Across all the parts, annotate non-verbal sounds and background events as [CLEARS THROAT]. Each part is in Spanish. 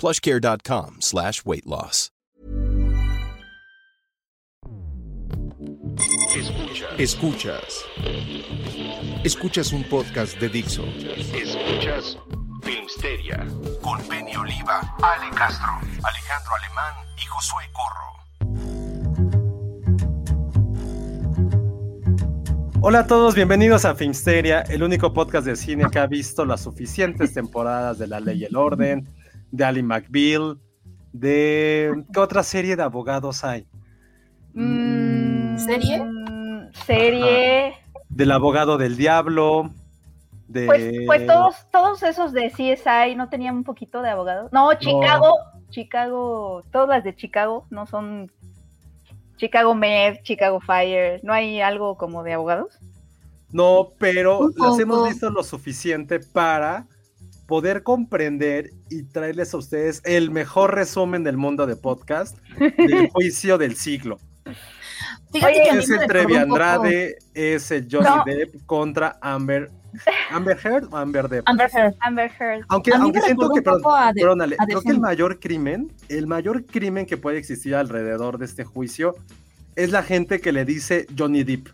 plushcare.com slash weight loss. Escuchas. Escuchas. Escuchas un podcast de Dixo. Escuchas Filmsteria con Penny Oliva, Ale Castro, Alejandro Alemán y Josué Corro. Hola a todos, bienvenidos a Filmsteria, el único podcast de cine que ha visto las suficientes temporadas de La Ley y el Orden, de Ali McBeal, de... ¿Qué otra serie de abogados hay? Mm, ¿Serie? serie. Del abogado del diablo, de... Pues, pues todos, todos esos de CSI no tenían un poquito de abogados. No, Chicago, Chicago, todas las de Chicago no son Chicago Med, Chicago Fire, ¿no hay algo como de abogados? No, pero las hemos visto lo suficiente para poder comprender y traerles a ustedes el mejor resumen del mundo de podcast del [LAUGHS] juicio del siglo. Fíjate Oye, que Es el Trevi Andrade, es el Johnny No. Depp contra Amber. ¿Amber Heard o Amber Depp? Amber Heard. Amber Heard. Aunque, aunque siento que, perdón, de- perdónale, creo que el mayor crimen, el mayor crimen que puede existir alrededor de este juicio es la gente que le dice Johnny Depp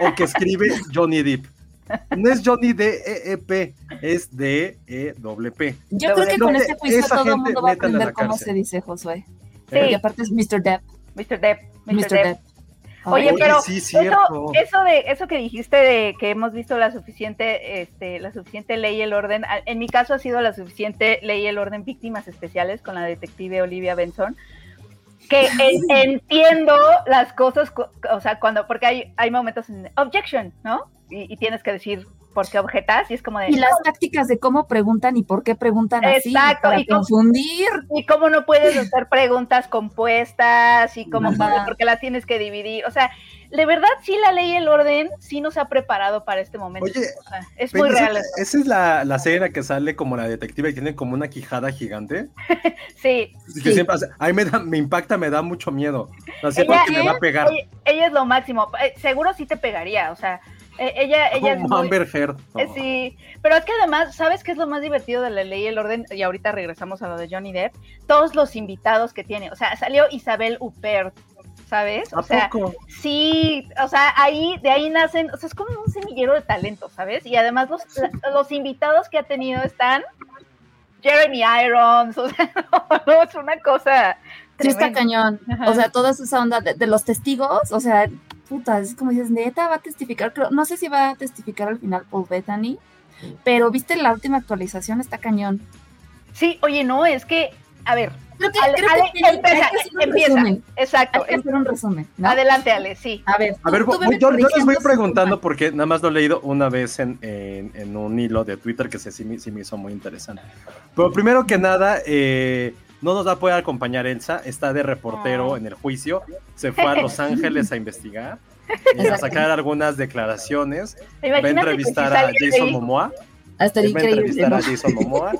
o que escribe [LAUGHS] Johnny Depp. [LAUGHS] No es Johnny D-E-E-P, es D-E-W-P. Yo creo que con este juicio esa todo el gente mundo va a aprender cómo se dice Josué. Sí. Y aparte es Mr. Depp. Mr. Depp. Mr. Depp. Oye, pero sí, eso, de eso que dijiste de que hemos visto la suficiente, este, la suficiente ley y el orden, en mi caso ha sido la suficiente ley y el orden víctimas especiales con la detective Olivia Benson, que [LAUGHS] en- entiendo las cosas, o sea, cuando, porque hay, hay momentos en objection, ¿no? Y, y tienes que decir por qué objetas y es como de... Y las tácticas de cómo preguntan y por qué preguntan así. Exacto, Para y cómo- confundir. Y cómo no puedes hacer preguntas compuestas y cómo porque las tienes que dividir. O sea, de verdad sí la ley y el orden sí nos ha preparado para este momento. Oye, O sea, es muy esa, real. esa es la, la serie en la que sale como la detective y tiene como una quijada gigante. [LAUGHS] Sí, Que Sí. siempre hace- a mí me, da- me impacta, me da mucho miedo. Así Ella- porque me va a pegar. ella, ella es lo máximo. Eh, seguro sí te pegaría. O sea, eh, ella, [LAUGHS] ella es como muy- Amber Heard. Eh, Sí, pero es que además, ¿sabes qué es lo más divertido de la ley y el orden? Y ahorita regresamos a lo de Johnny Depp. Todos los invitados que tiene, o sea, salió Isabel Huppert, ¿sabes? ¿A O sea, poco? sí, o sea, ahí, de ahí nacen, o sea, es como un semillero de talento, ¿sabes? Y además los, la- los invitados que ha tenido están Jeremy Irons, [LAUGHS] o sea, no, no, es una cosa Sí está cañón. Ajá. O sea, toda esa onda de, de los testigos, o sea, puta, es como dices, neta va a testificar. Creo- no sé si va a testificar al final Paul Bettany, pero viste la última actualización, está cañón. Sí, oye, no, es que, a ver, Creo que, Ale- creo Ale, que tiene- empieza, que resumen. exacto, Hay que hacer un resumen. ¿no? adelante, Ale, sí. A ver, A ver, tú- tú voy- veme yo, yo les voy preguntando mal. porque nada más lo he leído una vez en, en- en un hilo de Twitter que se, sí, me- sí me hizo muy interesante. Pero primero que nada, eh, no nos va a poder acompañar Elsa, está de reportero Ah. en el juicio, se fue a Los [LAUGHS] Ángeles a investigar, y a sacar algunas declaraciones, va a entrevistar a Jason ahí- Momoa, Hasta va a entrevistar ¿no? a Jason Momoa.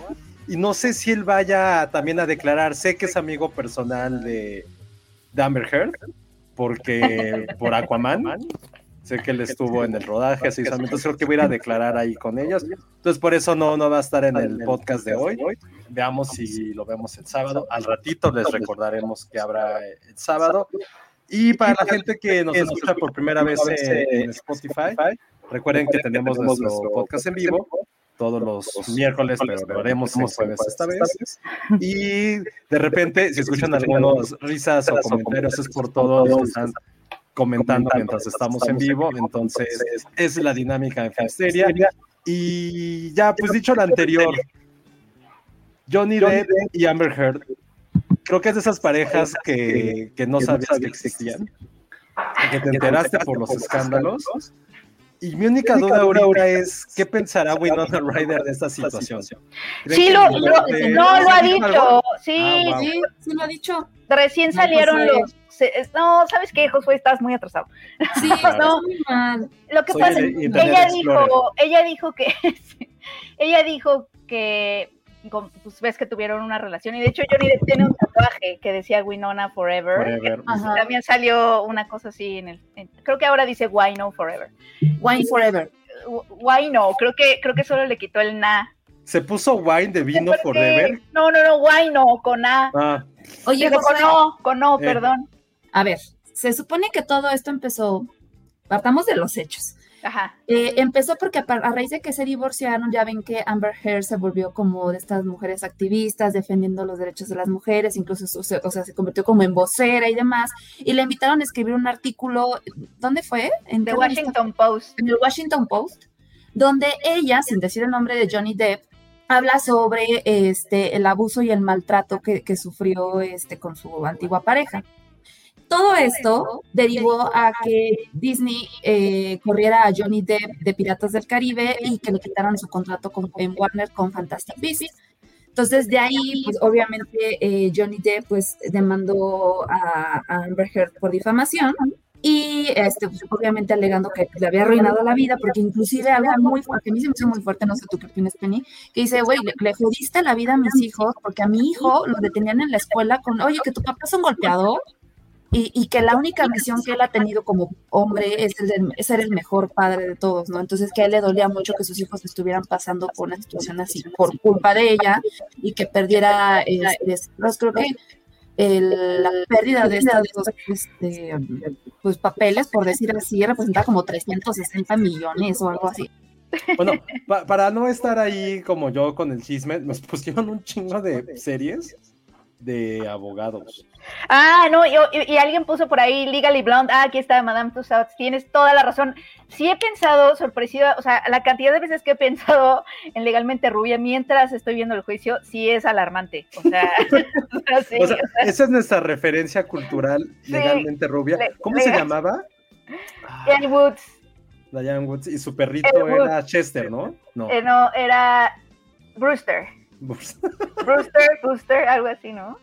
Y no sé si él vaya también a declarar, sé que es amigo personal de, de Amber Heard, porque por Aquaman, sé que él [LAUGHS] estuvo en el rodaje, así, entonces creo que voy a ir a declarar ahí con ellos. Entonces por eso no, no va a estar en el podcast de hoy. Veamos si lo vemos el sábado. Al ratito les recordaremos que habrá el sábado. Y para la gente que nos escucha por primera vez en Spotify, recuerden que tenemos nuestro podcast en vivo todos los miércoles, pero lo haremos en jueves esta vez. Y de repente, si escuchan algunos risas o comentarios, es por todos los que están comentando mientras estamos en vivo. Entonces, es la dinámica de Filmsteria. Y ya, pues dicho lo anterior, Johnny Depp y Amber Heard, creo que es de esas parejas que, que no sabías que existían, que te enteraste por los escándalos. Y mi única duda ahora es, ¿qué pensará Winona Ryder de esta situación? Sí, lo, lo, no lo ha dicho, sí, Ah, wow. Sí, sí lo ha dicho. Recién No, salieron pues, los... se- No, ¿sabes qué, Josué? Estás muy atrasado. Sí, [LAUGHS] no, mal. Lo que Soy pasa es que ella Explorer. dijo, ella dijo que, [LAUGHS] ella dijo que, pues ves que tuvieron una relación y de hecho Johnny Depp tiene un tatuaje que decía Winona Forever. También salió una cosa así en el, en- creo que ahora dice Why No Forever. Wine Forever. Why No, creo que, creo que solo le quitó el na. ¿Se puso wine de vino Porque- forever? No, no, no, Why No, con A. Ah, Oye, Digo, con O, con O, Eh. perdón. a ver, se supone que todo esto empezó, partamos de los hechos. Ajá. Eh, empezó porque a, a raíz de que se divorciaron, ya ven que Amber Heard se volvió como de estas mujeres activistas, defendiendo los derechos de las mujeres, incluso su- se- o sea, se convirtió como en vocera y demás, y le invitaron a escribir un artículo, ¿dónde fue? ¿En The Washington Post. en el Washington Post, donde ella, sin decir el nombre de Johnny Depp, habla sobre este, el abuso y el maltrato que, que sufrió este, con su antigua pareja. Todo esto derivó a que Disney eh, corriera a Johnny Depp de Piratas del Caribe y que le quitaran su contrato con, en Warner con Fantastic Beasts. Entonces, de ahí, pues obviamente, eh, Johnny Depp pues demandó a, a Amber Heard por difamación y este, pues, obviamente alegando que le había arruinado la vida, porque inclusive algo muy fuerte, a mí se me hizo muy fuerte, no sé tú qué opinas, Penny, que dice, güey, le, le jodiste la vida a mis hijos, porque a mi hijo lo detenían en la escuela con, oye, que tu papá es un golpeador, y, y que la única misión que él ha tenido como hombre es, el de- es ser el mejor padre de todos, ¿no? Entonces que a él le dolía mucho que sus hijos estuvieran pasando por una situación así, por culpa de ella, y que perdiera, pues, creo que el- la pérdida de estos este, pues, papeles, por decir así, representaba como 360 millones o algo así. bueno, pa- para no estar ahí como yo con el chisme, nos pusieron un chingo de series de abogados. Ah, no, y, y- y alguien puso por ahí Legally Blonde. Ah, aquí está Madame Tussauds. Tienes toda la razón. Sí he pensado, sorpresiva, o sea, la cantidad de veces que he pensado en Legalmente Rubia mientras estoy viendo el juicio, sí es alarmante. O sea, [LAUGHS] o sea, sí, O sea, o sea, esa es nuestra referencia cultural Sí, legalmente rubia. ¿Cómo se llamaba? Ian Woods, Diane Woods y su perrito era Chester, ¿no? No. eh, no, era Brewster. Brewster, Brewster, algo así, ¿no?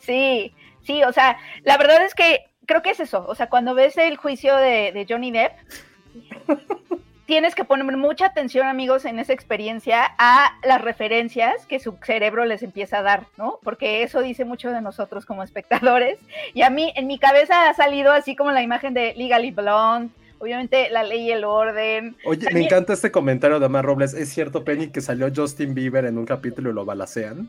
Sí, sí, o sea, la verdad es que creo que es eso. O sea, cuando ves el juicio de, de Johnny Depp, tienes que poner mucha atención, amigos, en esa experiencia a las referencias que su cerebro les empieza a dar, ¿no? Porque eso dice mucho de nosotros como espectadores. Y a mí, en mi cabeza ha salido así como la imagen de Legally Blonde, obviamente la ley y el orden. Oye, me encanta este comentario de Omar Robles. ¿Es cierto, Penny, que salió Justin Bieber en un capítulo y lo balacean?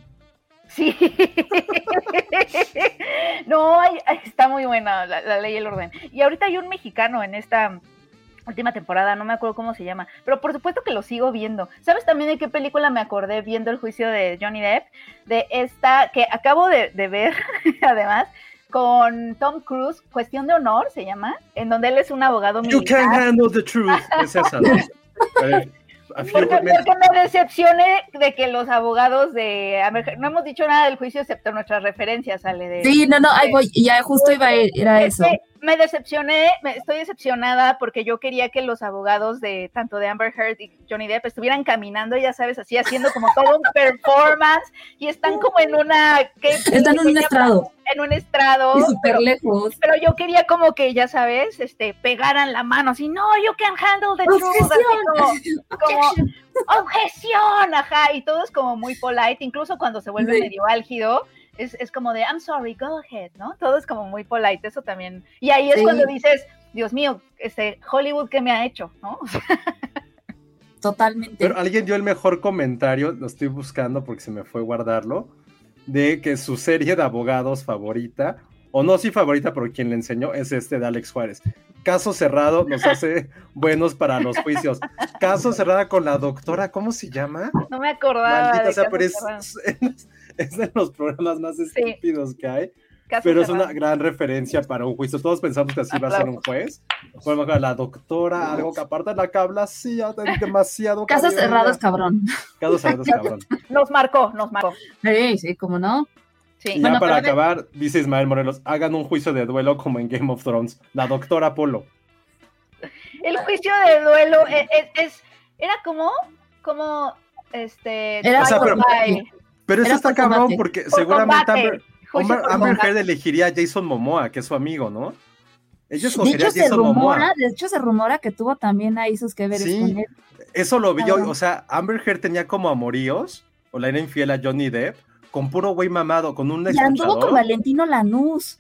Sí. [LAUGHS] no, está muy buena la, la ley y el orden. Y ahorita hay un mexicano en esta última temporada, no me acuerdo cómo se llama, pero por supuesto que lo sigo viendo. ¿Sabes también de qué película me acordé viendo el juicio de Johnny Depp? De esta que acabo de, de ver, [LAUGHS] además, con Tom Cruise, Cuestión de Honor se llama, en donde él es un abogado You militar. can handle the truth. [LAUGHS] Es esa, ¿no? Porque, me decepcioné de que los abogados de no hemos dicho nada del juicio excepto nuestras referencias, Ale. De, Sí, no, no, ahí voy, ya justo iba a ir a Es eso. Me decepcioné, me, estoy decepcionada porque yo quería que los abogados de tanto de Amber Heard y Johnny Depp estuvieran caminando, ya sabes, así haciendo como todo un performance y están como en una. Están en un estrado en un estrado, súper lejos. pero yo quería como que ya sabes, este, pegaran la mano así, no, you can handle the truth, así como, como, objeción, ajá, y todo es como muy polite, incluso cuando se vuelve Sí. medio álgido, es, es como de, I'm sorry, go ahead, ¿no? Todo es como muy polite, eso también. Y ahí es Sí. cuando dices, Dios mío, este, Hollywood, ¿qué me ha hecho? ¿no? [LAUGHS] Totalmente. Pero alguien dio el mejor comentario, lo estoy buscando porque se me fue guardarlo, de que su serie de abogados favorita o no sí favorita, pero quien le enseñó es este de Alex Juárez. Caso cerrado nos hace [LAUGHS] buenos para los juicios. Caso cerrado con la doctora, ¿cómo se llama? No me acordaba. Maldita de sea, Caso pero es. [LAUGHS] [LAUGHS] es, de los programas más estúpidos que hay. Pero es una gran referencia para un juicio. Todos pensamos que así va a ser un juez. Por ejemplo, la doctora, algo que aparte de la que habla, sí, demasiado. Casos cariño. cerrados, cabrón. Casos [LAUGHS] cerrados, cabrón. Nos marcó, nos marcó. Sí, sí, cómo no. Sí. Y Bueno, ya para acabar, dice Ismael Morelos, hagan un juicio de duelo como en Game of Thrones. La doctora Polo. El juicio de duelo es, es- es- era como, como, este, Era O sea, pero- Pero eso está cabrón combate. porque por seguramente combate. Amber. Heard elegiría a Jason Momoa, que es su amigo, ¿no? Ella De hecho, a se Jason rumora, Momoa. de hecho, se rumora que tuvo también ahí sus que veres Sí. con él. Eso lo vi yo, o sea, Amber Heard tenía como amoríos, o la era infiel a Johnny Depp, con puro güey mamado, con un Y anduvo con Valentino Lanús.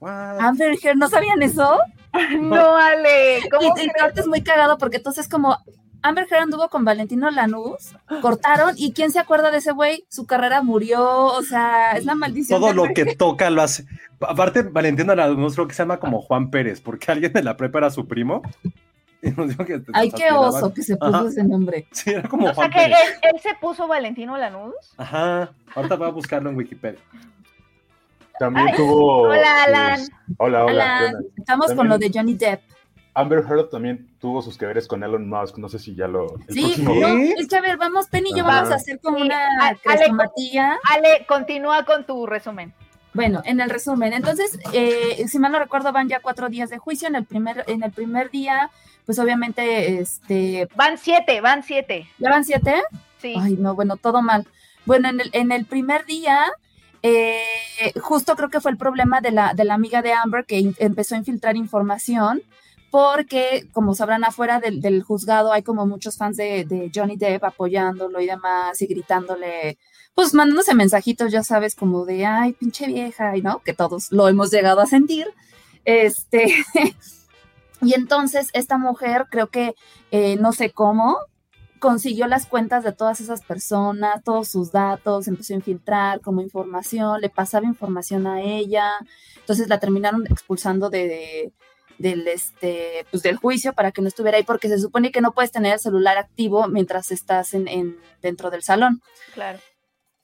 What? Amber Heard, ¿no sabían eso? [LAUGHS] No, Ale, Y, ¿cómo y aparte es muy cagado porque entonces como Amber Heard anduvo con Valentino Lanús, cortaron y ¿quién se acuerda de ese güey? Su carrera murió, o sea, es la maldición. Todo lo que toca lo hace. Aparte, Valentina Lanús creo que se llama como Juan Pérez, porque alguien de la prepa era su primo. [LAUGHS] Y nos dijo que Ay, qué oso que se puso Ajá. ese nombre. [LAUGHS] Sí, era como O sea Juan que él, Pérez. él se puso Valentino Lanús. Ajá. Ahorita voy a buscarlo en Wikipedia. También Ay, tuvo. hola, sus- Alan. Hola, hola. Hola, ¿qué onda? estamos con lo de Johnny Depp. Amber Heard también tuvo sus que veres con Elon Musk. No sé si ya lo. el Sí, no, es que a ver, vamos, Penny y yo Ajá. vamos a hacer como Sí, una Ale, crestomatía. Ale, continúa con tu resumen. Bueno, en el resumen, entonces, eh, si mal no recuerdo, van ya cuatro días de juicio. En el primer, en el primer día, pues obviamente, este, Van siete, van siete. ¿ya van siete? Sí. Ay, no, bueno, todo mal. Bueno, en el, en el primer día, eh, justo creo que fue el problema de la, de la amiga de Amber que in- empezó a infiltrar información, porque, como sabrán, afuera del, del juzgado hay como muchos fans de, Johnny Depp apoyándolo y demás, y gritándole, pues mandándose mensajitos, ya sabes, como de, ay, pinche vieja, y no, que todos lo hemos llegado a sentir. Este, [LAUGHS] y entonces esta mujer, creo que, eh, no sé cómo, consiguió las cuentas de todas esas personas, todos sus datos, empezó a infiltrar como información, le pasaba información a ella, entonces la terminaron expulsando de- del este pues del juicio para que no estuviera ahí porque se supone que no puedes tener el celular activo mientras estás en, en- dentro del salón. Claro.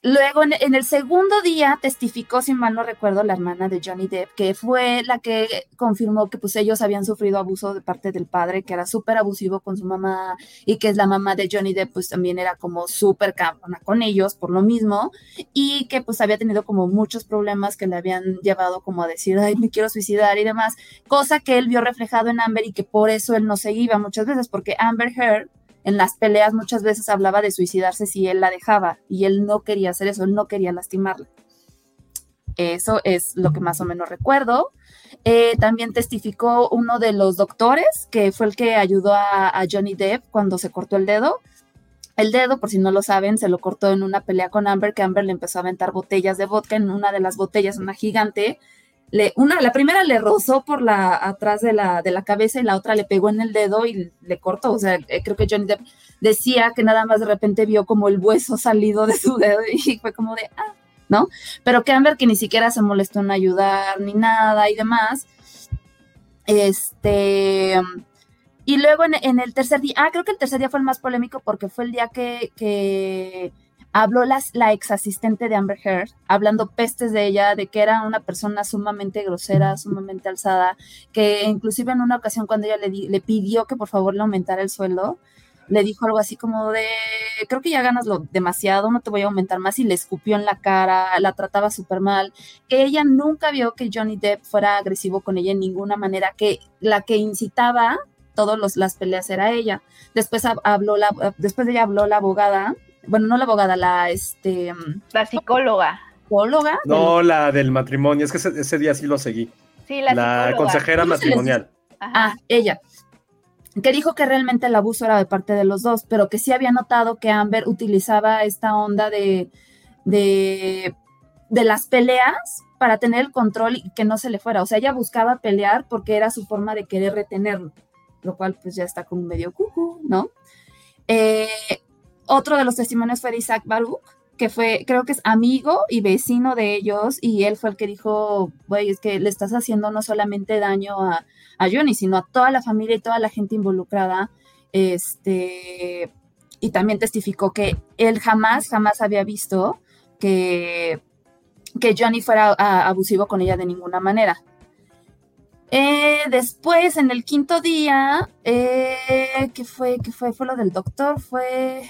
Luego, en, el segundo día, testificó, si mal no recuerdo, la hermana de Johnny Depp, que fue la que confirmó que pues ellos habían sufrido abuso de parte del padre, que era súper abusivo con su mamá, y que es la mamá de Johnny Depp, pues también era como súper cabrona con ellos por lo mismo, y que pues había tenido como muchos problemas que le habían llevado como a decir, ay, me quiero suicidar y demás, cosa que él vio reflejado en Amber y que por eso él no se iba muchas veces, porque Amber Heard en las peleas muchas veces hablaba de suicidarse si él la dejaba y él no quería hacer eso, él no quería lastimarla. Eso es lo que más o menos recuerdo. Eh, también testificó uno de los doctores, que fue el que ayudó a, a Johnny Depp cuando se cortó el dedo. El dedo, por si no lo saben, se lo cortó en una pelea con Amber, que Amber le empezó a aventar botellas de vodka en una de las botellas, una gigante. Una, la primera le rozó por la atrás de la, de la cabeza y la otra le pegó en el dedo y le cortó. O sea, eh, creo que Johnny Depp decía que nada más de repente vio como el hueso [LAUGHS] salido de su dedo y fue como de, ah, ¿no? Pero que Amber que ni siquiera se molestó en ayudar ni nada y demás. Este, y luego en, en el tercer día, ah, creo que el tercer día fue el más polémico porque fue el día que, que habló la ex asistente de Amber Heard, hablando pestes de ella, de que era una persona sumamente grosera, sumamente alzada, que inclusive en una ocasión cuando ella le, le pidió que por favor le aumentara el sueldo, le dijo algo así como de, creo que ya ganas lo demasiado, no te voy a aumentar más, y le escupió en la cara, la trataba súper mal, que ella nunca vio que Johnny Depp fuera agresivo con ella en ninguna manera, que la que incitaba todas las peleas era ella. Después hab- habló la, después de ella habló la abogada, bueno, no la abogada, la este La psicóloga. psicóloga. No, la del matrimonio, es que ese, ese día sí lo seguí. Sí, la, La, psicóloga. consejera ¿Cómo se les matrimonial. Ajá. Ah, ella. Que dijo que realmente el abuso era de parte de los dos, pero que sí había notado que Amber utilizaba esta onda de, de, de las peleas para tener el control y que no se le fuera. O sea, ella buscaba pelear porque era su forma de querer retenerlo, lo cual pues ya está como medio cucu, ¿no? Eh, otro de los testimonios fue de Isaac Baruch, que fue, creo que es amigo y vecino de ellos, y él fue el que dijo, güey, es que le estás haciendo no solamente daño a, a Johnny, sino a toda la familia y toda la gente involucrada. Este, y también testificó que él jamás, jamás había visto que, que Johnny fuera abusivo con ella de ninguna manera. Eh, después, en el quinto día, eh, ¿qué fue? ¿Qué fue? Fue lo del doctor, fue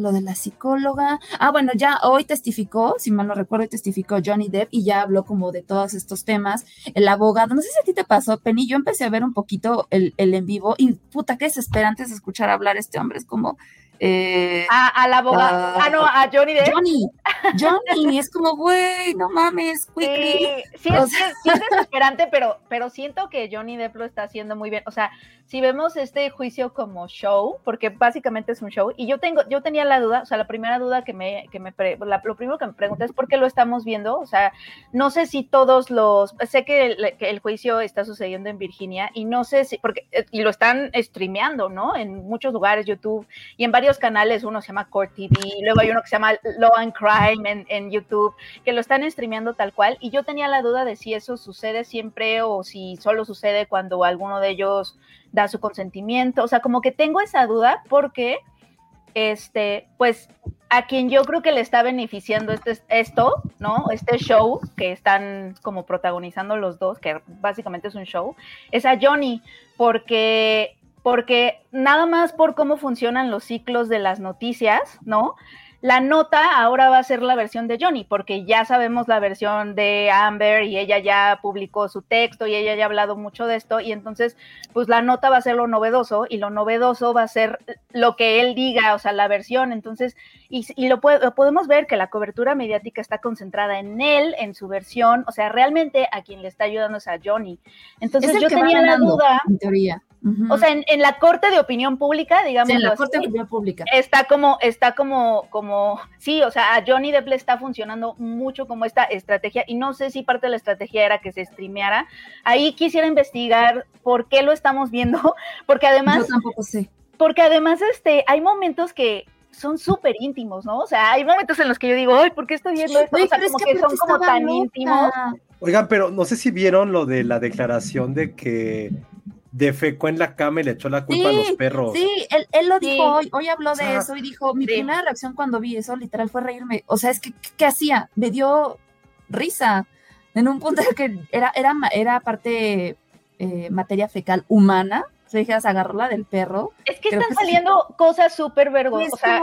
lo de la psicóloga. Ah, bueno, ya hoy testificó, si mal no recuerdo, testificó Johnny Depp y ya habló como de todos estos temas. El abogado, no sé si a ti te pasó, Penny, yo empecé a ver un poquito el, el en vivo y puta, qué desesperante es escuchar hablar a este hombre, es como eh, a, al abogado, ah, no, a Johnny Depp. Johnny, [LAUGHS] Johnny, es como, güey, no mames, quickly. Sí, es, sí, es, desesperante, pero, pero siento que Johnny Depp lo está haciendo muy bien. O sea, si vemos este juicio como show, porque básicamente es un show, y yo tengo, yo tenía la duda, o sea, la primera duda que me, que me lo primero que me pregunté es por qué lo estamos viendo. O sea, no sé si todos los, sé que el, juicio está sucediendo en Virginia, y no sé si, porque, eh, y lo están streameando, ¿no? En muchos lugares, YouTube, y en varios canales, uno se llama Court TV, luego hay uno que se llama Law and Crime en, YouTube, que lo están streameando tal cual, y yo tenía la duda de si eso sucede siempre o si solo sucede cuando alguno de ellos da su consentimiento, o sea, como que tengo esa duda porque, este, pues, a quien yo creo que le está beneficiando este, esto, ¿no? Este show que están como protagonizando los dos, que básicamente es un show, es a Johnny, porque porque nada más por cómo funcionan los ciclos de las noticias, ¿no? La nota ahora va a ser la versión de Johnny, porque ya sabemos la versión de Amber y ella ya publicó su texto y ella ya ha hablado mucho de esto y entonces pues la nota va a ser lo novedoso y lo novedoso va a ser lo que él diga, o sea, la versión. Entonces, y, lo, podemos ver que la cobertura mediática está concentrada en él, en su versión, o sea, realmente a quien le está ayudando es a Johnny. Entonces yo tenía la duda. En teoría o sea, en, la corte de opinión pública, digamos. en la corte de opinión pública. Está como, está como, como, sí, o sea, a Johnny Depp le está funcionando mucho como esta estrategia, y no sé si parte de la estrategia era que se streameara. Ahí quisiera investigar por qué lo estamos viendo, [LAUGHS] porque además. Yo tampoco sé. Porque además, este, hay momentos que son súper íntimos, ¿no? O sea, hay momentos en los que yo digo, ay, ¿por qué estoy viendo esto? o sea, como que, son como tan íntimos. Oigan, pero no sé si vieron lo de la declaración de que defecó en la cama y le echó la culpa a los perros. Sí, él, lo dijo hoy, hoy habló de eso y dijo, mi primera reacción cuando vi eso literal fue reírme. O sea, es que, ¿qué hacía? Me dio risa. En un punto que era, era, era parte eh, materia fecal humana, se dejas agarrarla del perro. Es que están saliendo cosas súper vergonzosas.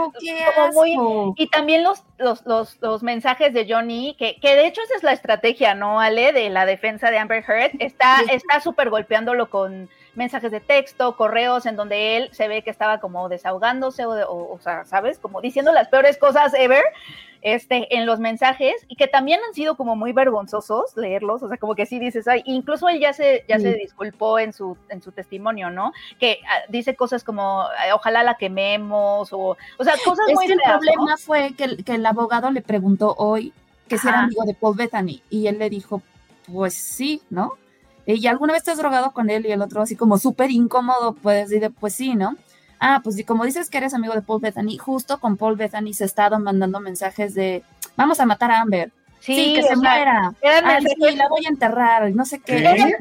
y también los, los, los, los, mensajes de Johnny, que, que de hecho esa es la estrategia, ¿no, Ale? De la defensa de Amber Heard. Está está súper golpeándolo con mensajes de texto, correos, en donde él se ve que estaba como desahogándose o, o, sea, ¿sabes? Como diciendo las peores cosas ever este, en los mensajes y que también han sido como muy vergonzosos leerlos, o sea, como que sí dices, ay, incluso él ya se, ya se disculpó en su, en su testimonio, ¿no? Que ah, dice cosas como, ojalá la quememos, o, o sea, cosas es muy que el problema fue que el, que el abogado le preguntó hoy que si era amigo de Paul Bethany y él le dijo, pues sí, ¿no? ¿Y alguna vez te has drogado con él? Y el otro así como súper incómodo, pues, decir, pues sí, ¿no? Ah, pues y como dices que eres amigo de Paul Bethany, justo con Paul Bethany se estaban mandando mensajes de, vamos a matar a Amber. Sí, que se muera. Eran sí, la voy a enterrar, no sé qué. Eran,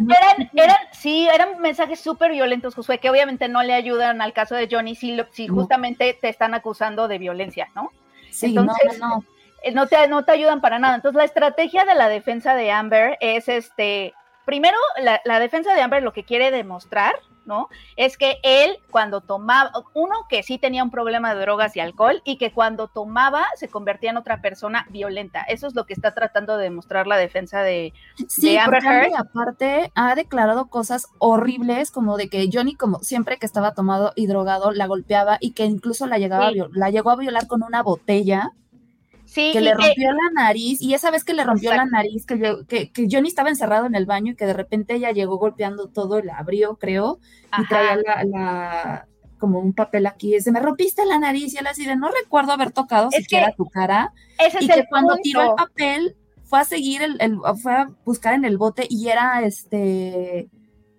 eran, sí, eran mensajes súper violentos, Josué, que obviamente no le ayudan al caso de Johnny si, si justamente te están acusando de violencia, ¿no? Sí, Entonces, no, no. Eh, no te, no te ayudan para nada. Entonces, la estrategia de la defensa de Amber es este primero, la, defensa de Amber lo que quiere demostrar, ¿no? Es que él cuando tomaba, uno que sí tenía un problema de drogas y alcohol y que cuando tomaba se convertía en otra persona violenta. Eso es lo que está tratando de demostrar la defensa de, sí, Amber Heard. aparte ha declarado cosas horribles como de que Johnny como siempre que estaba tomado y drogado la golpeaba y que incluso la llegaba la llegó a violar con una botella que le rompió la nariz, y esa vez que le rompió la nariz, que, que, que, Johnny estaba encerrado en el baño y que de repente ella llegó golpeando todo, la abrió, creo, y traía la, como un papel aquí, ese me rompiste la nariz, y él así de, no recuerdo haber tocado siquiera tu cara, y que cuando tiró el papel, fue a seguir, el, fue a buscar en el bote, y era este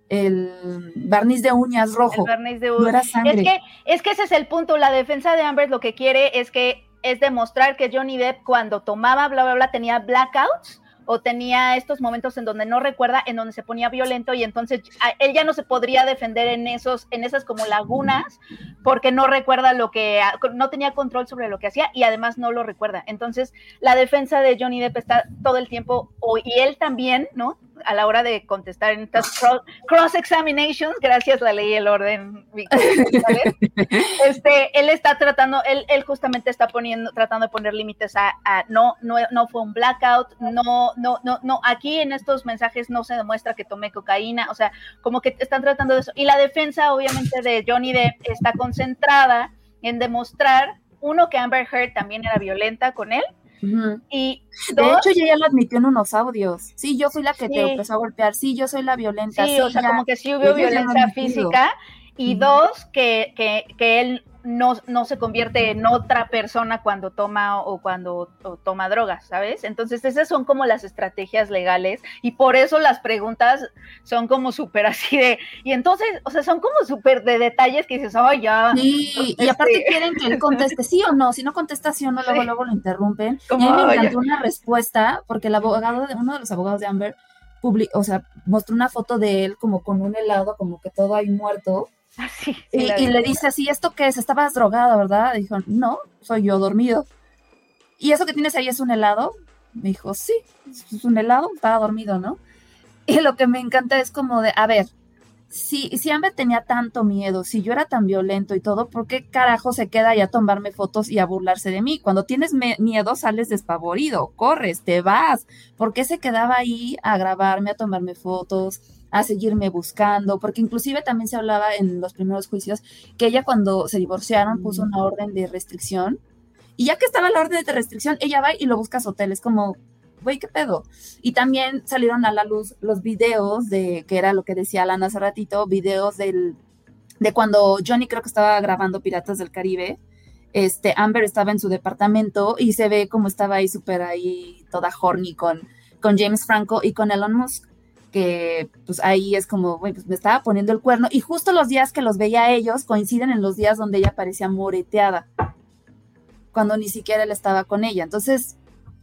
el barniz de uñas rojo. El barniz de uñas. Es que, es que ese es el punto. La defensa de Amber lo que quiere es que es demostrar que Johnny Depp cuando tomaba, bla, bla, bla, tenía blackouts o tenía estos momentos en donde no recuerda, en donde se ponía violento y entonces él ya no se podría defender en esos, en esas como lagunas, porque no recuerda lo que, no tenía control sobre lo que hacía y además no lo recuerda. Entonces, la defensa de Johnny Depp está todo el tiempo, y él también, ¿no? A la hora de contestar en estas cross examinations, gracias la ley y el orden, [LAUGHS] este, él está tratando, él, él justamente está poniendo, tratando de poner límites a, no, no, no fue un blackout, no, no, no, no, aquí en estos mensajes no se demuestra que tomé cocaína, o sea, como que están tratando de eso. Y la defensa, obviamente, de Johnny Depp está concentrada en demostrar, uno, que Amber Heard también era violenta con él, y de hecho, ella ya lo admitió en unos audios. Sí, yo fui la que te empezó a golpear. Sí, yo soy la violenta. Sí, o sea, como que sí hubo violencia física. Y dos, que, que, que él no, no se convierte en otra persona cuando toma o cuando toma drogas, ¿sabes? Entonces esas son como las estrategias legales y por eso las preguntas son como súper así de, y entonces, o sea, son como súper de detalles que dices, ay, ya. Sí, y aparte este quieren que él conteste sí o no, si no contesta sí o no, luego, luego lo interrumpen. y a mí me encantó una respuesta porque el abogado, de uno de los abogados de Amber, o sea, mostró una foto de él como con un helado, como que todo ahí muerto y, le dice así, ¿esto qué es? Estabas drogada, ¿verdad? dijo, no, soy yo dormido. ¿Y eso que tienes ahí es un helado? Me dijo, sí, es un helado, estaba dormido, ¿no? [LAUGHS] Y lo que me encanta es como de, a ver, si, si Amber tenía tanto miedo, si yo era tan violento y todo, ¿por qué carajo se queda ahí a tomarme fotos y a burlarse de mí? Cuando tienes miedo sales despavorido, corres, te vas. ¿Por qué se quedaba ahí a grabarme, a tomarme fotos? a seguirme buscando, porque inclusive también se hablaba en los primeros juicios que ella cuando se divorciaron puso una orden de restricción y ya que estaba la orden de restricción, ella va y lo busca a su hotel, es como, güey, ¿qué pedo? Y también salieron a la luz los videos de, que era lo que decía Lana hace ratito, videos del, de cuando Johnny creo que estaba grabando Piratas del Caribe, este, Amber estaba en su departamento y se ve como estaba ahí súper ahí, toda horny con, con James Franco y con Elon Musk que pues ahí es como, bueno, pues me estaba poniendo el cuerno y justo los días que los veía ellos coinciden en los días donde ella parecía moreteada, cuando ni siquiera él estaba con ella. Entonces,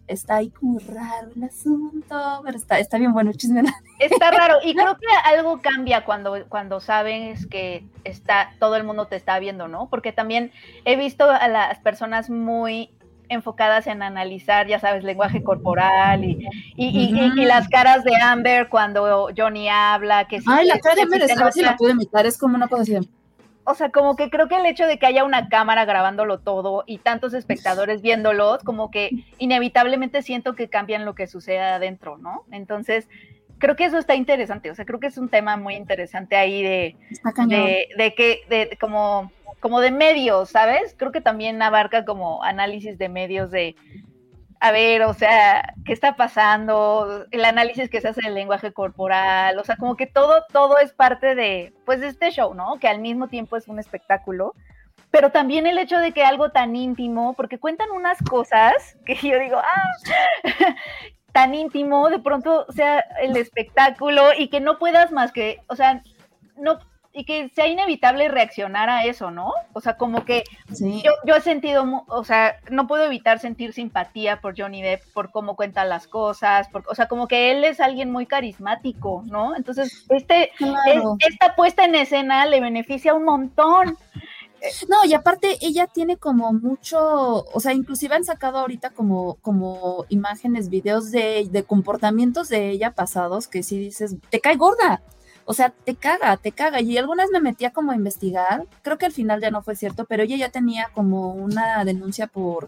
está ahí como raro el asunto, pero está, está bien bueno el chisme. Está raro y creo que algo cambia cuando, cuando sabes que está, todo el mundo te está viendo, ¿no? Porque también he visto a las personas muy enfocadas en analizar, ya sabes, lenguaje corporal y, y, las caras de Amber cuando Johnny habla. Que Ay, la cara de Amber es, si la pude imitar, es como una cosa así. O sea, como que creo que el hecho de que haya una cámara grabándolo todo y tantos espectadores viéndolos, como que inevitablemente siento que cambian lo que sucede adentro, ¿no? Entonces, creo que eso está interesante. O sea, creo que es un tema muy interesante ahí de, de, de, que, de como como de medios, ¿sabes? Creo que también abarca como análisis de medios de, a ver, o sea, ¿qué está pasando? El análisis que se hace del lenguaje corporal, o sea, como que todo, todo es parte de, pues, este show, ¿no? Que al mismo tiempo es un espectáculo, pero también el hecho de que algo tan íntimo, porque cuentan unas cosas que yo digo, ah, [LAUGHS] tan íntimo, de pronto sea el espectáculo y que no puedas más que, o sea, no, y que sea inevitable reaccionar a eso, ¿no? O sea, como que yo, yo, he sentido, o sea, no puedo evitar sentir simpatía por Johnny Depp, por cómo cuenta las cosas, por, o sea, como que él es alguien muy carismático, ¿no? Entonces, este, esta puesta en escena le beneficia un montón. No, y aparte ella tiene como mucho, o sea, inclusive han sacado ahorita como, como imágenes, videos de, de comportamientos de ella pasados que si dices, te cae gorda, o sea, te caga, te caga. Y algunas me metía como a investigar, creo que al final ya no fue cierto, pero ella ya tenía como una denuncia por,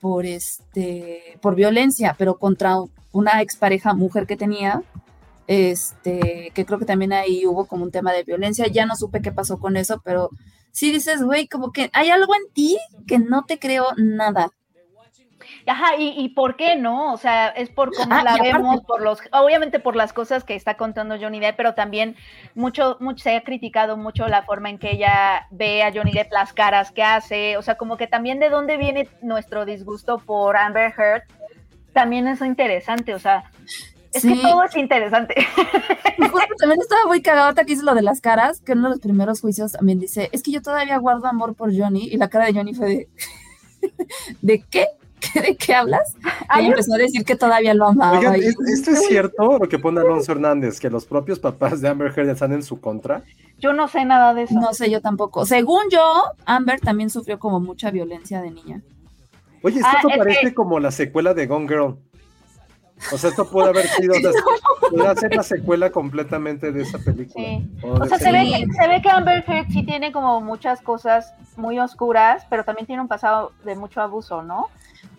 por este, por violencia, pero contra una expareja mujer que tenía, este, que creo que también ahí hubo como un tema de violencia. Ya no supe qué pasó con eso, pero sí dices, güey, como que hay algo en ti que no te creo nada. Ajá, y, y por qué no, o sea, es por cómo ah, la vemos, por los, obviamente por las cosas que está contando Johnny Depp, pero también mucho, mucho se ha criticado mucho la forma en que ella ve a Johnny Depp, las caras que hace, o sea, como que también de dónde viene nuestro disgusto por Amber Heard, también es interesante, o sea, es que todo es interesante. también estaba muy cagado que hizo lo de las caras, que uno de los primeros juicios también dice, es que yo todavía guardo amor por Johnny, y la cara de Johnny fue de... [LAUGHS] ¿de qué? [LAUGHS] ¿De qué hablas? Y empezó a decir que todavía lo amaba. Oigan, y- ¿es- ¿esto es [LAUGHS] cierto lo que pone Alonso Hernández? Que los propios papás de Amber Heard están en su contra. Yo no sé nada de eso. No sé, yo tampoco. Según yo, Amber también sufrió como mucha violencia de niña. Oye, esto Ah, es parece que- como la secuela de Gone Girl. O sea, esto puede haber sido, o sea, puede ser la secuela completamente de esa película. Sí. O O sea, se ve, que, se ve que Amber Heard sí tiene como muchas cosas muy oscuras, pero también tiene un pasado de mucho abuso, ¿no? O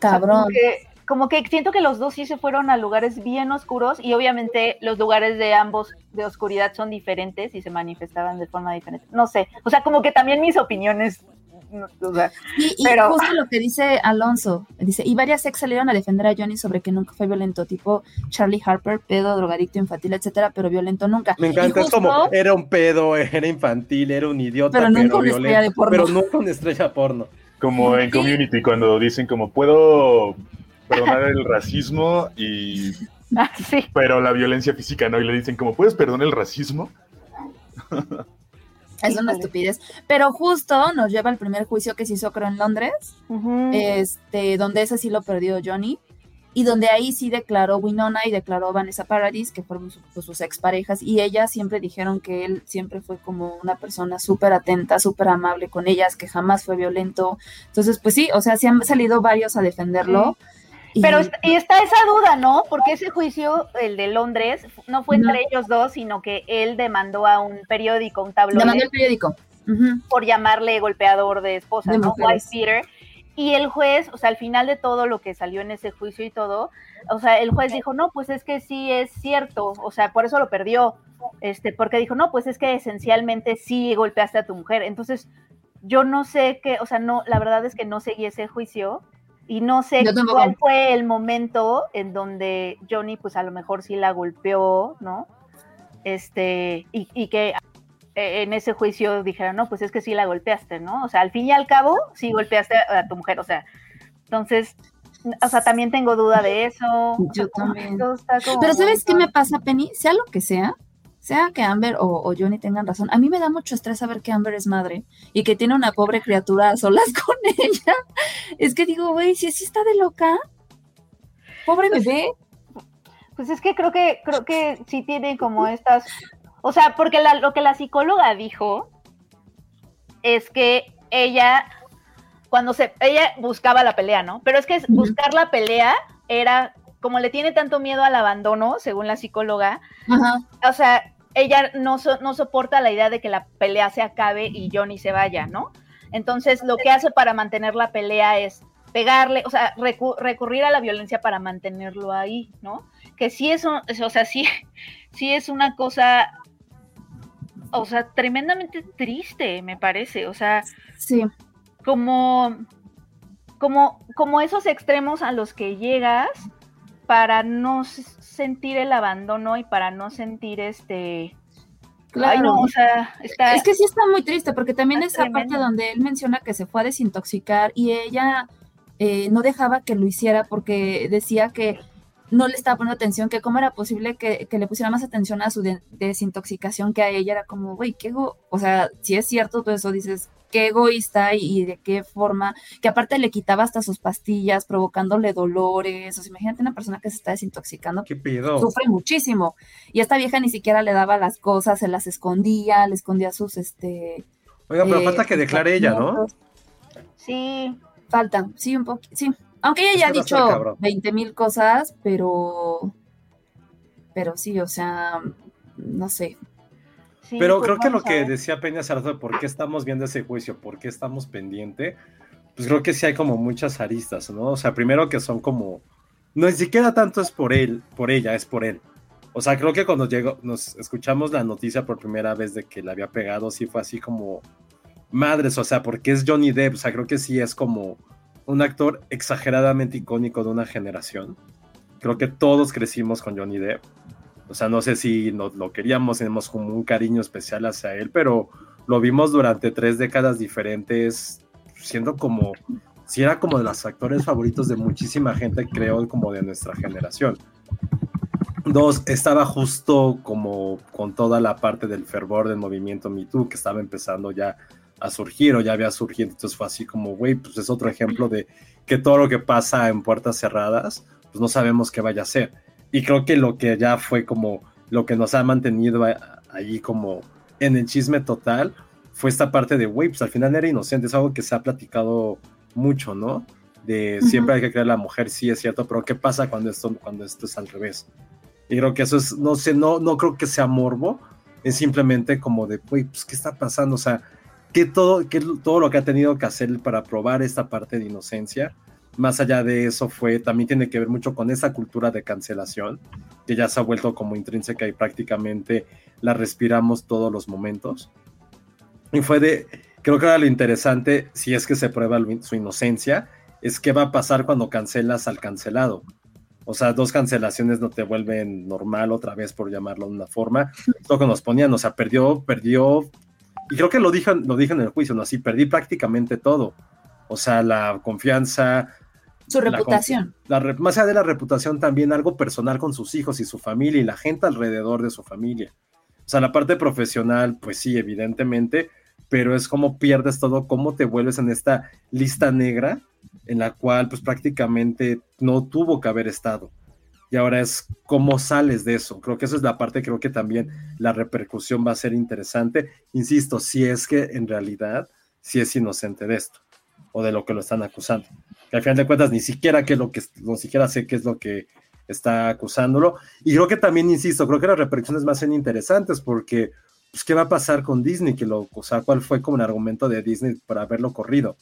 sea, Cabrón. como, que, como que siento que los dos sí se fueron a lugares bien oscuros y obviamente los lugares de ambos de oscuridad son diferentes y se manifestaban de forma diferente. No sé, o sea, como que también mis opiniones, no, o sea, Y, justo lo que dice Alonso, dice, y varias ex salieron a defender a Johnny sobre que nunca fue violento, tipo Charlie Harper, pedo, drogadicto, infantil, etcétera, pero violento nunca. Me encanta, es como, era un pedo, era infantil, era un idiota, Pero pero, nunca una estrella violento, de porno. pero nunca una estrella porno. Como en Community, cuando dicen como puedo perdonar el racismo y [LAUGHS] ah, sí. pero la violencia física no y le dicen como puedes perdonar el racismo [LAUGHS] Es una estupidez. Pero justo nos lleva al primer juicio que se hizo, creo, en Londres, este, donde ese sí lo perdió Johnny, y donde ahí sí declaró Winona y declaró Vanessa Paradis, que fueron su- pues, sus exparejas, y ellas siempre dijeron que él siempre fue como una persona súper atenta, súper amable con ellas, que jamás fue violento. Entonces, pues sí, o sea, sí han salido varios a defenderlo. Pero y está esa duda, ¿no? Porque ese juicio, el de Londres, no fue entre No. ellos dos, sino que él demandó a un periódico, un tabloide, le mandó el periódico. Por llamarle golpeador de esposas, De ¿no? White Peter. Y el juez, o sea, al final de todo lo que salió en ese juicio y todo, o sea, el juez dijo, no, pues es que sí es cierto, o sea, por eso lo perdió, este, porque dijo, no, pues es que esencialmente sí golpeaste a tu mujer. Entonces, yo no sé qué, o sea, no, la verdad es que no seguí ese juicio y no sé cuál fue el momento en donde Johnny, pues a lo mejor sí la golpeó, ¿no? Este, y, y que eh, en ese juicio dijeron, no, pues es que sí la golpeaste, ¿no? O sea, al fin y al cabo, sí golpeaste a, tu mujer, o sea, entonces, o sea, también tengo duda de eso. o sea, Yo también. Pero ¿sabes qué me pasa, Penny? Sea lo que sea, sea que Amber o, o Johnny tengan razón, a mí me da mucho estrés saber que Amber es madre y que tiene una pobre criatura a solas [LAUGHS] con ella. Es que digo, güey, si así está de loca, pobre bebé. Pues es que creo que, creo que sí tiene como estas, o sea, porque la- lo que la psicóloga dijo es que ella, cuando se, ella buscaba la pelea, ¿no? Pero es que buscar la pelea era, como le tiene tanto miedo al abandono, según la psicóloga, Ajá. o sea, ella no, so- no soporta la idea de que la pelea se acabe y Johnny se vaya, ¿no? Entonces, lo que hace para mantener la pelea es pegarle, o sea, recu- recurrir a la violencia para mantenerlo ahí, ¿no? Que sí es, un- o sea, sí, [LAUGHS] sí es una cosa, o sea, tremendamente triste, me parece, o sea, Sí, como, como, como esos extremos a los que llegas para no sentir el abandono y para no sentir este... claro. Ay, no, o sea, está... Es que sí está muy triste, porque también esa parte donde él menciona que se fue a desintoxicar y ella eh, no dejaba que lo hiciera porque decía que no le estaba poniendo atención, que cómo era posible que, que le pusiera más atención a su de- desintoxicación que a ella. Era como, güey, qué ego-". O sea, si es cierto todo eso, dices, qué egoísta y, y de qué forma, que aparte le quitaba hasta sus pastillas, provocándole dolores. O sea, imagínate una persona que se está desintoxicando, ¿Qué pido? sufre muchísimo. Y esta vieja ni siquiera le daba las cosas, se las escondía, le escondía sus, este... Oiga, pero eh, falta que declare ella, ¿no? Sí, Falta, sí, un poco, sí. Aunque ella Es ya ha dicho cabrón. 20 mil cosas, pero... Pero sí, o sea, no sé. Sí. Pero pues creo que lo que decía Peña de por qué estamos viendo ese juicio, por qué estamos pendiente, pues creo que sí hay como muchas aristas, ¿no? O sea, primero que son como, no ni siquiera tanto es por él, por ella, es por él. O sea, creo que cuando llegó, nos escuchamos la noticia por primera vez de que le había pegado, sí fue así como, madres, o sea, porque es Johnny Depp, o sea, creo que sí es como un actor exageradamente icónico de una generación. Creo que todos crecimos con Johnny Depp. O sea, no sé si nos lo queríamos, tenemos como un cariño especial hacia él, pero lo vimos durante tres décadas diferentes, siendo como, si era como de los actores favoritos de muchísima gente, creo, como de nuestra generación. Dos, estaba justo como con toda la parte del fervor del movimiento Me Too, que estaba empezando ya a surgir o ya había surgido. Entonces fue así como, güey, pues es otro ejemplo de que todo lo que pasa en puertas cerradas, pues no sabemos qué vaya a ser. Y creo que lo que ya fue como lo que nos ha mantenido allí como en el chisme total fue esta parte de, güey, pues al final era inocente, es algo que se ha platicado mucho, ¿no? De siempre hay que creer a la mujer, sí es cierto, pero ¿qué pasa cuando esto, cuando esto es al revés? Y creo que eso es, no sé, no, no creo que sea morbo, es simplemente como de, güey, pues ¿qué está pasando? O sea, ¿qué todo, qué, todo lo que ha tenido que hacer para probar esta parte de inocencia, más allá de eso fue, también tiene que ver mucho con esa cultura de cancelación, que ya se ha vuelto como intrínseca y prácticamente la respiramos todos los momentos. Y fue de, creo que era lo interesante, si es que se prueba su inocencia, es qué va a pasar cuando cancelas al cancelado. O sea, dos cancelaciones no te vuelven normal otra vez, por llamarlo de una forma. Lo que nos ponían, o sea, perdió, perdió, y creo que lo dije, lo dije en el juicio, ¿no? Así, perdí prácticamente todo. O sea, la confianza. Su reputación. La, más allá de la reputación, también algo personal con sus hijos y su familia y la gente alrededor de su familia. O sea, la parte profesional, pues sí, evidentemente, pero es como pierdes todo, cómo te vuelves en esta lista negra en la cual pues prácticamente no tuvo que haber estado. Y ahora es cómo sales de eso. Creo que eso es la parte, creo que también la repercusión va a ser interesante. Insisto, si es que en realidad si es inocente de esto o de lo que lo están acusando. Que al final de cuentas ni siquiera que lo que ni siquiera sé qué es lo que está acusándolo. Y creo que también, insisto, creo que las repercusiones más son interesantes porque, pues, ¿qué va a pasar con Disney? Que lo, o sea, ¿cuál fue como el argumento de Disney para haberlo corrido?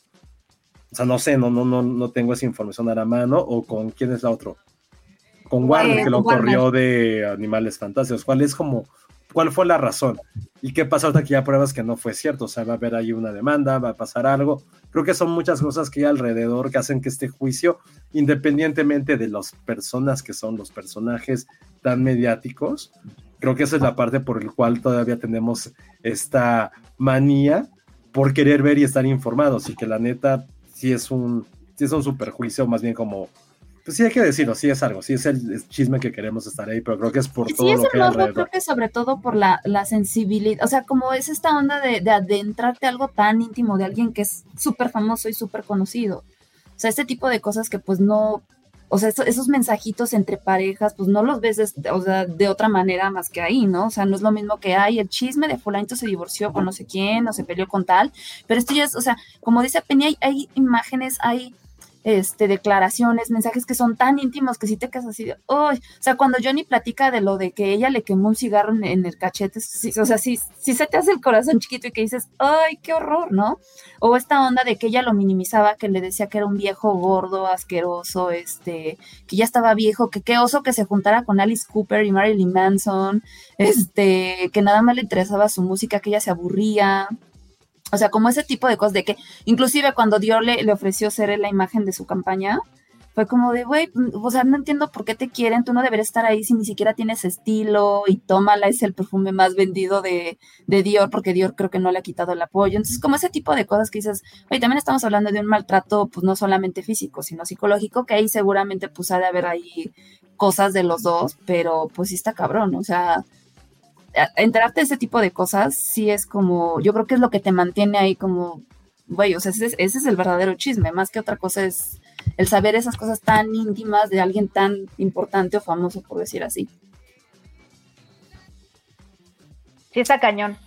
O sea, no sé, no, no, no, no tengo esa información a la mano, o con quién es la otro. Con Warner, que lo corrió de Animales Fantásticos. ¿Cuál es como, cuál fue la razón? ¿Y qué pasa ahorita que ya pruebas que no fue cierto? O sea, va a haber ahí una demanda, va a pasar algo. Creo que son muchas cosas que hay alrededor que hacen que este juicio, independientemente de las personas que son los personajes tan mediáticos, creo que esa es la parte por la cual todavía tenemos esta manía por querer ver y estar informados y que la neta sí es un, sí es un superjuicio, más bien como, pues sí hay que decirlo, sí es algo, sí es el chisme que queremos estar ahí, pero creo que es por todo sí lo que hay creo que sobre todo por la, la sensibilidad, o sea, como es esta onda de, de adentrarte a algo tan íntimo de alguien que es súper famoso y súper conocido. O sea, este tipo de cosas que pues no, o sea, esos, mensajitos entre parejas, pues no los ves de, o sea, de otra manera más que ahí, ¿no? O sea, no es lo mismo que hay el chisme de fulanito se divorció con no sé quién, o se peleó con tal, pero esto ya es, o sea, como dice Peña, hay, hay imágenes, hay este, declaraciones, mensajes que son tan íntimos que si te quedas así de, o sea, cuando Johnny platica de lo de que ella le quemó un cigarro en, el cachete, o sea, si se te hace el corazón chiquito y que dices, ay, qué horror, ¿no? O esta onda de que ella lo minimizaba, que le decía que era un viejo gordo, asqueroso, este, que ya estaba viejo, que qué oso que se juntara con Alice Cooper y Marilyn Manson, este, que nada más le interesaba su música, que ella se aburría, o sea, como ese tipo de cosas de que, inclusive cuando Dior le, le ofreció ser la imagen de su campaña, fue como de, güey, o sea, no entiendo por qué te quieren, tú no deberías estar ahí si ni siquiera tienes estilo y tómala, es el perfume más vendido de, de Dior, porque Dior creo que no le ha quitado el apoyo. Entonces, como ese tipo de cosas que dices, oye, también estamos hablando de un maltrato, pues no solamente físico, sino psicológico, que ahí seguramente pues ha de haber ahí cosas de los dos, pero pues sí está cabrón, o sea, enterarte de ese tipo de cosas sí es como, yo creo que es lo que te mantiene ahí como, güey, o sea, ese, es el verdadero chisme, más que otra cosa es el saber esas cosas tan íntimas de alguien tan importante o famoso, por decir así. Sí, está cañón.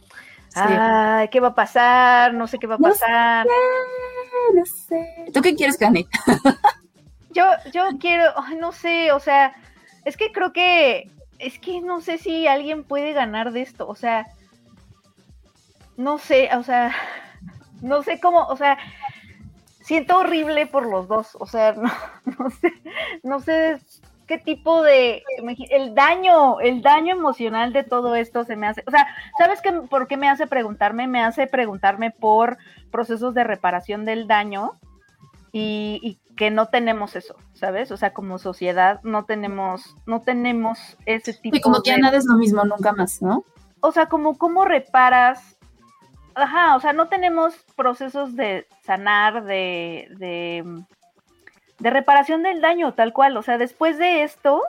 Ay, ¿qué va a pasar? No sé qué va a pasar. No sé, ¿Tú qué quieres, Cani? [LAUGHS] yo, yo quiero, no sé, o sea, es que creo que es que no sé si alguien puede ganar de esto, o sea, no sé, o sea, [LAUGHS] no sé cómo, o sea, siento horrible por los dos, o sea, [LAUGHS] no, no sé, no sé qué tipo de, el daño, el daño emocional de todo esto se me hace, o sea, ¿sabes qué, por qué me hace preguntarme? Me hace preguntarme por procesos de reparación del daño y, que no tenemos eso, ¿sabes? O sea, como sociedad no tenemos, no tenemos ese tipo de... Y como que nada es lo mismo nunca más, ¿no? O sea, como cómo reparas, ajá, o sea, no tenemos procesos de sanar, de, de, de reparación del daño, tal cual, o sea, después de esto,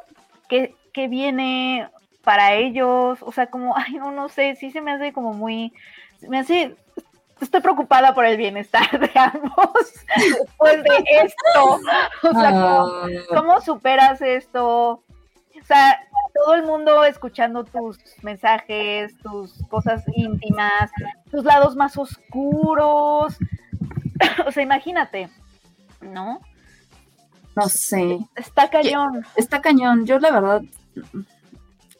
¿qué, qué viene para ellos? O sea, como, [LAUGHS] ay, no, no sé, sí se me hace como muy, me hace estoy preocupada por el bienestar de ambos después [LAUGHS] de esto. O sea, ¿cómo, Ah. cómo superas esto? O sea, todo el mundo escuchando tus mensajes, tus cosas íntimas, tus lados más oscuros. [LAUGHS] O sea, imagínate, ¿no? No sé. Está cañón. Está cañón. Yo la verdad,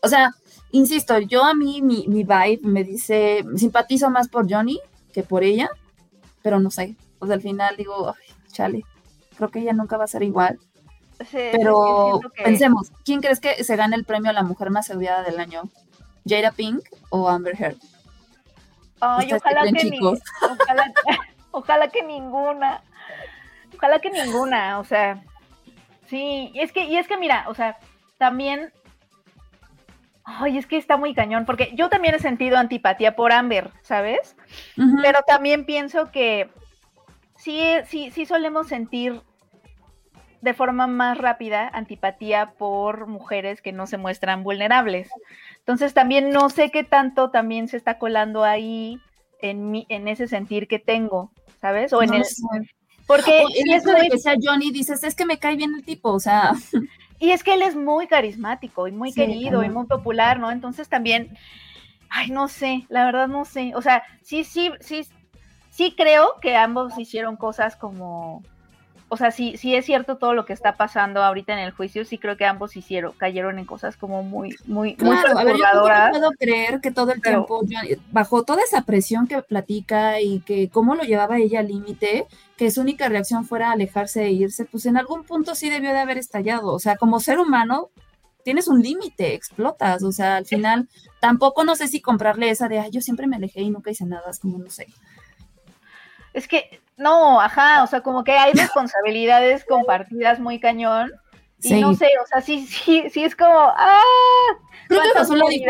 o sea, insisto, yo a mí mi, mi vibe me dice, simpatizo más por Johnny que por ella, pero no sé. Sea, al final digo, ay, chale, creo que ella nunca va a ser igual. Sí, Pero que- pensemos, ¿quién crees que se gane el premio a la mujer más odiada del año? ¿Jada Pink o Amber Heard? Ay, ¿Ustedes qué ojalá que, ni- [LAUGHS] ojalá que ninguna. Ojalá que ninguna, o sea. Sí, y es que, y es que mira, o sea, también. Ay, es que está muy cañón, porque yo también he sentido antipatía por Amber, ¿sabes? Pero también pienso que sí, sí, sí solemos sentir de forma más rápida antipatía por mujeres que no se muestran vulnerables. Entonces también no sé qué tanto también se está colando ahí en mi, en ese sentir que tengo, ¿sabes? O en No el sé. porque O el sí es hecho de muy- que sea Johnny, dices, es que me cae bien el tipo, o sea, [LAUGHS] y es que él es muy carismático y muy Sí, querido y muy popular, ¿no? Entonces también, ay, no sé, la verdad no sé. O sea, sí, sí, sí, sí creo que ambos hicieron cosas como, o sea, sí, sí es cierto todo lo que está pasando ahorita en el juicio, sí creo que ambos hicieron, cayeron en cosas como muy, muy, muy claro, a ver, yo no puedo creer que todo el Pero- tiempo, bajo toda esa presión que platica y que cómo lo llevaba ella al límite, que su única reacción fuera alejarse e irse, pues en algún punto sí debió de haber estallado. O sea, como ser humano, tienes un límite, explotas. O sea, al final, tampoco no sé si comprarle esa de, ay, yo siempre me alejé y nunca hice nada, es como, no sé. Es que, no, ajá, o sea, como que hay [LAUGHS] responsabilidades compartidas muy cañón. Y Sí. no sé, o sea, sí, sí, sí es como, ¡ah! Creo que Josué lo dijo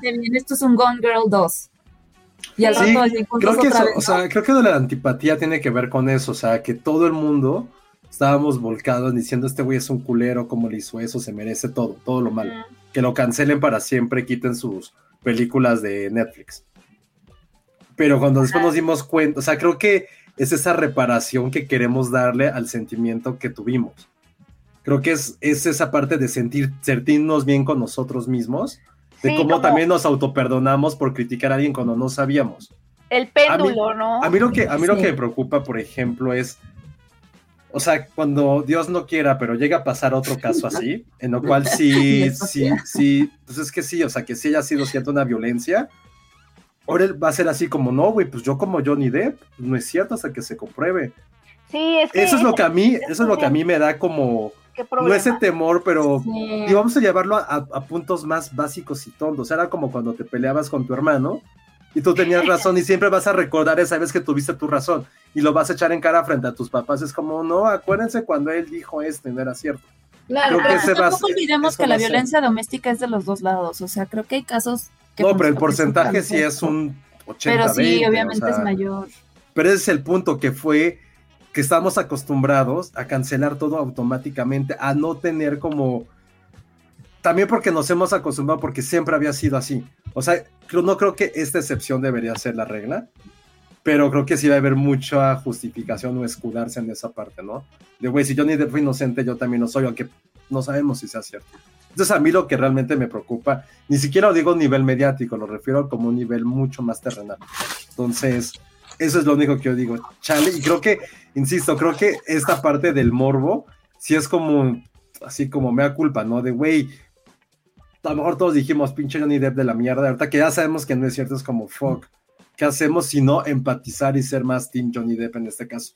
bien. Esto es un Gone Girl 2. Y al Sí, rato Creo que otra eso, vez, o sea, creo que la antipatía tiene que ver con eso, o sea, que todo el mundo estábamos volcados diciendo este güey es un culero, como le hizo eso, se merece todo, todo lo malo. Que lo cancelen para siempre, quiten sus películas de Netflix. Pero cuando después nos dimos cuenta, o sea, creo que es esa reparación que queremos darle al sentimiento que tuvimos. Creo que es, es esa parte de sentir, sentirnos bien con nosotros mismos, de Sí, cómo como también nos autoperdonamos por criticar a alguien cuando no sabíamos. El péndulo, ¿no? A mí lo que, a mí lo que me preocupa, por ejemplo, es, o sea, cuando Dios no quiera, pero llega a pasar otro caso así, en lo cual sí, [LAUGHS] sí, sí, pues es que sí, o sea, que sí haya sido cierta una violencia, ahora él va a ser así como, no, güey, pues yo como Johnny Depp, no es cierto hasta que se compruebe. Sí, es que Eso es lo que a mí, es eso es lo que a mí me da como, no ese temor, pero Sí. y vamos a llevarlo a, a puntos más básicos y tontos. Era como cuando te peleabas con tu hermano y tú tenías [LAUGHS] razón y siempre vas a recordar esa vez que tuviste tu razón y lo vas a echar en cara frente a tus papás. Es como, no, acuérdense cuando él dijo esto y no era cierto. Claro, Creo que pero ese va a tampoco olvidemos que la ser. violencia doméstica es de los dos lados. O sea, creo que hay casos. No, pero el porcentaje sí es un 80 Pero sí, 20, o obviamente sea, es mayor. Pero ese es el punto que fue que estamos acostumbrados a cancelar todo automáticamente, a no tener como... También porque nos hemos acostumbrado, porque siempre había sido así. O sea, no creo que esta excepción debería ser la regla, pero creo que sí va a haber mucha justificación o escudarse en esa parte, ¿no? De, güey, si Johnny Depp fue inocente, yo también lo soy, aunque no sabemos si sea cierto. Entonces, a mí lo que realmente me preocupa, ni siquiera lo digo a nivel mediático, lo refiero como un nivel mucho más terrenal. Entonces, eso es lo único que yo digo, y creo que, insisto, creo que esta parte del morbo, sí es como, así como mea culpa, ¿no? De, güey, a lo mejor todos dijimos, pinche Johnny Depp de la mierda, ahorita que ya sabemos que no es cierto, es como, fuck, ¿qué hacemos si no empatizar y ser más Team Johnny Depp en este caso?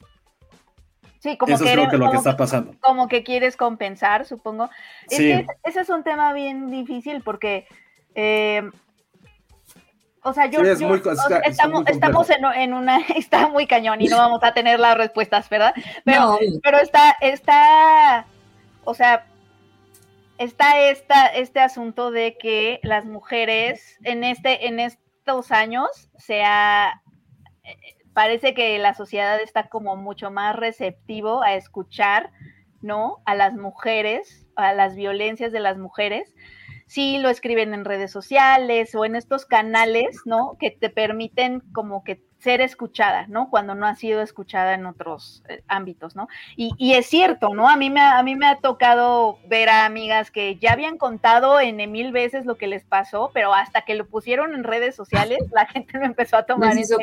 Sí, como Eso que, es lo que, lo que como está que- pasando. como que quieres compensar, supongo. Es Sí. que ese es un tema bien difícil porque, eh, o sea, yo, Sí, es yo- muy- está- está estamos, muy estamos en, en una, [LAUGHS] está muy cañón y no vamos a tener las respuestas, ¿verdad? Pero, No, pero está, está, o sea, está esta, este asunto de que las mujeres en este, en estos años se ha, parece que la sociedad está como mucho más receptivo a escuchar, ¿no? A las mujeres, a las violencias de las mujeres. Sí lo escriben en redes sociales o en estos canales, ¿no? Que te permiten como que ser escuchada, ¿no? Cuando no ha sido escuchada en otros eh, ámbitos, ¿no? Y, es cierto, ¿no? A mí, me ha, a mí me ha tocado ver a amigas que ya habían contado en mil veces lo que les pasó, pero hasta que lo pusieron en redes sociales, la [LAUGHS] gente no empezó a tomar en serio,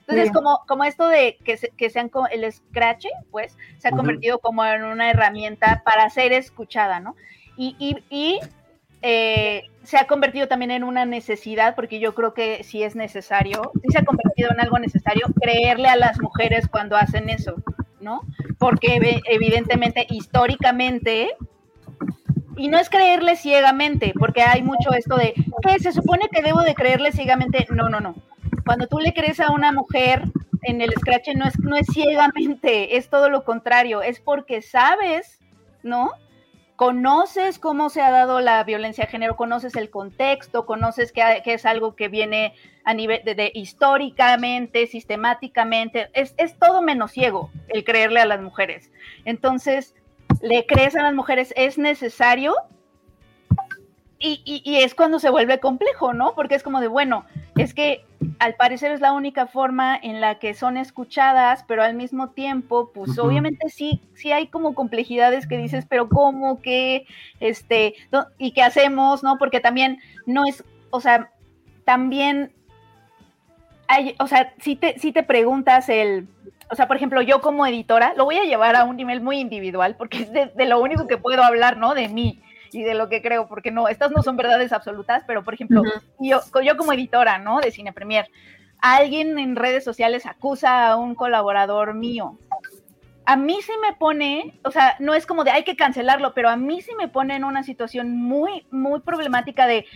Entonces, como, como esto de que, se, que sean el scratch, pues, se ha convertido como en una herramienta para ser escuchada, ¿no? Y, y, y eh, se ha convertido también en una necesidad, porque yo creo que sí es necesario, sí se ha convertido en algo necesario creerle a las mujeres cuando hacen eso, ¿no? Porque evidentemente, históricamente, y no es creerle ciegamente, porque hay mucho esto de, que se supone que debo de creerle ciegamente? No, no, no. Cuando tú le crees a una mujer en el scratch no es, no es ciegamente, es todo lo contrario, es porque sabes, ¿no? Conoces cómo se ha dado la violencia de género, conoces el contexto, conoces que, es algo que viene a nivel de, históricamente, sistemáticamente, es, es, todo menos ciego el creerle a las mujeres. Entonces, le crees a las mujeres, es necesario y, es cuando se vuelve complejo, ¿no? Porque es como de, bueno, es que al parecer es la única forma en la que son escuchadas, pero al mismo tiempo, pues obviamente sí, sí hay como complejidades que dices, pero ¿cómo que, este, y qué hacemos, ¿no? Porque también no es, o sea, también hay, o sea, si te, si te preguntas el, o sea, por ejemplo, yo como editora, lo voy a llevar a un nivel muy individual, porque es de, de lo único que puedo hablar, ¿no? De mí y de lo que creo, porque no, estas no son verdades absolutas, pero por ejemplo, yo, yo como editora, ¿no? De Cine Premier, alguien en redes sociales acusa a un colaborador mío. A mí sí me pone, o sea, no es como de hay que cancelarlo, pero a mí sí me pone en una situación muy, muy problemática de,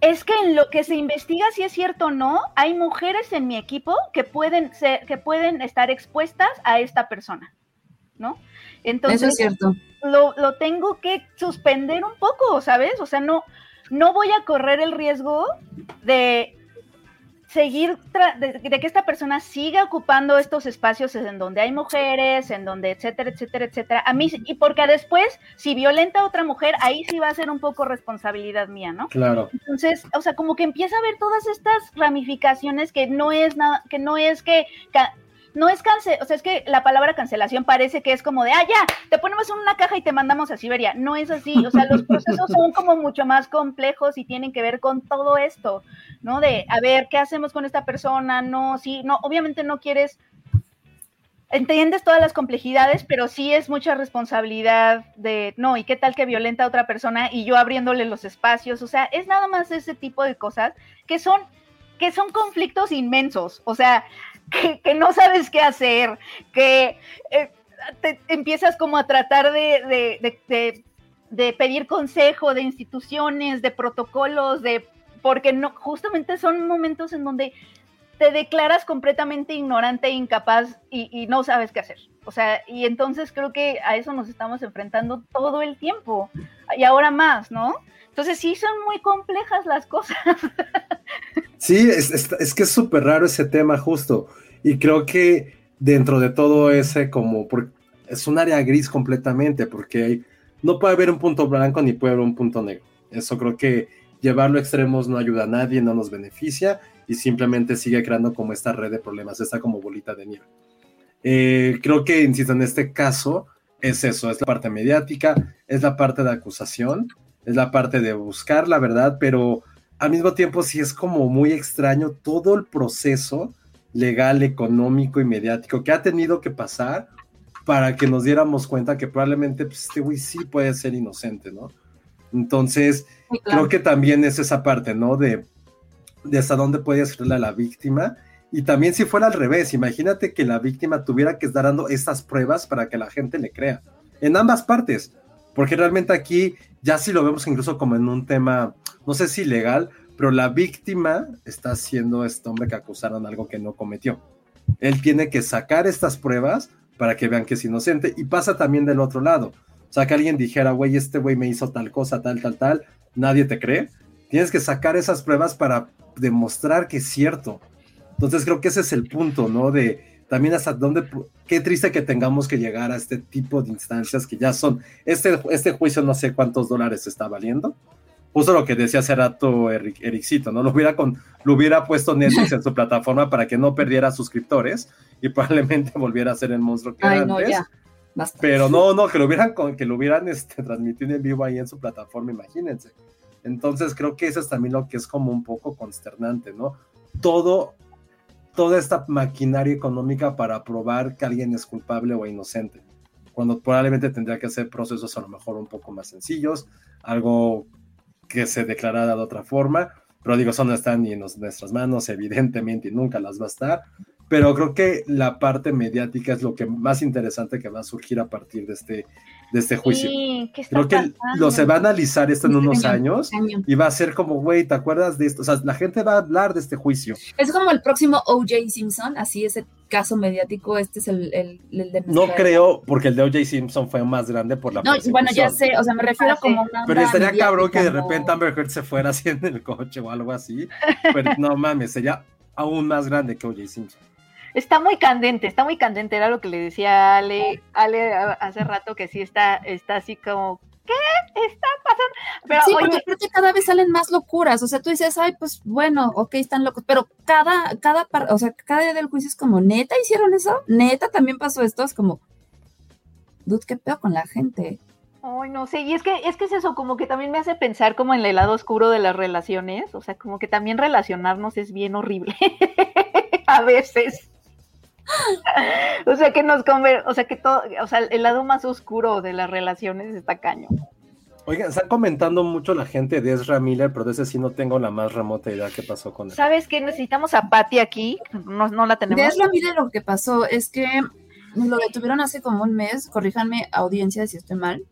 es que en lo que se investiga si es cierto o no, hay mujeres en mi equipo que pueden ser, que pueden estar expuestas a esta persona, ¿no? Entonces, Eso es cierto lo, lo, tengo que suspender un poco, ¿sabes? O sea, no, no voy a correr el riesgo de seguir, de, que esta persona siga ocupando estos espacios en donde hay mujeres, en donde, etcétera, etcétera, etcétera. A mí, y porque después, si violenta a otra mujer, ahí sí va a ser un poco responsabilidad mía, ¿no? Claro. Entonces, o sea, como que empieza a ver todas estas ramificaciones que no es nada, que no es que no es cancel, o sea, es que la palabra cancelación parece que es como de, ah, ya, te ponemos en una caja y te mandamos a Siberia. No es así, o sea, los procesos son como mucho más complejos y tienen que ver con todo esto, ¿no? De, a ver, ¿qué hacemos con esta persona? No, sí, no, obviamente no quieres, entiendes todas las complejidades, pero sí es mucha responsabilidad de, no, ¿y qué tal que violenta a otra persona y yo abriéndole los espacios? O sea, es nada más ese tipo de cosas que son que son conflictos inmensos, o sea, que, no sabes qué hacer, que eh, te empiezas como a tratar de, pedir consejo de instituciones, de protocolos, de porque no, justamente son momentos en donde te declaras completamente ignorante e incapaz y, y, no sabes qué hacer. O sea, y entonces creo que a eso nos estamos enfrentando todo el tiempo y ahora más, ¿no? Entonces sí son muy complejas las cosas. [LAUGHS] Sí, es, que es súper raro ese tema justo. Y creo que dentro de todo ese como es un área gris completamente porque no puede haber un punto blanco ni puede haber un punto negro. Eso creo que llevarlo a extremos no ayuda a nadie, no nos beneficia y simplemente sigue creando como esta red de problemas, esta como bolita de nieve. Eh, creo que, insisto, en este caso es eso, es la parte mediática, es la parte de acusación, es la parte de buscar la verdad, pero al mismo tiempo sí es como muy extraño todo el proceso legal, económico y mediático que ha tenido que pasar para que nos diéramos cuenta que probablemente pues, este güey sí puede ser inocente, ¿no? Entonces, creo que también es esa parte, ¿no? De, de hasta dónde puede hacerle a la víctima. Y también si fuera al revés, imagínate que la víctima tuviera que estar dando estas pruebas para que la gente le crea. En ambas partes, porque realmente aquí ya si lo vemos incluso como en un tema, no sé si legal, pero la víctima está siendo este hombre que acusaron algo que no cometió. Él tiene que sacar estas pruebas para que vean que es inocente y pasa también del otro lado. O sea, que alguien dijera, güey, este güey me hizo tal cosa, tal, tal, tal, nadie te cree. Tienes que sacar esas pruebas para demostrar que es cierto. Entonces creo que ese es el punto, ¿no? De, también hasta dónde, qué triste que tengamos que llegar a este tipo de instancias que ya son, este, este juicio no sé cuántos dólares está valiendo, justo lo que decía hace rato Eric, Ericito, ¿no? Lo hubiera, con, lo hubiera puesto Netflix en su plataforma para que no perdiera suscriptores y probablemente [LAUGHS] volviera a ser el monstruo que era antes. Pero no, no, que lo hubieran, que lo hubieran este, transmitido en vivo ahí en su plataforma, imagínense. Entonces creo que eso es también lo que es como un poco consternante, ¿no? Todo, toda esta maquinaria económica para probar que alguien es culpable o inocente, cuando probablemente tendría que hacer procesos a lo mejor un poco más sencillos, algo que se declarara de otra forma, pero digo, eso no está ni en nuestras manos, evidentemente, y nunca las va a estar, pero creo que la parte mediática es lo que más interesante que va a surgir a partir de este, de este juicio. creo que lo se va a analizar esto en unos años y va a ser como, güey, ¿te acuerdas de esto? O sea, la gente va a hablar de este juicio. Es como el próximo O.J. Simpson, así ese caso mediático, este es el, el, de... No creo, porque el de O.J. Simpson fue más grande por la No, bueno, ya sé, o sea, me refiero ah, como una... Pero estaría cabrón que de repente Amber Heard se fuera así en el coche o algo así. Pero no mames, sería aún más grande que O.J. Simpson. Está muy candente, está muy candente, era lo que le decía Ale, Ale hace rato que sí está, está así como, ¿qué está pasando? Pero, sí, oye, porque cada vez salen más locuras, o sea, tú dices, ay, pues bueno, ok, están locos, pero cada, cada, o sea, cada día del juicio es como, ¿neta hicieron eso? ¿Neta también pasó esto? Es como, dude, ¿qué pedo con la gente? Ay, no sé, y es que, es que es eso, como que también me hace pensar como en el lado oscuro de las relaciones, o sea, como que también relacionarnos es bien horrible [LAUGHS] a veces. [LAUGHS] o sea que nos conver o sea que todo, o sea, el lado más oscuro de las relaciones está caño. Oigan, están comentando mucho la gente de Ezra Miller, pero de ese sí no tengo la más remota idea qué pasó con él. ¿Sabes que necesitamos a Patty aquí? No, no la tenemos. De Ezra Miller lo que pasó es que lo detuvieron hace como un mes, corríjanme audiencia si estoy mal,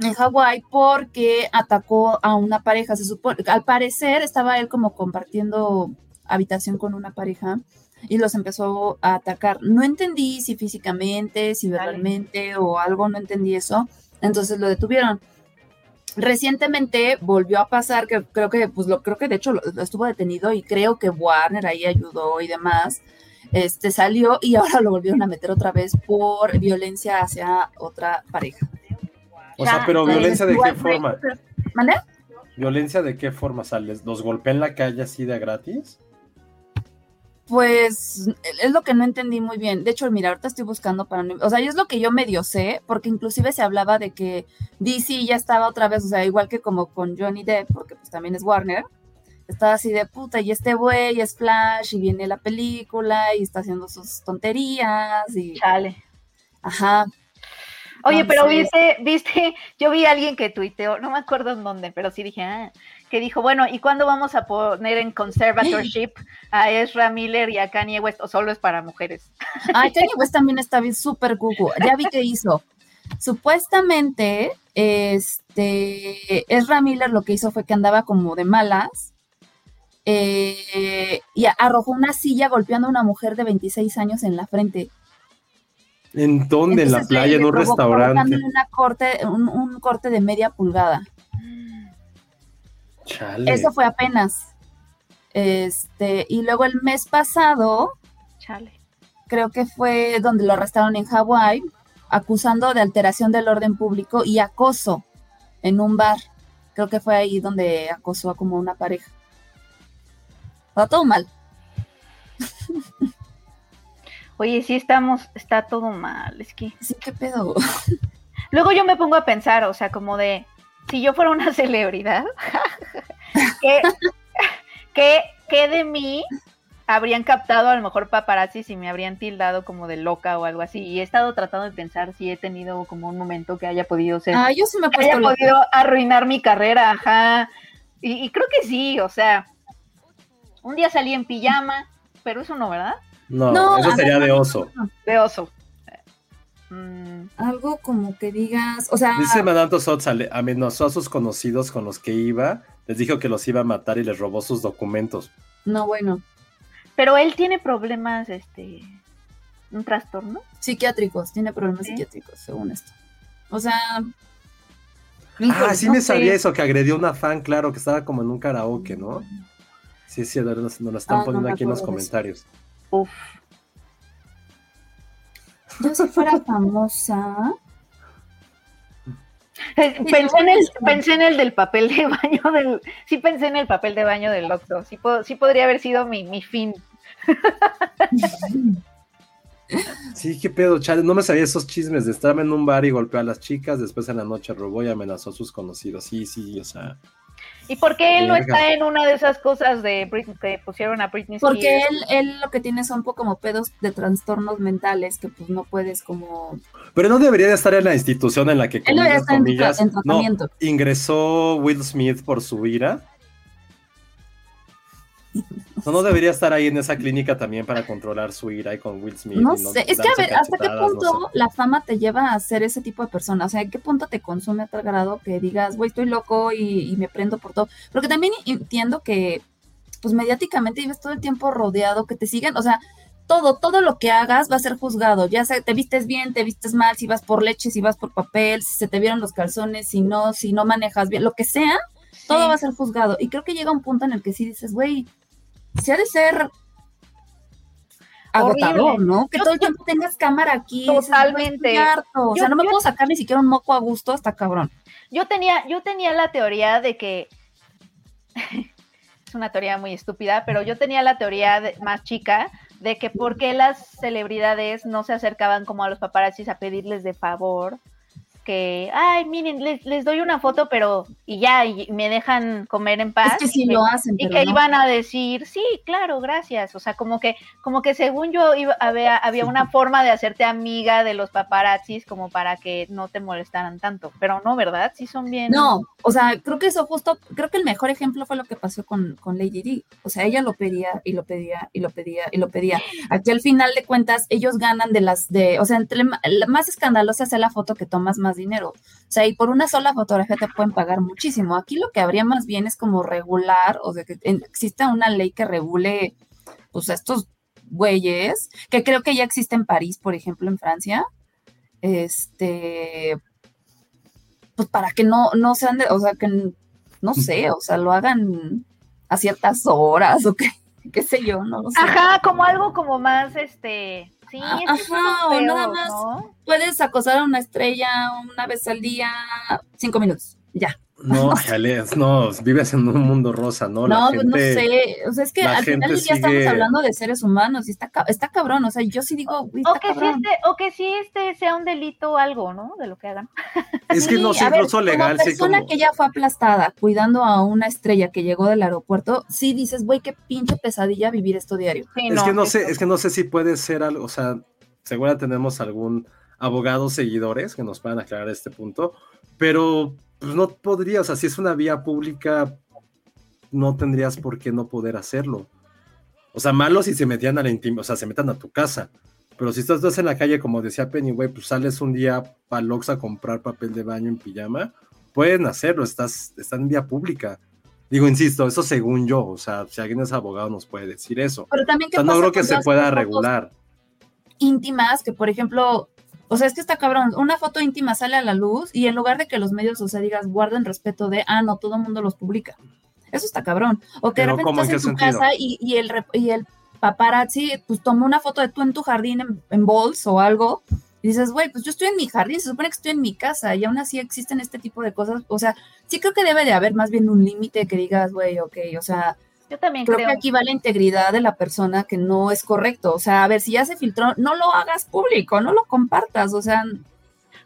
en Hawái porque atacó a una pareja. Se supone, al parecer estaba él como compartiendo habitación con una pareja y los empezó a atacar. No entendí si físicamente, si verbalmente o algo, no entendí eso. Entonces lo detuvieron. Recientemente volvió a pasar, que creo que, pues lo creo que de hecho lo, estuvo detenido y creo que Warner ahí ayudó y demás. Este salió y [LAUGHS] ahora lo volvieron a meter otra vez por violencia hacia otra pareja. O sea, pero violencia de qué forma? ¿Mande? ¿Violencia de qué forma? ¿Sales? ¿Los golpea en la calle así de gratis? Pues es lo que no entendí muy bien. De hecho, mira, ahorita estoy buscando para... O sea, es lo que yo medio sé, porque inclusive se hablaba de que DC ya estaba otra vez, o sea, igual que como con Johnny Depp, porque pues también es Warner, estaba así de puta, y este güey es Flash, y viene la película, y está haciendo sus tonterías, y... Chale. Ajá. Oye, pero viste, viste, yo vi a alguien que tuiteó, no me acuerdo en dónde, pero sí dije, ah, que dijo, bueno, ¿y cuándo vamos a poner en conservatorship a Ezra Miller y a Kanye West? ¿O solo es para mujeres? [LAUGHS] Ay, Kanye West también está bien súper cucu. Ya vi que hizo. Supuestamente, este, Ezra Miller lo que hizo fue que andaba como de malas eh, y arrojó una silla golpeando a una mujer de 26 años en la frente. ¿En dónde? en la playa, en un restaurante. Una corte, un corte de media pulgada. Eso fue apenas. Este, y luego el mes pasado, creo que fue donde lo arrestaron en Hawái, acusando de alteración del orden público y acoso en un bar. Creo que fue ahí donde acosó a como una pareja. Va todo mal. [LAUGHS] Oye, sí estamos, está todo mal, es que. Sí, qué pedo. Luego yo me pongo a pensar, o sea, como de, si yo fuera una [LAUGHS] celebridad, [LAUGHS] ¿qué, qué, de mí habrían captado a lo mejor paparazzi si me habrían tildado como de loca o algo así? Y he estado tratando de pensar si he tenido como un momento que haya podido ser. Ah, yo sí me he haya podido arruinar mi carrera, ajá. Y, creo que sí, o sea, un día salí en pijama, pero eso no, ¿verdad? No, eso sería de oso. De oso. Mm. Algo como que digas, o sea... Dice Madame Sotzale, amenazó a sus conocidos con los que iba, les dijo que los iba a matar y les robó sus documentos. No, bueno. Pero él tiene problemas, este, un trastorno. Psiquiátricos, tiene problemas psiquiátricos, según esto. O sea... Ah, sí me sabía eso, que agredió a una fan, claro, que estaba como en un karaoke, ¿no? Sí, sí, nos, nos lo están ah, poniendo aquí en los comentarios. Uf. Yo si fuera famosa, Eh, Pensé en, el, pensé en el del papel de baño del. Sí, pensé en el papel de baño del Oxxo. Sí, po- sí podría haber sido mi, mi fin. [LAUGHS] Sí, qué pedo, chale. No me sabía esos chismes de estar en un bar y golpear a las chicas, después en la noche robó y amenazó a sus conocidos. Sí, sí, o sea. ¿Y por qué él no está en una de esas cosas de Britney, que pusieron a Britney Porque Spears? él, él lo que tiene son poco como pedos de trastornos mentales que pues no puedes como... Pero no debería de estar en la institución en la que, Él debería comillas, estar en, no, tratamiento. ingresó Will Smith por su ira. No, no debería estar ahí en esa clínica también para controlar su ira y con Will Smith. No sé, es que a ver, ¿hasta qué no punto sé. la fama te lleva a ser ese tipo de persona? O sea, ¿a qué punto te consume a tal grado que digas, güey, estoy loco y, y me prendo por todo? Porque también entiendo que, pues mediáticamente vives todo el tiempo rodeado, que te siguen, o sea, todo, todo lo que hagas va a ser juzgado, ya sea, te vistes bien, te vistes mal, si vas por leche, si vas por papel, si se te vieron los calzones, si no, si no manejas bien, lo que sea, todo Sí. va a ser juzgado. Y creo que llega un punto en el que sí dices, güey, ha de ser agotador, Horrible. ¿no? Que Yo- todo el tiempo tengas cámara aquí. dices, Totalmente. estoy harto. O sea, Yo- no me yo- puedo sacar ni siquiera un moco a gusto, hasta cabrón. Yo tenía, yo tenía la teoría de que [LAUGHS] es una teoría muy estúpida, pero yo tenía la teoría de- más chica de que por qué las celebridades no se acercaban como a los paparazzis a pedirles de favor que, ay, miren, les, les doy una foto, pero y ya, y me dejan comer en paz. es que sí y que- lo hacen, y que no. iban a decir, sí, claro, gracias. O sea, como que, como que según yo iba, había, había una forma de hacerte amiga de los paparazzis como para que no te molestaran tanto. Pero no, ¿verdad? Sí son bien. No, o sea, creo que eso justo, creo que el mejor ejemplo fue lo que pasó con, con Lady Di. O sea, ella lo pedía y lo pedía y lo pedía y lo pedía. Aquí al final de cuentas, ellos ganan de las, de, o sea, entre más escandalosa sea la foto que tomas más dinero. O sea, y por una sola fotografía te pueden pagar muchísimo. Aquí lo que habría más bien es como regular, o sea, que exista una ley que regule, pues, estos güeyes, que creo que ya existe en París, por ejemplo, en Francia. Este, pues para que no, no sean de, o sea, que no sé, o sea, lo hagan a ciertas horas o qué, [LAUGHS] qué sé yo, no lo sé. Ajá, como algo como más, este, sí, Ah, es ajá, o nada más. ¿no? Puedes acosar a una estrella una vez al día, cinco minutos, ya. No, [LAUGHS] jale, no, vives en un mundo rosa, ¿no? La No, pues no gente- sé, o sea, es que al final día estamos hablando de seres humanos y está, está cabrón, o sea, yo sí digo, O que, sí cabrón. este, o que sí este sea un delito o algo, ¿no? De lo que hagan. [LAUGHS] Es que no Sí, sé, a ver, incluso legal, como sí, persona como... que ya fue aplastada cuidando a una estrella que llegó del aeropuerto, sí dices, güey, qué pinche pesadilla vivir esto diario. Sí, Es que no sé, es que no sé si puede ser algo, o sea, seguro tenemos algún abogado seguidores que nos puedan aclarar este punto, pero pues no podría, o sea, si es una vía pública, no tendrías por qué no poder hacerlo. O sea, malo si se metían a la intimidad, o sea, se metan a tu casa. Pero si estás, estás en la calle, como decía Penny, güey, pues sales un día para Oxxo a comprar papel de baño en pijama, pueden hacerlo, estás, están en vía pública. Digo, insisto, eso según yo, o sea, si alguien es abogado nos puede decir eso. Pero también, O ¿qué sea, no creo que se pueda regular. íntimas que, por ejemplo, o sea, es que está cabrón, una foto íntima sale a la luz y en lugar de que los medios, o sea, digas, guarden respeto de, ah, no, todo el mundo los publica. Eso está cabrón. O que de Pero, repente ¿cómo? estás ¿En en, tu sentido? casa y, y el, y el paparazzi, pues tomó una foto de tú en tu jardín en, en bols o algo. Y dices, güey, pues yo estoy en mi jardín, se supone que estoy en mi casa y aún así existen este tipo de cosas. O sea, sí creo que debe de haber más bien un límite que digas, güey, ok, o sea, Yo también creo creo. que aquí va la integridad de la persona que no es correcto. O sea, a ver, si ya se filtró, no lo hagas público, no lo compartas. O sea,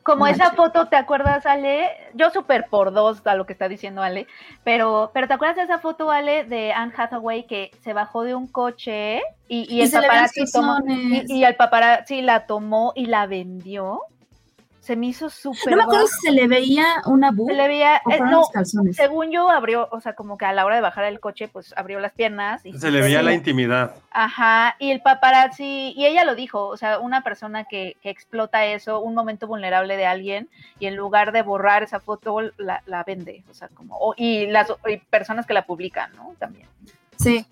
Como esa foto, ¿te acuerdas, Ale? Yo súper por dos a lo que está diciendo Ale, pero, pero ¿te acuerdas de esa foto, Ale, de Anne Hathaway que se bajó de un coche y, y Y el paparazzi tomó, y, y el paparazzi la tomó y la vendió? Se me hizo súper no me acuerdo bajo. si se le veía una bu Se le veía, o eh, no, los calzones. según yo abrió, o sea, como que a la hora de bajar el coche, pues abrió las piernas. Y Se le veía la intimidad. Ajá, y el paparazzi, y ella lo dijo, o sea, una persona que, que explota eso, un momento vulnerable de alguien, y en lugar de borrar esa foto, la, la vende, o sea, como, o- y las y personas que la publican, ¿no? También. Sí.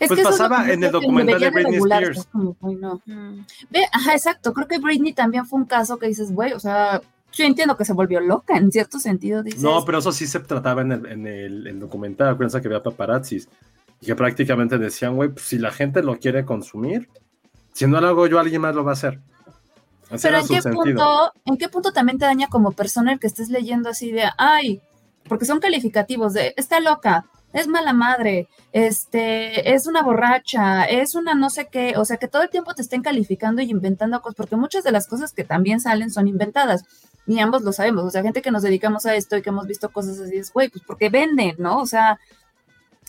Es Pues que eso es lo pasaba en el documental de Britney regular, Spears. como, no. Mm. Ve, ajá, exacto. Creo que Britney también fue un caso que dices, güey, o sea, yo entiendo que se volvió loca en cierto sentido. Dices, No, pero eso sí se trataba en el, en el, el documental. Acuérdense que había paparazzis y que prácticamente decían, güey, pues, si la gente lo quiere consumir, si no lo hago yo, alguien más lo va a hacer. Pero ¿en qué, sentido. punto, ¿en qué punto también te daña como persona el que estés leyendo así de, ay, porque son calificativos de, está loca, es mala madre, este, es una borracha, es una no sé qué, o sea, que todo el tiempo te estén calificando y inventando cosas, porque muchas de las cosas que también salen son inventadas, y ambos lo sabemos, o sea, gente que nos dedicamos a esto y que hemos visto cosas así, es, güey, pues porque venden, ¿no? O sea,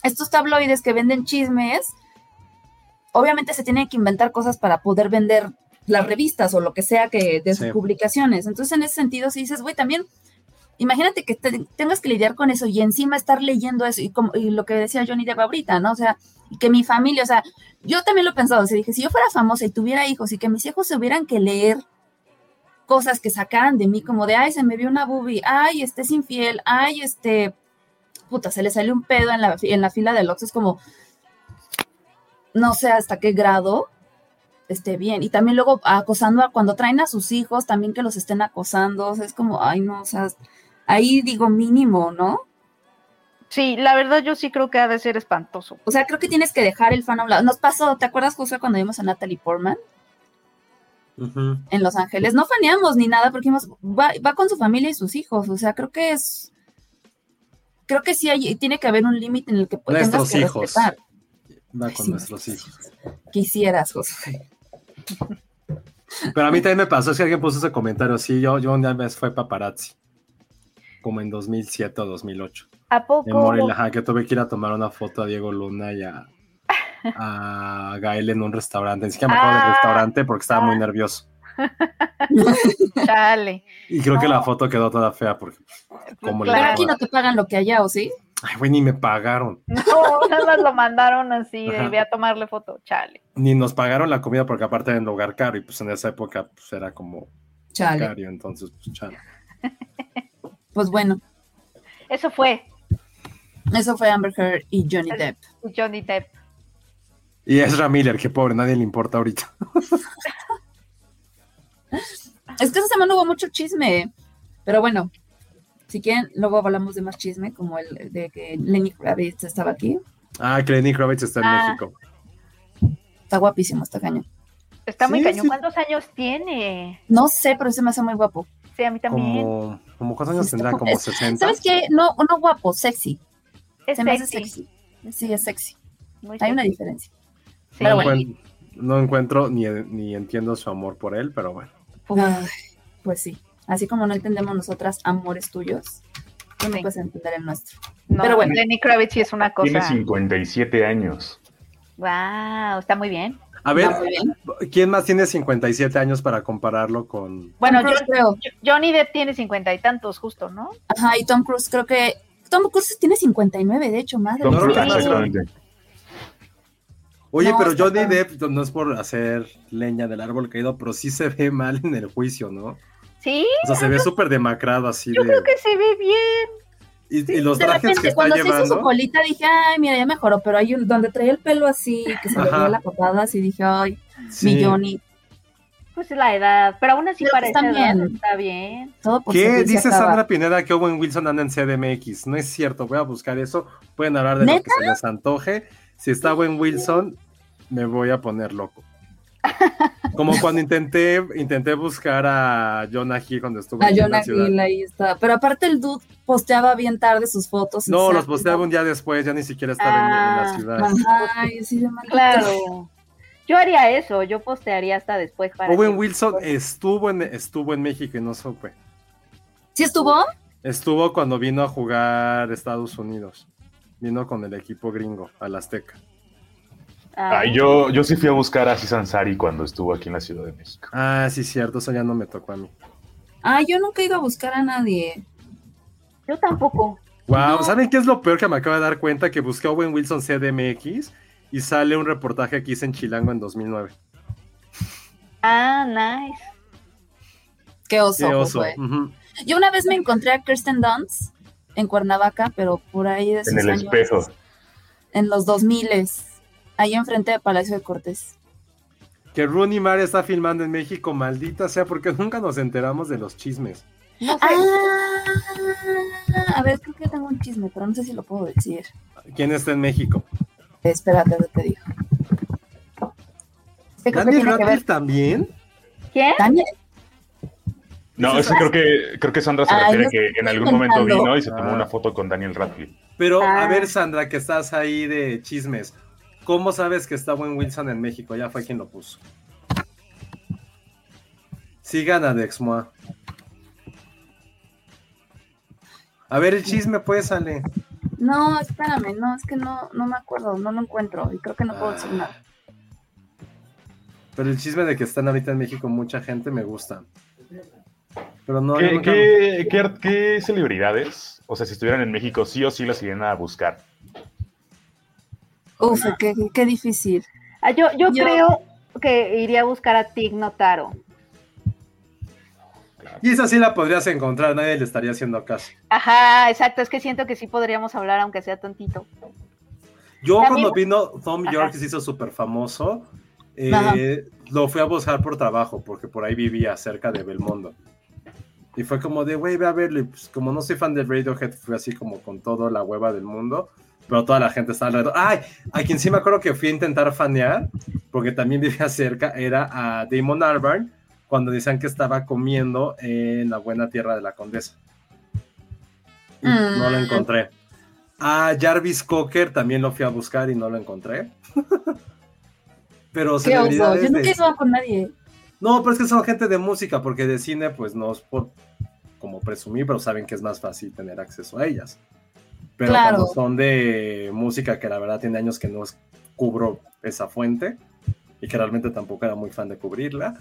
estos tabloides que venden chismes, obviamente se tienen que inventar cosas para poder vender las revistas o lo que sea que de sus Sí. publicaciones. Entonces, en ese sentido, si dices, güey, también, imagínate que te- tengas que lidiar con eso y encima estar leyendo eso y, como, y lo que decía Johnny Depp ahorita, ¿no? O sea, que mi familia, o sea, yo también lo he pensado, o dije, si yo fuera famosa y tuviera hijos y que mis hijos se hubieran que leer cosas que sacaran de mí, como de, ay, se me vio una boobie, ay, este es infiel, ay, este, puta, se le salió un pedo en la, en la fila del Ox, es como, no sé hasta qué grado esté bien. Y también luego acosando a cuando traen a sus hijos, también que los estén acosando, o sea, es como, ay, no, o sea, ahí digo mínimo, ¿no? Sí, la verdad yo sí creo que ha de ser espantoso. O sea, creo que tienes que dejar el fan a un lado. Nos pasó, ¿te acuerdas, José, cuando vimos a Natalie Portman en Los Ángeles? No faneamos ni nada porque va, va con su familia y sus hijos. O sea, creo que es. Creo que sí hay, tiene que haber un límite en el que tengas Nuestros que hijos. respetar. Va con Sí, nuestros hijos. Quisieras, José. Pero a mí también me pasó, es que alguien puso ese comentario, sí, yo, yo una vez fue paparazzi, como en 2007 o 2008, ¿A poco? Morelia, ajá, que tuve que ir a tomar una foto a Diego Luna y a, a [LAUGHS] Gael en un restaurante, ni siquiera me acuerdo del Ah. restaurante porque estaba muy nervioso. [LAUGHS] Chale. Y creo que la foto quedó toda fea porque, ¿cómo le Pero Claro. aquí no te pagan lo que allá, ¿o sí? Ay, güey, ni me pagaron. No, nada más lo mandaron así, de ve a tomarle foto. Chale. Ni nos pagaron la comida porque aparte era en lugar caro y pues en esa época pues era como Chale. caro, entonces pues chale. [LAUGHS] Pues bueno, Eso fue eso fue Amber Heard y Johnny Depp. Johnny Depp. Y Ezra Miller, que pobre, nadie le importa ahorita. [LAUGHS] Es que esta semana hubo mucho chisme, pero bueno, si quieren, luego hablamos de más chisme, como el de que Lenny Kravitz estaba aquí. Ah, que Lenny Kravitz está en Ah. México. Está guapísimo, está cañón. Está muy Sí, cañón. sí. ¿Cuántos años tiene? No sé, pero se me hace muy guapo. Sí, a mí también. Como, como ¿cuántos años tendrá? como- Como es- 60. ¿Sabes qué? No, no guapo, sexy. Es se me hace sexy. sexy. Sí, es sexy. muy Hay una diferencia. Sí. pero no, bueno. encuent- no encuentro ni, ni entiendo su amor por él, pero bueno. Pues sí. Así como no entendemos nosotras amores tuyos, tú no Sí. puedes entender el nuestro. No, pero bueno. Lenny Kravitz sí es una Tiene cosa. 57 años. Wow, está muy bien. A ver. ¿quién más tiene 57 años para compararlo con... Bueno, yo creo. Jo- Johnny Depp tiene cincuenta y tantos, justo, ¿no? Ajá, y Tom Cruise, creo que. Tom Cruise tiene 59, de hecho, madre. Tom No, Cruise, exactamente. Oye, No, pero Johnny. Depp no es por hacer leña del árbol caído, pero sí se ve mal en el juicio, ¿no? Sí, O sea, se ve súper demacrado así yo de... creo que se ve bien. Y, y los de trajes que repente, está cuando se hizo su colita, dije, ay, mira, ya mejoró, pero hay un, donde traía el pelo así, que se le veía la papada, así dije, ay, Sí. mi Johnny, Pues es la edad, pero aún así Pero parece está edad, bien. está bien. todo por ¿Qué? Dice acaba. Sandra Pineda que Owen Wilson anda en CDMX. No es cierto, voy a buscar eso. Pueden hablar de lo que se les antoje. Si está Owen Wilson, me voy a poner loco. Como cuando intenté, intenté buscar a Jonah Hill cuando estuvo A en Jonah la ciudad. Hill ahí está. Pero aparte el dude posteaba bien tarde sus fotos. No, los posteaba un día después, ya ni siquiera estaba en- en, Ah, la ciudad. De mal. Claro. Yo haría eso, yo postearía hasta después para Owen que- Wilson estuvo en, estuvo en México y no supe. ¿Sí estuvo? Estuvo cuando vino a jugar Estados Unidos. Vino con el equipo gringo, al Azteca. Ah, Ay, yo, yo sí fui a buscar a Aziz Ansari cuando estuvo aquí en la Ciudad de México. Ah, sí, cierto, eso ya no me tocó a mí. Ah, yo nunca he ido a buscar a nadie. Yo tampoco. Wow, No. ¿saben qué es lo peor que me acabo de dar cuenta? Que busqué a Owen Wilson CDMX y sale un reportaje que hice en Chilango en 2009. Ah, nice. Qué oso, Qué oso. Yo una vez me encontré a Kirsten Dunst en Cuernavaca, pero por ahí de En el años, espejo. En los 2000 ahí enfrente de Palacio de Cortés. Que Rooney Mara está filmando en México, maldita sea, porque nunca nos enteramos de los chismes. No sé. Ah, a ver, creo que tengo un chisme, pero no sé si lo puedo decir. ¿Quién está en México? Espérate, te digo. Es que creo que ¿Daniel que. Radcliffe también? ¿Quién? Daniel, No, es que creo que, creo que Sandra se Ay, refiere no que en algún momento vino y se tomó Ah. una foto con Daniel Radcliffe. Pero a Ah. ver, Sandra, que estás ahí de chismes. ¿Cómo sabes que está buen Wilson en México? Ya fue quien lo puso. Sigan a Dexmoa. A ver, el chisme, pues, sale. No, espérame, no, es que no, no me acuerdo, no lo encuentro y creo que no puedo decir Ah. nada. Pero el chisme de que están ahorita en México mucha gente me gusta. Pero no, ¿Qué, nunca- qué, qué celebridades, o sea, si estuvieran en México, sí o sí las irían a buscar? Uf, qué, qué difícil. Ah, yo, yo, Yo- creo que iría a buscar a Tig Notaro. Y esa sí la podrías encontrar, nadie le estaría haciendo caso. Ajá, exacto, es que siento que sí podríamos hablar aunque sea tantito. Yo También- cuando vino Tom Ajá. York y se hizo súper famoso, eh, lo fui a buscar por trabajo, porque por ahí vivía cerca de Belmondo. Y fue como de, güey, ve a verlo. Y pues, como no soy fan de Radiohead, fui así como con toda la hueva del mundo. Pero toda la gente estaba alrededor. ¡Ay! A quien sí me acuerdo que fui a intentar fanear, porque también [LAUGHS] vivía cerca, era a Damon Albarn, cuando decían que estaba comiendo en la buena tierra de la condesa. Y Mm. No lo encontré. A Jarvis Cocker también lo fui a buscar y no lo encontré. [LAUGHS] Pero celebridades yo nunca he con nadie. No, pero es que son gente de música, porque de cine, pues no es por como presumir, pero saben que es más fácil tener acceso a ellas. Pero Claro. cuando son de música, que la verdad tiene años que no cubro esa fuente, y que realmente tampoco era muy fan de cubrirla,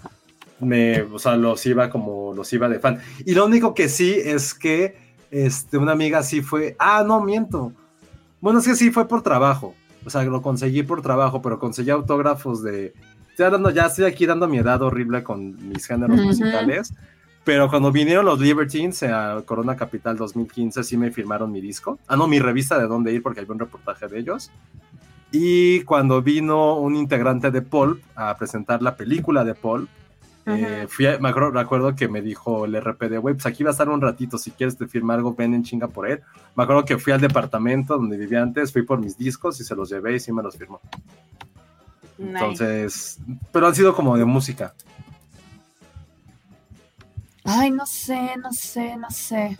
me, o sea, los iba como los iba de fan. Y lo único que sí es que este, una amiga sí fue, ah, no, miento. Bueno, es que sí fue por trabajo. O sea, lo conseguí por trabajo, pero conseguí autógrafos de, Estoy hablando, ya estoy aquí dando mi edad horrible con mis géneros Ujú. musicales. Pero cuando vinieron los Libertines a Corona Capital 2015, sí me firmaron mi disco. Ah, no, mi revista de dónde ir, porque había un reportaje de ellos. Y cuando vino un integrante de Paul a presentar la película de Paul, eh, fui a- me acuerdo, recuerdo que me dijo el RPD, güey, pues aquí va a estar un ratito, si quieres te firma algo, ven en chinga por él. Me acuerdo que fui al departamento donde vivía antes, fui por mis discos y se los llevé y sí me los firmó. Nice. Entonces, pero han sido como de música. Ay, no sé, no sé, no sé.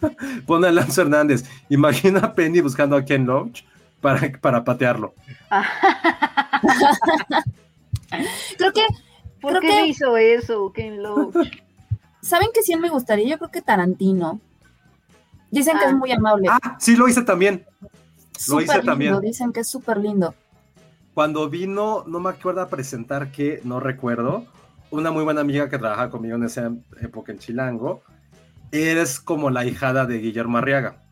[LAUGHS] Pone a Lance Hernández. Imagina a Penny buscando a Ken Loach para, para patearlo. [LAUGHS] Creo que, ¿Por creo qué que- hizo eso, Ken Loach? [LAUGHS] ¿saben que sí me gustaría? Yo creo que Tarantino. Dicen que Ah. es muy amable. Ah, sí, lo hice también. lo hice lindo, también. Dicen que es súper lindo. Cuando vino, no me acuerdo a presentar que, no recuerdo, una muy buena amiga que trabajaba conmigo en esa época en Chilango, eres como la hijada de Guillermo Arriaga.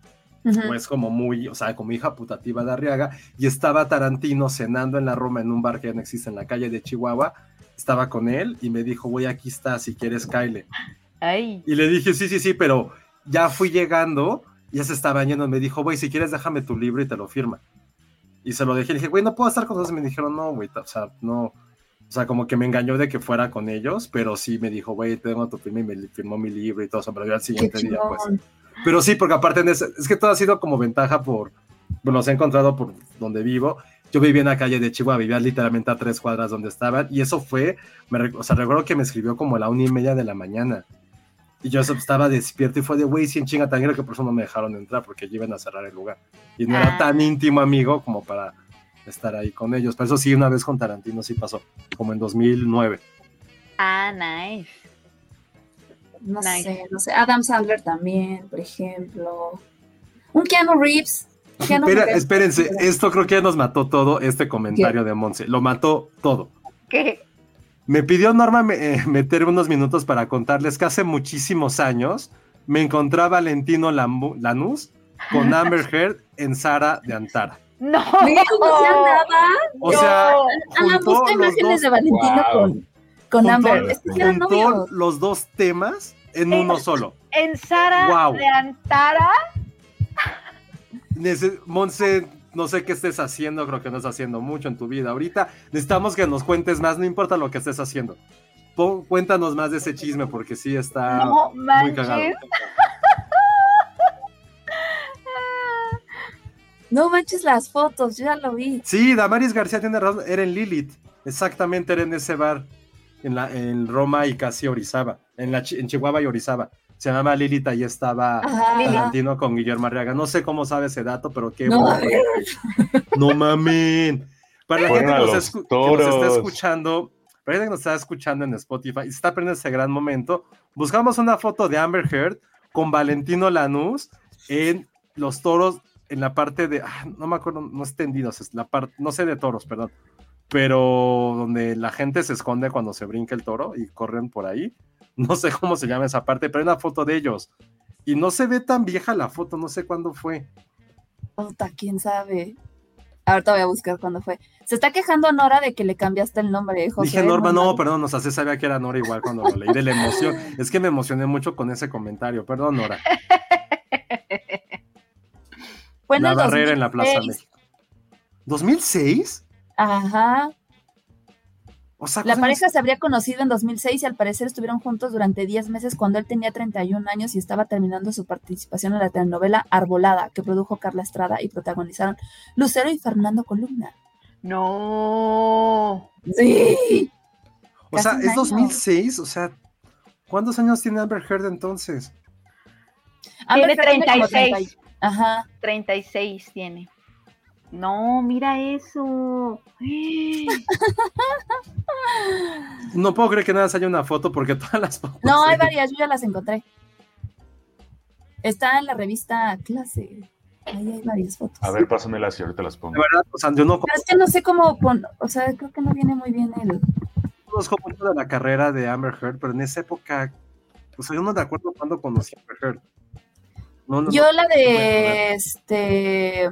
Ujú. o es como muy, o sea, como hija putativa de Arriaga, y estaba Tarantino cenando en la Roma en un bar que ya no existe en la calle de Chihuahua, estaba con él y me dijo, güey, aquí está, si quieres, Kyle. Ay, Y le dije, sí, sí, sí, pero ya fui llegando, ya se estaba yendo, me dijo, güey, si quieres, déjame tu libro y te lo firma. Y se lo dejé, le dije, güey, no puedo estar con nosotros, me dijeron, no, güey, o sea, no, o sea, como que me engañó de que fuera con ellos, pero sí me dijo, güey, tengo tu firma y me firmó mi libro y todo eso, pero yo al siguiente día, pues. Pero sí, porque aparte en ese- es que todo ha sido como ventaja por, bueno, los he encontrado por donde vivo. Yo vivía en la calle de Chihuahua, vivía literalmente a tres cuadras donde estaban, y eso fue, me, o sea, recuerdo que me escribió como a la una y media de la mañana. Y yo estaba despierto y fue de, güey, sin chinga tan grande que por eso no me dejaron entrar, porque iban a cerrar el lugar. Y no era Ah. tan íntimo amigo como para estar ahí con ellos. Pero eso sí, una vez con Tarantino sí pasó, como en 2009. ah, nice. No Nice. sé, no sé. Adam Sandler también, por ejemplo. Un Keanu Reeves. Keanu Espera, Reeves. espérense, esto creo que ya nos mató todo este comentario de Monse. Lo mató todo. ¿Qué? Me pidió Norma me- eh, meter unos minutos para contarles que hace muchísimos años me encontré a Valentino Lambu- Lanús con [LAUGHS] Amber Heard en Sara de Antara. No. Mira cómo se andaba. O sea, juntó busca los imágenes dos- de Valentino Wow. con, con juntó- Amber. Es que eran juntó novios. los dos temas en uno solo. En Sara Guau. de Antara. Monse, no sé qué estés haciendo, creo que no estás haciendo mucho en tu vida ahorita. Necesitamos que nos cuentes más, no importa lo que estés haciendo. Pon- cuéntanos más de ese chisme porque sí está no muy cagado. No manches las fotos, yo ya lo vi. Sí, Damaris García tiene razón, era en Lilith. Exactamente, era en ese bar. en, la, en Roma y casi Orizaba, en, la, Chi- en Chihuahua y Orizaba. Se llamaba Lilith, ahí estaba Ajá. Valentino con Guillermo Arriaga. No sé cómo sabe ese dato, pero qué No, bueno. No mamen. Para la gente que nos, los escu- que nos está escuchando, para la gente que nos está escuchando en Spotify y se está perdiendo ese gran momento, buscamos una foto de Amber Heard con Valentino Lanús en los toros, en la parte de, ah, no me acuerdo, no es tendidos, es la parte, no sé de toros, perdón, pero donde la gente se esconde cuando se brinca el toro y corren por ahí. No sé cómo se llama esa parte, pero hay una foto de ellos. Y no se ve tan vieja la foto, no sé cuándo fue. Puta, quién sabe. Ahorita voy a buscar cuándo fue. Se está quejando Nora de que le cambiaste el nombre, José. Dije Norma, no, perdón, o sea, se sabía que era Nora igual cuando lo leí de la emoción. Es que me emocioné mucho con ese comentario, perdón, Nora. [LAUGHS] Fue en la el barrera en la Plaza 2006. México. ¿2006? Ajá. O sea, La ¿cuándo- pareja se habría conocido en 2006 y al parecer estuvieron juntos durante 10 meses cuando él tenía 31 años y estaba terminando su participación en la telenovela Arbolada, que produjo Carla Estrada y protagonizaron Lucero y Fernando Columna. No. Sí. O sea, casi es año. 2006, o sea, ¿cuántos años tiene Amber Heard entonces? Amber Tiene Heard tiene como 36. 30 Ajá. 36 tiene. No, mira eso. [GASPS] No puedo creer que nada más haya una foto porque [LAUGHS] todas las fotos. No, hay de- varias, yo ya las encontré. Está en la revista Clase. Ahí hay varias fotos. A ver, pásamelas y ahorita las De pongo. verdad, o sea, yo no Pero es que no sé cómo pon, o sea, creo que no viene muy bien el. conozco mucho de la carrera de Amber Heard, pero en esa época, o sea, yo no me acuerdo cuándo conocí a Amber Heard. No, no, Yo la de este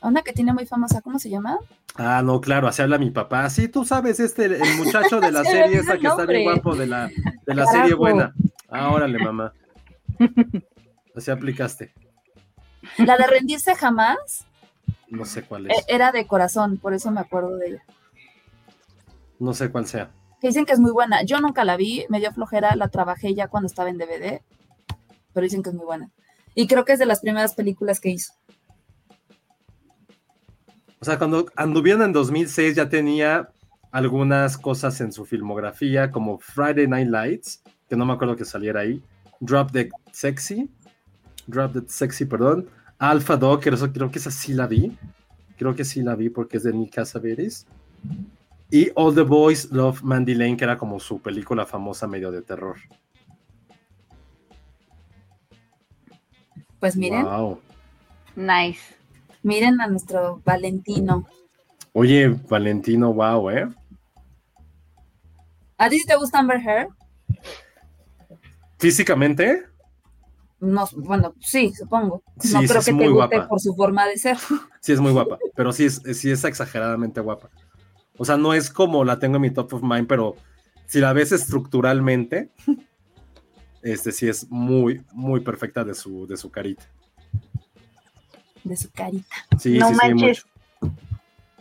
una que tiene muy famosa, ¿cómo se llama? Ah, no, claro, así habla mi papá. Sí, tú sabes, este, el muchacho de [LAUGHS] la Se serie esa que está bien guapo de la, de la serie buena. Ah, órale, mamá. [LAUGHS] Así aplicaste. La de rendirse jamás No sé cuál eh, es. era de corazón, por eso me acuerdo de ella. No sé cuál sea. Que dicen que es muy buena. Yo nunca la vi, me dio flojera, la trabajé ya cuando estaba en DVD, pero dicen que es muy buena. Y creo que es de las primeras películas que hizo. O sea, cuando anduvieron en 2006 ya tenía algunas cosas en su filmografía, como Friday Night Lights, que no me acuerdo que saliera ahí, Drop the Sexy, Drop the Sexy, perdón, Alpha Dog, que eso creo que esa sí la vi, creo que sí la vi porque es de Nick Cassavetes, y All the Boys Love Mandy Lane, que era como su película famosa medio de terror. Pues miren, Wow. Nice. miren a nuestro Valentino. Oye, Valentino, wow, ¿eh? ¿A ti te gusta Amber Heard? Físicamente, No, bueno, sí, supongo. Sí, no sí, creo es que muy te guste guapa. por su forma de ser. [LAUGHS] Sí, es muy guapa, pero sí es, sí es exageradamente guapa. O sea, no es como la tengo en mi top of mind, pero si la ves estructuralmente, este sí es muy, muy perfecta de su, de su carita. De su carita. Sí, no sí, manches.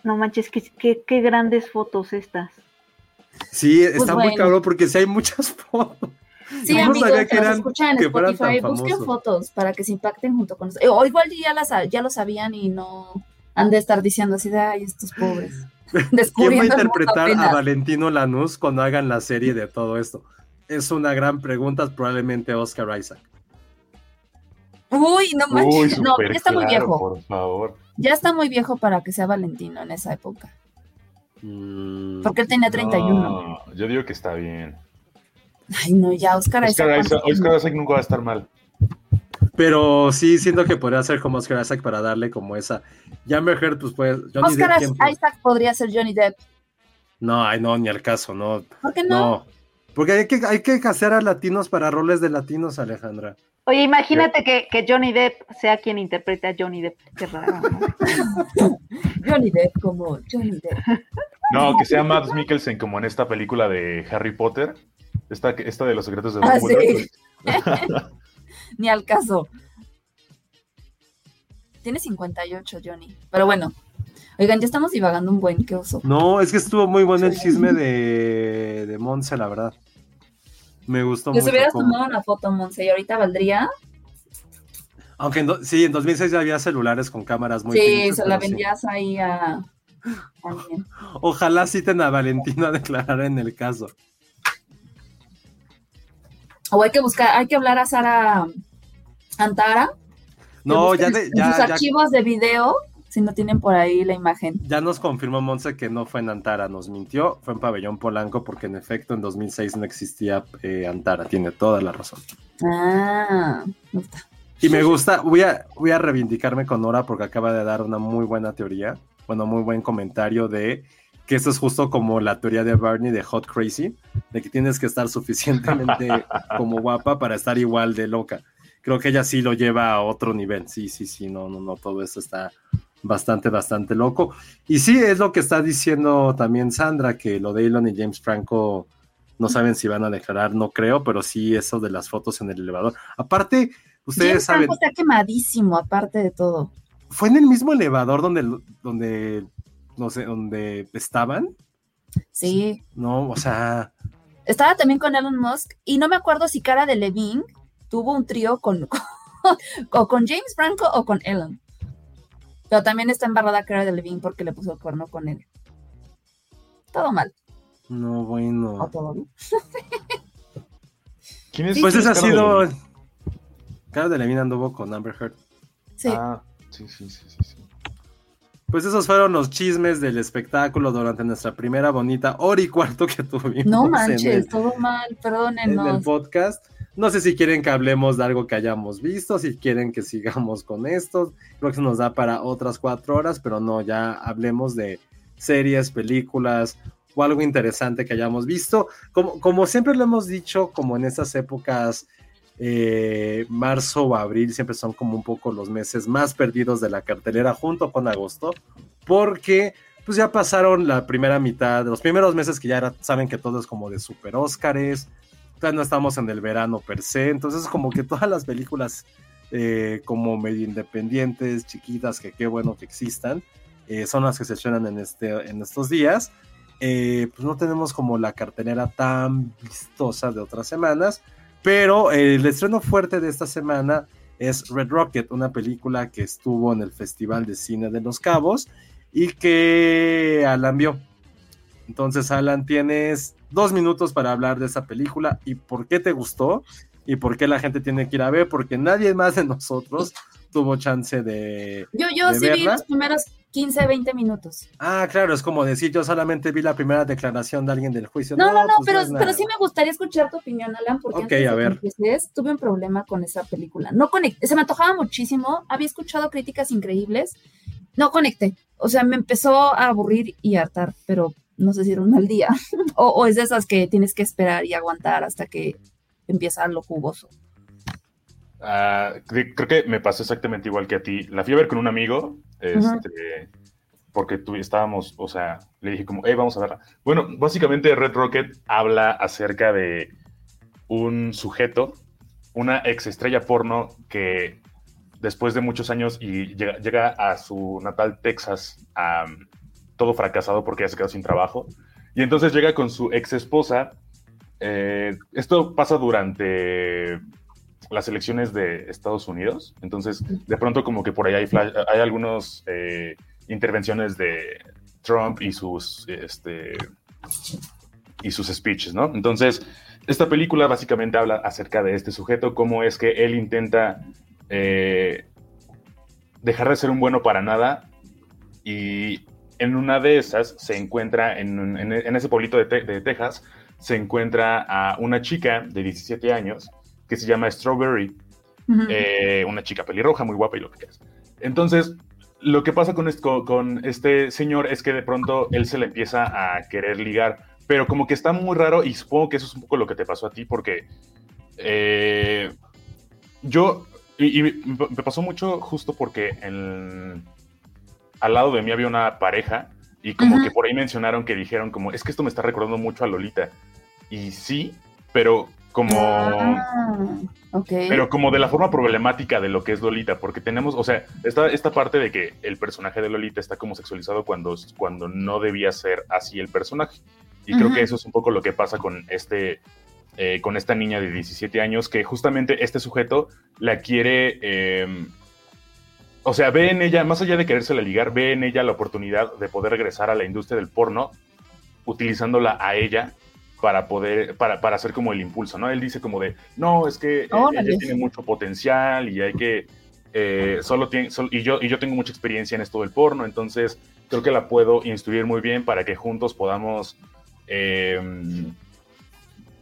No manches, qué, qué, qué grandes fotos estas. Sí, está muy Pues cabrón porque sí hay muchas [LAUGHS] fotos. Sí, no amigos, sabía que nos eran- escuchan en Spotify, busquen fotos para que se impacten junto con nosotros. O igual ya, las, ya lo sabían y no han de estar diciendo así de, ay, estos pobres. [LAUGHS] ¿Quién va a interpretar a. Valentino Lanús cuando hagan la serie de todo esto? Es una gran pregunta, probablemente Oscar Isaac. Uy, no Uy, manches. no, ya está muy viejo. por favor. Ya está muy viejo para que sea Valentino en esa época. Mm, Porque él tenía 31. No, yo digo que está bien. Ay, no, ya, Oscar Isaac. Oscar Isaac, nunca va a estar mal. Pero sí, siento que podría ser como Oscar Isaac para darle como esa. Y Amber Heard, pues pues. Johnny Oscar. Isaac podría ser Johnny Depp. No, ay, no, ni al caso, no. ¿Por qué no? No. Porque hay que, hay que casear a latinos para roles de latinos, Alejandra. Oye, imagínate que, que Johnny Depp sea quien interprete a Johnny Depp. Qué raro, ¿no? [LAUGHS] Johnny Depp como Johnny Depp. No, que sea Matt Mikkelsen como en esta película de Harry Potter. Esta, esta de los secretos de Ah, sí. [LAUGHS] Ni al caso. Tiene 58, Johnny. Pero bueno. Oigan, ya estamos divagando un buen, qué oso. No, es que estuvo muy bueno el chisme [LAUGHS] de, de Monse, la verdad. Me gustó Les mucho. hubieras tomado una foto, Monse, y ahorita valdría. Aunque en do- sí, en 2006 ya había celulares con cámaras muy sí, pinches, se la sí. vendías ahí a alguien. Ojalá citen a Valentino a [LAUGHS] declarar en el caso. O hay que buscar, hay que hablar a Sara Antara. No, ya, en ya, sus ya, archivos de video, si no tienen por ahí la imagen. ya nos confirmó Monse que no fue en Antara, nos mintió, fue en Pabellón Polanco porque en efecto en 2006 no existía eh, Antara, tiene toda la razón. Ah, me gusta. Y me gusta, voy a, voy a reivindicarme con Nora porque acaba de dar una muy buena teoría, bueno, muy buen comentario de que esto es justo como la teoría de Barney de Hot Crazy, de que tienes que estar suficientemente [LAUGHS] como guapa para estar igual de loca. Creo que ella sí lo lleva a otro nivel, sí, sí, sí, no, no, no, todo eso está bastante, bastante loco. Y sí, es lo que está diciendo también Sandra, que lo de Elon y James Franco no saben si van a declarar, no creo, pero sí eso de las fotos en el elevador. Aparte, ustedes James saben, Franco está quemadísimo, aparte de todo. fue en el mismo elevador donde, donde, no sé, donde estaban, Sí. ¿no? O sea, Estaba también con Elon Musk y no me acuerdo si Cara de Levine tuvo un trío con, [LAUGHS] o con James Franco o con Elon. Pero también está embarrada Cara de Levine porque le puso el cuerno con él. Todo mal. no, ¿O bueno. todo bien? [LAUGHS] ¿Quién es? Pues ese ha sido... Cara de Levine anduvo con Amber Heard. Sí. Ah, sí, sí, sí, sí, sí. Pues esos fueron los chismes del espectáculo durante nuestra primera bonita hora y cuarto que tuvimos no en manches, el- todo mal, en el perdónenos. podcast. No sé si quieren que hablemos de algo que hayamos visto, si quieren que sigamos con esto. Creo que se nos da para otras cuatro horas, pero no, ya hablemos de series, películas o algo interesante que hayamos visto. Como, como siempre lo hemos dicho, como en estas épocas, eh, marzo o abril siempre son como un poco los meses más perdidos de la cartelera junto con agosto, porque pues ya pasaron la primera mitad, los primeros meses que ya saben que todo es como de super Óscares, no estamos en el verano per se, entonces como que todas las películas eh, como medio independientes, chiquitas, que qué bueno que existan, eh, son las que se estrenan en, este, en estos días. Eh, pues no tenemos como la cartelera tan vistosa de otras semanas, pero el estreno fuerte de esta semana es Red Rocket, una película que estuvo en el Festival de Cine de Los Cabos y que Alan vio. Entonces, Alan, tienes dos minutos para hablar de esa película y por qué te gustó y por qué la gente tiene que ir a ver, porque nadie más de nosotros tuvo chance de... Yo, yo ¿De sí vi los primeros 15, 20 minutos. Ah, claro, es como decir, yo solamente vi la primera declaración de alguien del juicio. No, no, no, pues pero, pero sí me gustaría escuchar tu opinión, Alan, porque antes de a que ver. empieces, tuve un problema con esa película. No conecté, se me antojaba muchísimo, había escuchado críticas increíbles, no conecté. O sea, me empezó a aburrir y a hartar, pero no sé si era un mal día. [LAUGHS] o, o es de esas que tienes que esperar y aguantar hasta que empieza lo jugoso. Ah, cre- creo que me pasó exactamente igual que a ti. La fui a ver con un amigo, este, porque tu- estábamos, o sea, le dije como, hey, vamos a verla. Bueno, básicamente Red Rocket habla acerca de un sujeto, una ex estrella porno que después de muchos años y llega, llega a su natal Texas, am, todo fracasado porque ya se quedó sin trabajo. Y entonces llega con su ex esposa. eh, esto pasa durante las elecciones de Estados Unidos. Entonces, de pronto como que por ahí hay, flash- algunas intervenciones de Trump y sus, este, y sus speeches, ¿no? Entonces, esta película básicamente habla acerca de este sujeto, cómo es que él intenta eh, dejar de ser un bueno para nada y en una de esas se encuentra, en, un- en- en ese pueblito de, Te- de Texas, se encuentra a una chica de 17 años que se llama Strawberry, eh, una chica pelirroja, muy guapa y lo que quieras. Entonces, lo que pasa con, est- con- este señor es que de pronto él se le empieza a querer ligar, pero como que está muy raro y supongo que eso es un poco lo que te pasó a ti porque eh, yo, y, y me pasó mucho justo porque en- al lado de mí había una pareja y como que por ahí mencionaron que dijeron como, es que esto me está recordando mucho a Lolita. Y sí, pero como... Ah. Pero como de la forma problemática de lo que es Lolita, porque tenemos, o sea, esta, esta parte de que el personaje de Lolita está como sexualizado cuando, cuando no debía ser así el personaje. Y creo que eso es un poco lo que pasa con este, eh, con esta niña de 17 años, que justamente este sujeto la quiere, eh, o sea, ve en ella, más allá de querérsela ligar, ve en ella la oportunidad de poder regresar a la industria del porno, utilizándola a ella para poder, para, para hacer como el impulso, ¿no? Él dice como de, no, es que eh, ella tiene mucho potencial y hay que, eh, solo tiene, y, yo, y yo tengo mucha experiencia en esto del porno, entonces creo que la puedo instruir muy bien para que juntos podamos eh,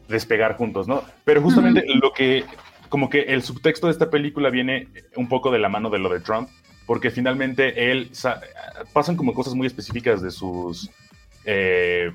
despegar juntos, ¿no? Pero justamente lo que, como que el subtexto de esta película viene un poco de la mano de lo de Trump, porque finalmente él, sa- pasan como cosas muy específicas de sus, eh,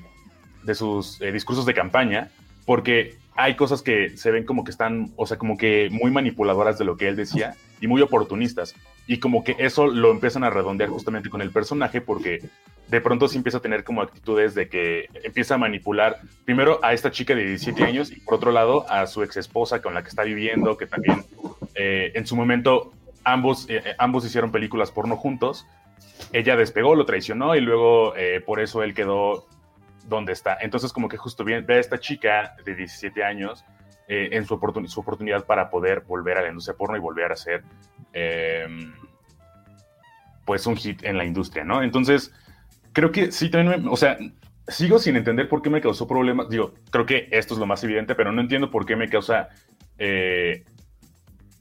de sus eh, discursos de campaña, porque hay cosas que se ven como que están, o sea, como que muy manipuladoras de lo que él decía y muy oportunistas. Y como que eso lo empiezan a redondear justamente con el personaje porque de pronto sí empieza a tener como actitudes de que empieza a manipular primero a esta chica de 17 años y por otro lado a su ex esposa con la que está viviendo, que también eh, en su momento ambos, eh, ambos hicieron películas porno juntos. Ella despegó, lo traicionó y luego eh, por eso él quedó donde está. Entonces como que justo bien, ve a esta chica de 17 años eh, en su, oportun- su oportunidad para poder volver a la industria porno y volver a ser eh, pues un hit en la industria, ¿no? Entonces creo que sí, también, me- o sea, sigo sin entender por qué me causó problemas. Digo, creo que esto es lo más evidente, pero no entiendo por qué me causa eh,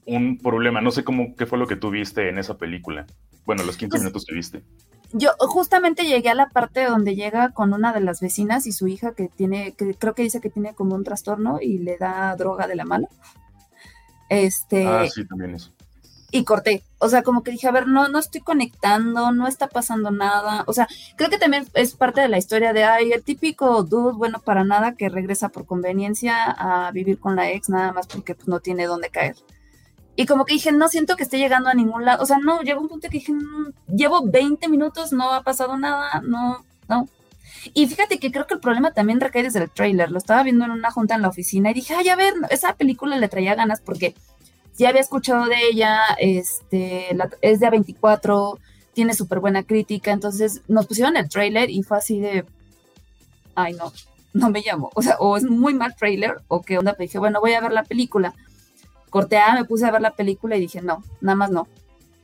un problema. No sé cómo, qué fue lo que tú viste en esa película. Bueno, los 15 Pues- minutos que viste. Yo justamente llegué a la parte donde llega con una de las vecinas y su hija que tiene, que creo que dice que tiene como un trastorno y le da droga de la mano. Este, ah, sí, también eso. y corté. O sea, como que dije, a ver, no, no estoy conectando, no está pasando nada. O sea, creo que también es parte de la historia de, ay, el típico dude, bueno, para nada, que regresa por conveniencia a vivir con la ex, nada más porque pues, no tiene dónde caer. Y como que dije, no siento que esté llegando a ningún lado. O sea, no, llegó un punto que dije, "Mm, llevo 20 minutos, no ha pasado nada, no, no. Y fíjate que creo que el problema también recae desde el tráiler. Lo estaba viendo en una junta en la oficina y dije, ay, a ver, esa película le traía ganas porque ya había escuchado de ella, este, es de A24, tiene súper buena crítica, entonces nos pusieron el trailer y fue así de, ay no, no me llamo, o sea, o es muy mal trailer o qué onda, pero dije, bueno, voy a ver la película. Corté A, me puse a ver la película y dije, no, nada más no,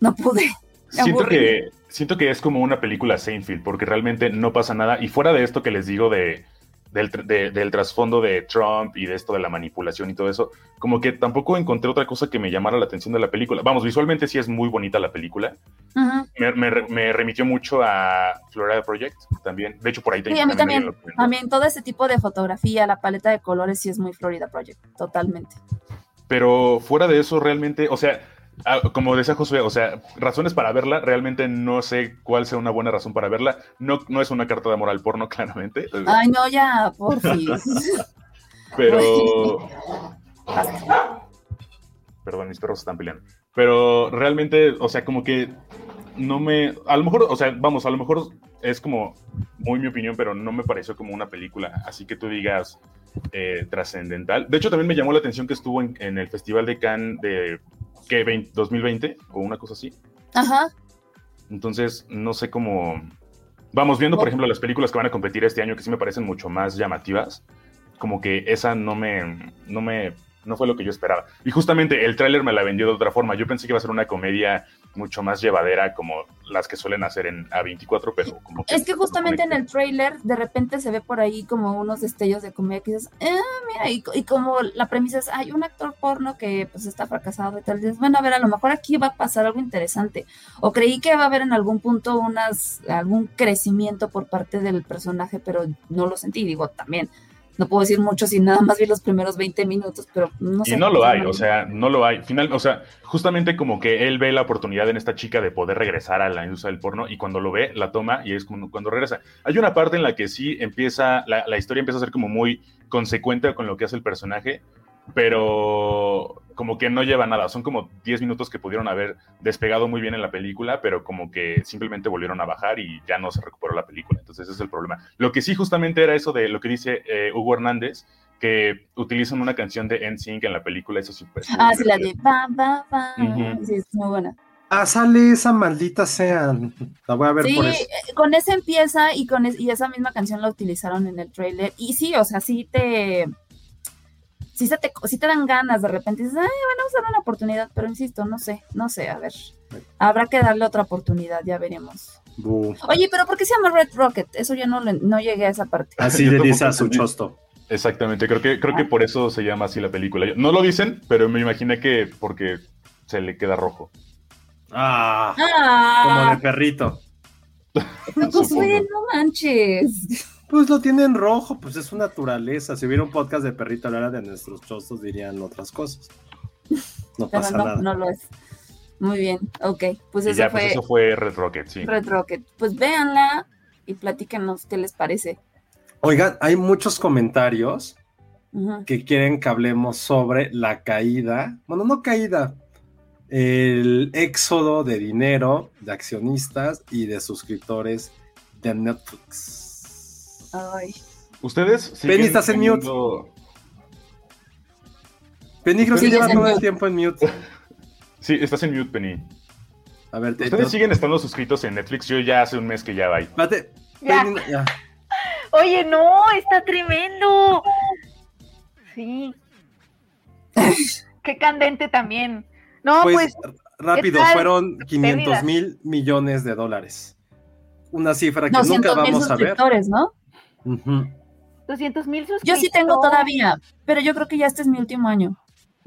no pude. [LAUGHS] Siento que, siento que es como una película Seinfeld, porque realmente no pasa nada. Y fuera de esto que les digo de, del, tr- de- del trasfondo de Trump y de esto de la manipulación y todo eso, como que tampoco encontré otra cosa que me llamara la atención de la película. Vamos, visualmente sí es muy bonita la película. Me, me re- me remitió mucho a Florida Project también. De hecho, por ahí Sí, a mí también, comentó. también todo ese tipo de fotografía, la paleta de colores sí es muy Florida Project, totalmente. Pero fuera de eso, realmente, o sea, como decía Josué, o sea, razones para verla, realmente no sé cuál sea una buena razón para verla. No, no es una carta de amor al porno, [LAUGHS] claramente. Ay, no, ya, por fin. [LAUGHS] Pero. Perdón, mis perros están peleando. Pero realmente, o sea, como que no me. A lo mejor, o sea, vamos, a lo mejor es como muy mi opinión, pero no me pareció como una película así que tú digas eh, trascendental. De hecho, también me llamó la atención que estuvo en, en el Festival de Cannes de ¿qué, 20 2020 o una cosa así. Ajá. Entonces, no sé cómo. Vamos viendo, por ejemplo, las películas que van a competir este año, que sí me parecen mucho más llamativas. Como que esa no me. No me. No fue lo que yo esperaba. Y justamente el tráiler me la vendió de otra forma. Yo pensé que iba a ser una comedia mucho más llevadera, como las que suelen hacer en A24, pero como Es que justamente en el trailer de repente se ve por ahí como unos destellos de comedia que dices, ah, mira, y, y como la premisa es, hay un actor porno que pues está fracasado y tal, dices, bueno, a ver, a lo mejor aquí va a pasar algo interesante. O creí que va a haber en algún punto unas, algún crecimiento por parte del personaje, pero no lo sentí, digo, también. No puedo decir mucho si nada más vi los primeros 20 minutos, pero no sé. Y no lo hay, o sea, no lo hay. Final, o sea, justamente como que él ve la oportunidad en esta chica de poder regresar a la industria del porno y cuando lo ve, la toma y es como cuando regresa. Hay una parte en la que sí empieza, la, la historia empieza a ser como muy consecuente con lo que hace el personaje, pero como que no lleva nada. Son como 10 minutos que pudieron haber despegado muy bien en la película, pero como que simplemente volvieron a bajar y ya no se recuperó la película. Entonces ese es el problema. Lo que sí justamente era eso de lo que dice eh, Hugo Hernández, que utilizan una canción de NSYNC en la película, eso sí. pues, Ah, sí, la de va, va, va. Ujú. Sí, es muy buena. Ah, sale esa maldita sea. La voy a ver Sí, por eso. eh, con ese empieza y con es- y esa misma canción la utilizaron en el trailer. Y sí, o sea, sí te. Sí, se te, sí te dan ganas de repente. Dices, ay, bueno, vamos a darle una oportunidad. Pero insisto, no sé, no sé, a ver. Habrá que darle otra oportunidad, ya veremos. Oye, pero ¿por qué se llama Red Rocket? Eso yo no, le- no llegué a esa parte. Así Yo le dice a su chosto. Exactamente, creo que, creo que por eso se llama así la película. No lo dicen, pero me imaginé que porque se le queda rojo. Ah, Ah, como de perrito. pues no manches. Pues lo tienen rojo, pues es su naturaleza. Si hubiera un podcast de perrito hablara de nuestros chostos, dirían otras cosas. No Pero pasa no, nada. no lo es. Muy bien, ok. Pues eso ya, fue pues eso fue Red Rocket, sí. Red Rocket. Pues véanla y platíquenos qué les parece. Oigan, hay muchos comentarios que quieren que hablemos sobre la caída, bueno, no caída, el éxodo de dinero de accionistas y de suscriptores de Netflix. Ay. ¿Ustedes Penny, estás en mute. teniendo- Penigro se Sigues lleva en todo el tiempo en mute. [LAUGHS] Sí, estás en mute, Penny. A ver, te, ¿Ustedes te- siguen estando suscritos en Netflix? Yo ya hace un mes que ya va. espérate, Ya. Penny, ya. [LAUGHS] Oye, no, está tremendo. Sí. [LAUGHS] Qué candente también. No, Pues, pues, rápido, fueron 500 Pérdidas. mil millones de dólares. Una cifra que 200 nunca vamos a ver. ¿No? Ujú. 200 mil suscriptores. Yo sí tengo todavía, pero yo creo que ya este es mi último año.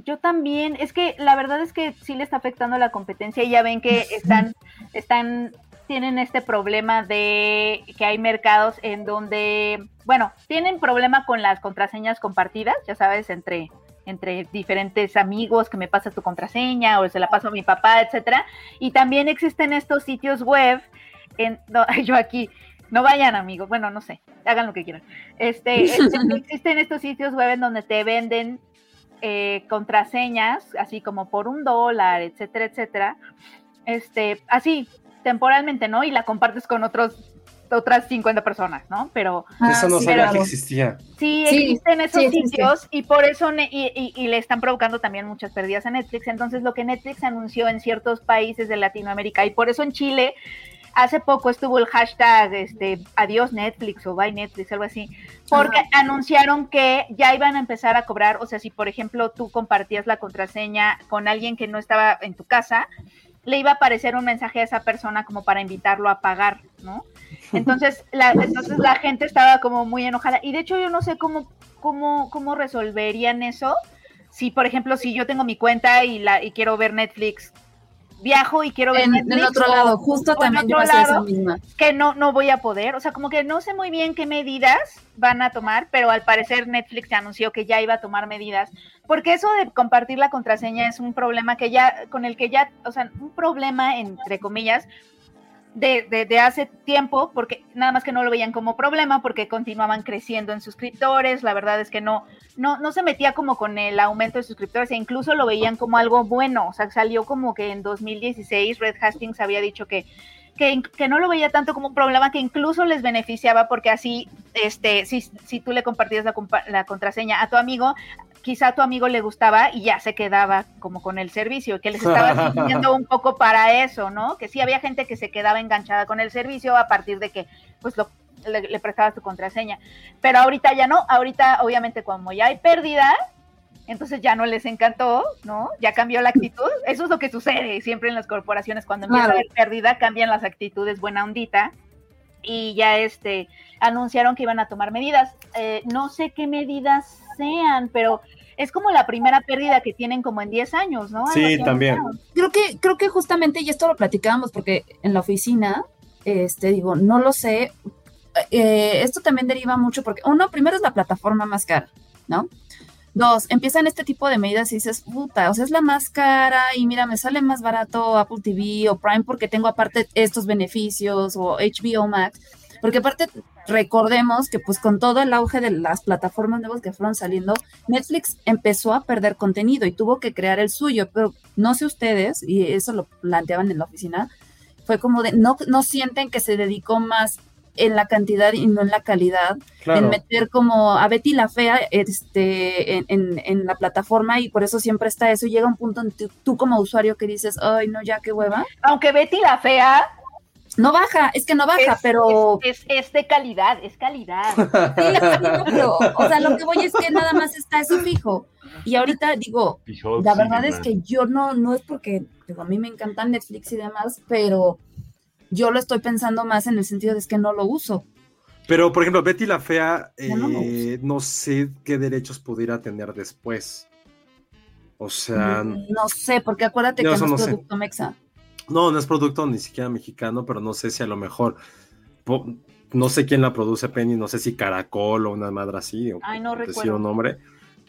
Yo también, es que la verdad es que sí le está afectando la competencia y ya ven que están, están, tienen este problema de que hay mercados en donde, bueno, tienen problema con las contraseñas compartidas, ya sabes, entre, entre diferentes amigos que me pasas tu contraseña o se la paso a mi papá, etcétera. Y también existen estos sitios web, en, no, [LAUGHS] yo aquí, no vayan amigos, bueno, no sé, hagan lo que quieran. Este, [LAUGHS] este, existen estos sitios web en donde te venden eh, contraseñas, así como por un dólar, etcétera, etcétera, este, así, temporalmente, ¿no? Y la compartes con otros, otras 50 personas, ¿no? Pero Eso no Ah, sí, sabía que existía. sí, Sí, existen esos sí sitios y por eso, ne- y, y- y le están provocando también muchas pérdidas a Netflix. Entonces, lo que Netflix anunció en ciertos países de Latinoamérica y por eso en Chile, hace poco estuvo el hashtag, este, adiós Netflix o bye Netflix, algo así, porque anunciaron que ya iban a empezar a cobrar, o sea, si por ejemplo tú compartías la contraseña con alguien que no estaba en tu casa, le iba a aparecer un mensaje a esa persona como para invitarlo a pagar, ¿no? [LAUGHS] Entonces la, entonces la gente estaba como muy enojada. Y de hecho yo no sé cómo, cómo, cómo resolverían eso. Si, por ejemplo, si yo tengo mi cuenta y, la, y quiero ver Netflix, viajo y quiero ver En, Netflix. en otro o- lado, justo también yo misma. que no, no voy a poder. O sea, como que no sé muy bien qué medidas van a tomar, pero al parecer Netflix anunció que ya iba a tomar medidas. Porque eso de compartir la contraseña es un problema que ya, con el que ya, o sea, un problema entre comillas, de, de, de hace tiempo, porque nada más que no lo veían como problema, porque continuaban creciendo en suscriptores, la verdad es que no, no, no se metía como con el aumento de suscriptores, e incluso lo veían como algo bueno, o sea, salió como que en 2016 Red Hastings había dicho que, que, que no lo veía tanto como un problema, que incluso les beneficiaba, porque así, este, si, si tú le compartías la, la contraseña a tu amigo, quizá a tu amigo le gustaba y ya se quedaba como con el servicio, que les estaba [LAUGHS] sirviendo un poco para eso, ¿no? Que sí había gente que se quedaba enganchada con el servicio a partir de que pues lo, le, le prestabas tu contraseña. Pero ahorita ya no, ahorita obviamente como ya hay pérdida, entonces ya no les encantó, ¿no? Ya cambió la actitud. Eso es lo que sucede siempre en las corporaciones, cuando empieza Claro. a haber pérdida, cambian las actitudes buena ondita y ya este anunciaron que iban a tomar medidas. Eh, no sé qué medidas sean, pero es como la primera pérdida que tienen como en 10 años, ¿no? Algo Sí, también. Creo que, creo que justamente, y esto lo platicábamos porque en la oficina, este, digo, no lo sé. eh, esto también deriva mucho porque, uno, primero es la plataforma más cara, ¿no? Dos, empiezan este tipo de medidas y dices, puta, o sea, es la más cara y mira, me sale más barato Apple TV o Prime porque tengo aparte estos beneficios o HBO Max. Porque aparte, recordemos que pues con todo el auge de las plataformas nuevas que fueron saliendo, Netflix empezó a perder contenido y tuvo que crear el suyo, pero no sé ustedes, y eso lo planteaban en la oficina, fue como de, no, no sienten que se dedicó más en la cantidad y no en la calidad, en Claro. meter como a Betty la Fea este, en, en- en la plataforma y por eso siempre está eso llega un punto en tú como usuario que dices, ay no, ya qué hueva. Aunque Betty la fea No baja, es que no baja, es, pero... es, es- es de calidad, es calidad. Sí, no, [LAUGHS] pero, o sea, lo que voy es que nada más está eso fijo. Y ahorita digo, la sí, verdad es man. que yo no, no es porque, digo, a mí me encanta Netflix y demás, pero yo lo estoy pensando más en el sentido de es que no lo uso. Pero, por ejemplo, Betty la Fea, no eh, no sé qué derechos pudiera tener después. O sea, Mm, No sé, porque acuérdate que no es sé. producto mexa. No, no es producto ni siquiera mexicano, pero no sé si a lo mejor, no sé quién la produce Penny, no sé si Caracol o una madre así, o Ay, no decir recuerdo. un nombre,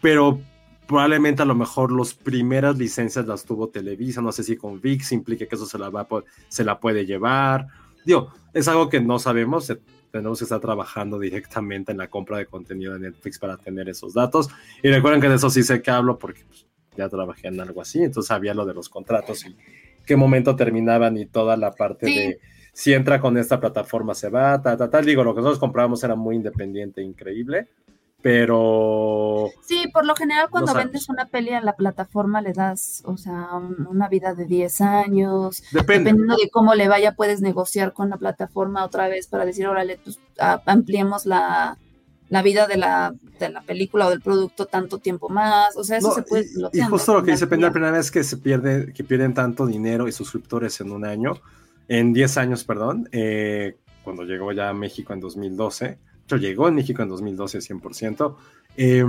pero probablemente a lo mejor las primeras licencias las tuvo Televisa, no sé si con VIX implique que eso se la, va se la puede llevar. Digo, es algo que no sabemos, eh, tenemos que estar trabajando directamente en la compra de contenido de Netflix para tener esos datos. Y recuerden que de eso sí sé que hablo porque pues, ya trabajé en algo así, entonces sabía lo de los contratos y qué momento terminaban y toda la parte Sí. de si entra con esta plataforma se va, ta, ta, tal. Digo, lo que nosotros comprábamos era muy independiente, increíble, pero Sí, por lo general cuando sabemos. vendes una peli a la plataforma le das, o sea, un- una vida de 10 años. depende. Dependiendo de cómo le vaya, puedes negociar con la plataforma otra vez para decir, órale, pues ampliemos la, la vida de la, de la película o del producto tanto tiempo más. O sea, eso No, se puede. y- y, justo lo que dice Penny, la primera vez que se pierde, que pierden tanto dinero y suscriptores en un año, en 10 años, perdón, eh, cuando llegó ya a México en 2012, yo llegó en México en 2012 100%, eh,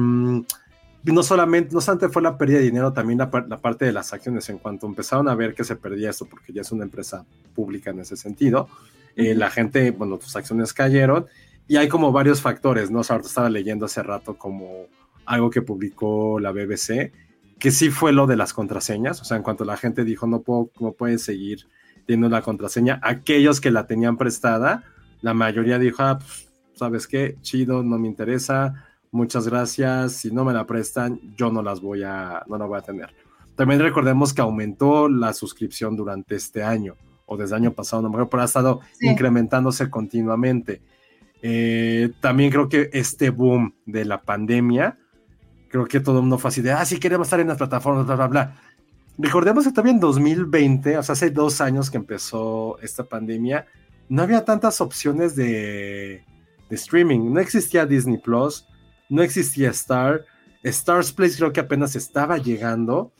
no solamente, no solamente fue la pérdida de dinero, también la parte de las acciones, en cuanto empezaron a ver que se perdía esto, porque ya es una empresa pública en ese sentido, eh, la gente, bueno, tus acciones cayeron, y hay como varios factores, ¿no? O sea, estaba leyendo hace rato como algo que publicó la BBC, que sí fue lo de las contraseñas, o sea, en cuanto la gente dijo no puedo, no pueden seguir teniendo la contraseña, aquellos que la tenían prestada, la mayoría dijo, ah, pues, ¿sabes qué? Chido, no me interesa, muchas gracias, si no me la prestan, yo no las voy a, no la voy a tener. También recordemos que aumentó la suscripción durante este año, o desde el año pasado, no me acuerdo, pero ha estado Sí. incrementándose continuamente. Eh, también creo que este boom de la pandemia, creo que todo el mundo fue así de, ah, sí queremos estar en las plataformas, bla, bla, bla. Recordemos que todavía en 2020, o sea, hace dos años que empezó esta pandemia, no había tantas opciones de, de streaming. No existía Disney Plus, no existía Star. Stars Place creo que apenas estaba llegando.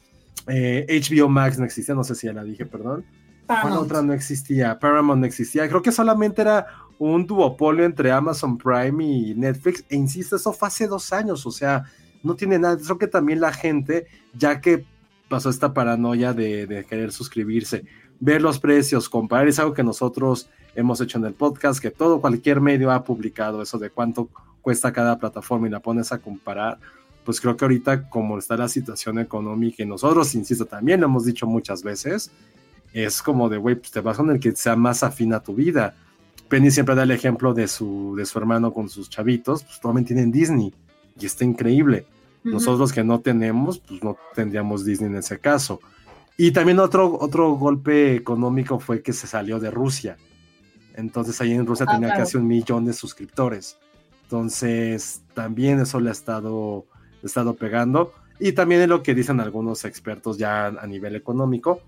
Eh, HBO Max no existía, no sé si ya la dije, perdón. ¿Cuál Paramount. otra no existía? Paramount no existía. Creo que solamente era un duopolio entre Amazon Prime y Netflix. E insisto, eso fue hace dos años. O sea, no tiene nada. Creo que también la gente, ya que pasó esta paranoia de, de querer suscribirse, ver los precios, comparar, es algo que nosotros hemos hecho en el podcast, que todo, cualquier medio ha publicado eso de cuánto cuesta cada plataforma y la pones a comparar. Pues creo que ahorita, como está la situación económica, y nosotros, insisto, también lo hemos dicho muchas veces, es como de, güey, pues te vas con el que sea más afín a tu vida. Penny siempre da el ejemplo de su, de su hermano con sus chavitos, pues todos tienen Disney y está increíble. Ujú. Nosotros que no tenemos, pues no tendríamos Disney en ese caso. Y también otro, otro golpe económico fue que se salió de Rusia. Entonces ahí en Rusia Ah, tenía claro. casi un millón de suscriptores. Entonces también eso le ha estado, le ha estado pegando. Y también es lo que dicen algunos expertos ya a nivel económico,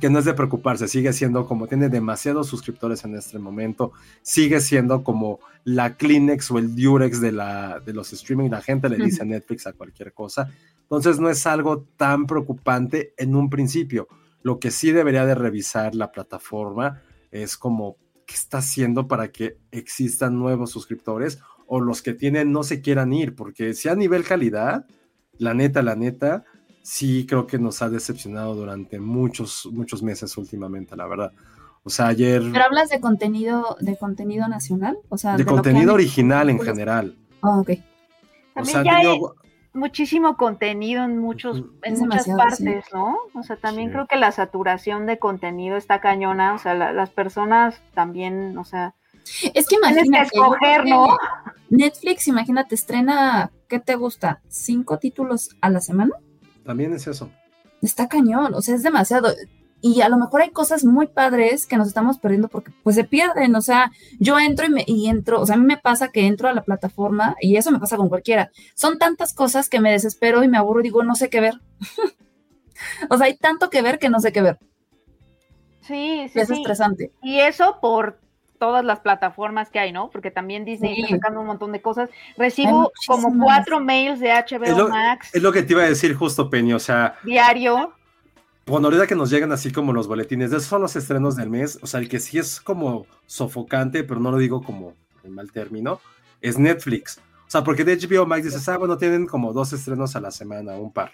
que no es de preocuparse, sigue siendo como tiene demasiados suscriptores en este momento, sigue siendo como la Kleenex o el Durex de, la, de los streaming, la gente le dice Netflix a cualquier cosa, entonces no es algo tan preocupante en un principio. Lo que sí debería de revisar la plataforma es como qué está haciendo para que existan nuevos suscriptores o los que tienen no se quieran ir, porque si a nivel calidad, la neta, la neta, sí creo que nos ha decepcionado durante muchos, muchos meses últimamente, la verdad. O sea, ayer Pero hablas de contenido, de contenido nacional, o sea, de contenido original en general. Ah, ok. O También sea, hay muchísimo contenido en muchos, en Es muchas sí. partes, ¿no? O sea, también Sí. creo que la saturación de contenido está cañona, o sea, la- las personas también, o sea, Es que tienes que imagínate. escoger, ¿no? Netflix, imagínate, estrena, ¿qué te gusta? ¿Cinco títulos a la semana? También es eso. Está cañón, o sea, es demasiado. Y a lo mejor hay cosas muy padres que nos estamos perdiendo porque pues se pierden, o sea, yo entro y, me, y entro, o sea, a mí me pasa que entro a la plataforma y eso me pasa con cualquiera. Son tantas cosas que me desespero y me aburro y digo, no sé qué ver. [LAUGHS] o sea, hay tanto que ver que no sé qué ver. Sí, sí, Es sí. estresante. Y eso por todas las plataformas que hay, ¿no? Porque también Disney Sí. está sacando un montón de cosas. Recibo como cuatro mails de HBO Es lo- Max Es lo que te iba a decir justo, Penny. O sea, diario. Bueno, ahorita que nos llegan así como los boletines, de esos son los estrenos del mes, o sea, el que sí es como sofocante, pero no lo digo como en mal término, es Netflix. O sea, porque de HBO Max dices, ah, bueno, tienen como dos estrenos a la semana, un par.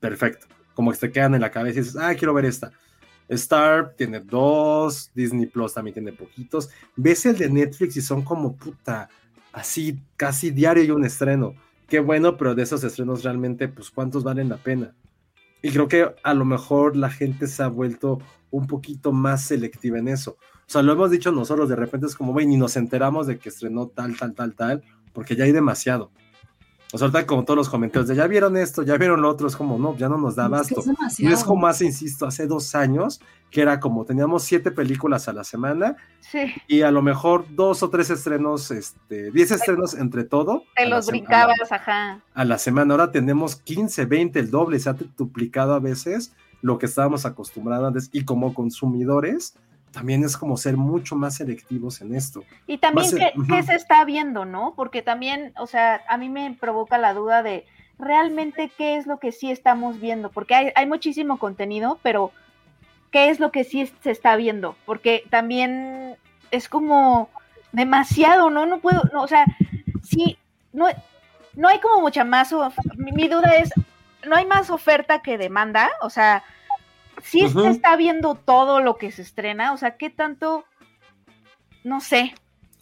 Perfecto. Como que te quedan en la cabeza y dices, ah, quiero ver esta. Star tiene dos, Disney Plus también tiene poquitos. Ves el de Netflix y son como puta, así casi diario y un estreno. Qué bueno, pero de esos estrenos realmente, pues, ¿cuántos valen la pena? Y creo que a lo mejor la gente se ha vuelto un poquito más selectiva en eso. O sea, lo hemos dicho nosotros, de repente es como, güey, ni nos enteramos de que estrenó tal, tal, tal, tal, porque ya hay demasiado. O sea, ahorita como todos los comentarios de ya vieron esto, ya vieron lo otro, es como, no, ya no nos da abasto. y es como hace, insisto, hace dos años, que era como, teníamos siete películas a la semana, sí. y a lo mejor dos o tres estrenos, este, diez estrenos entre todo. Te los brincabas, ajá. A la semana, ahora tenemos 15, 20, el doble, se ha duplicado a veces lo que estábamos acostumbrados antes, y como consumidores, también es como ser mucho más selectivos en esto. Y también qué, se está viendo, ¿no? Porque también, o sea, a mí me provoca la duda de realmente qué es lo que sí estamos viendo, porque hay, hay muchísimo contenido, pero qué es lo que sí se está viendo, porque también es como demasiado, ¿no? No puedo, no, o sea, sí, no, no hay como mucha más, mi, mi duda es, ¿no hay más oferta que demanda? O sea, sí se está viendo todo lo que se estrena, o sea, ¿qué tanto? No sé,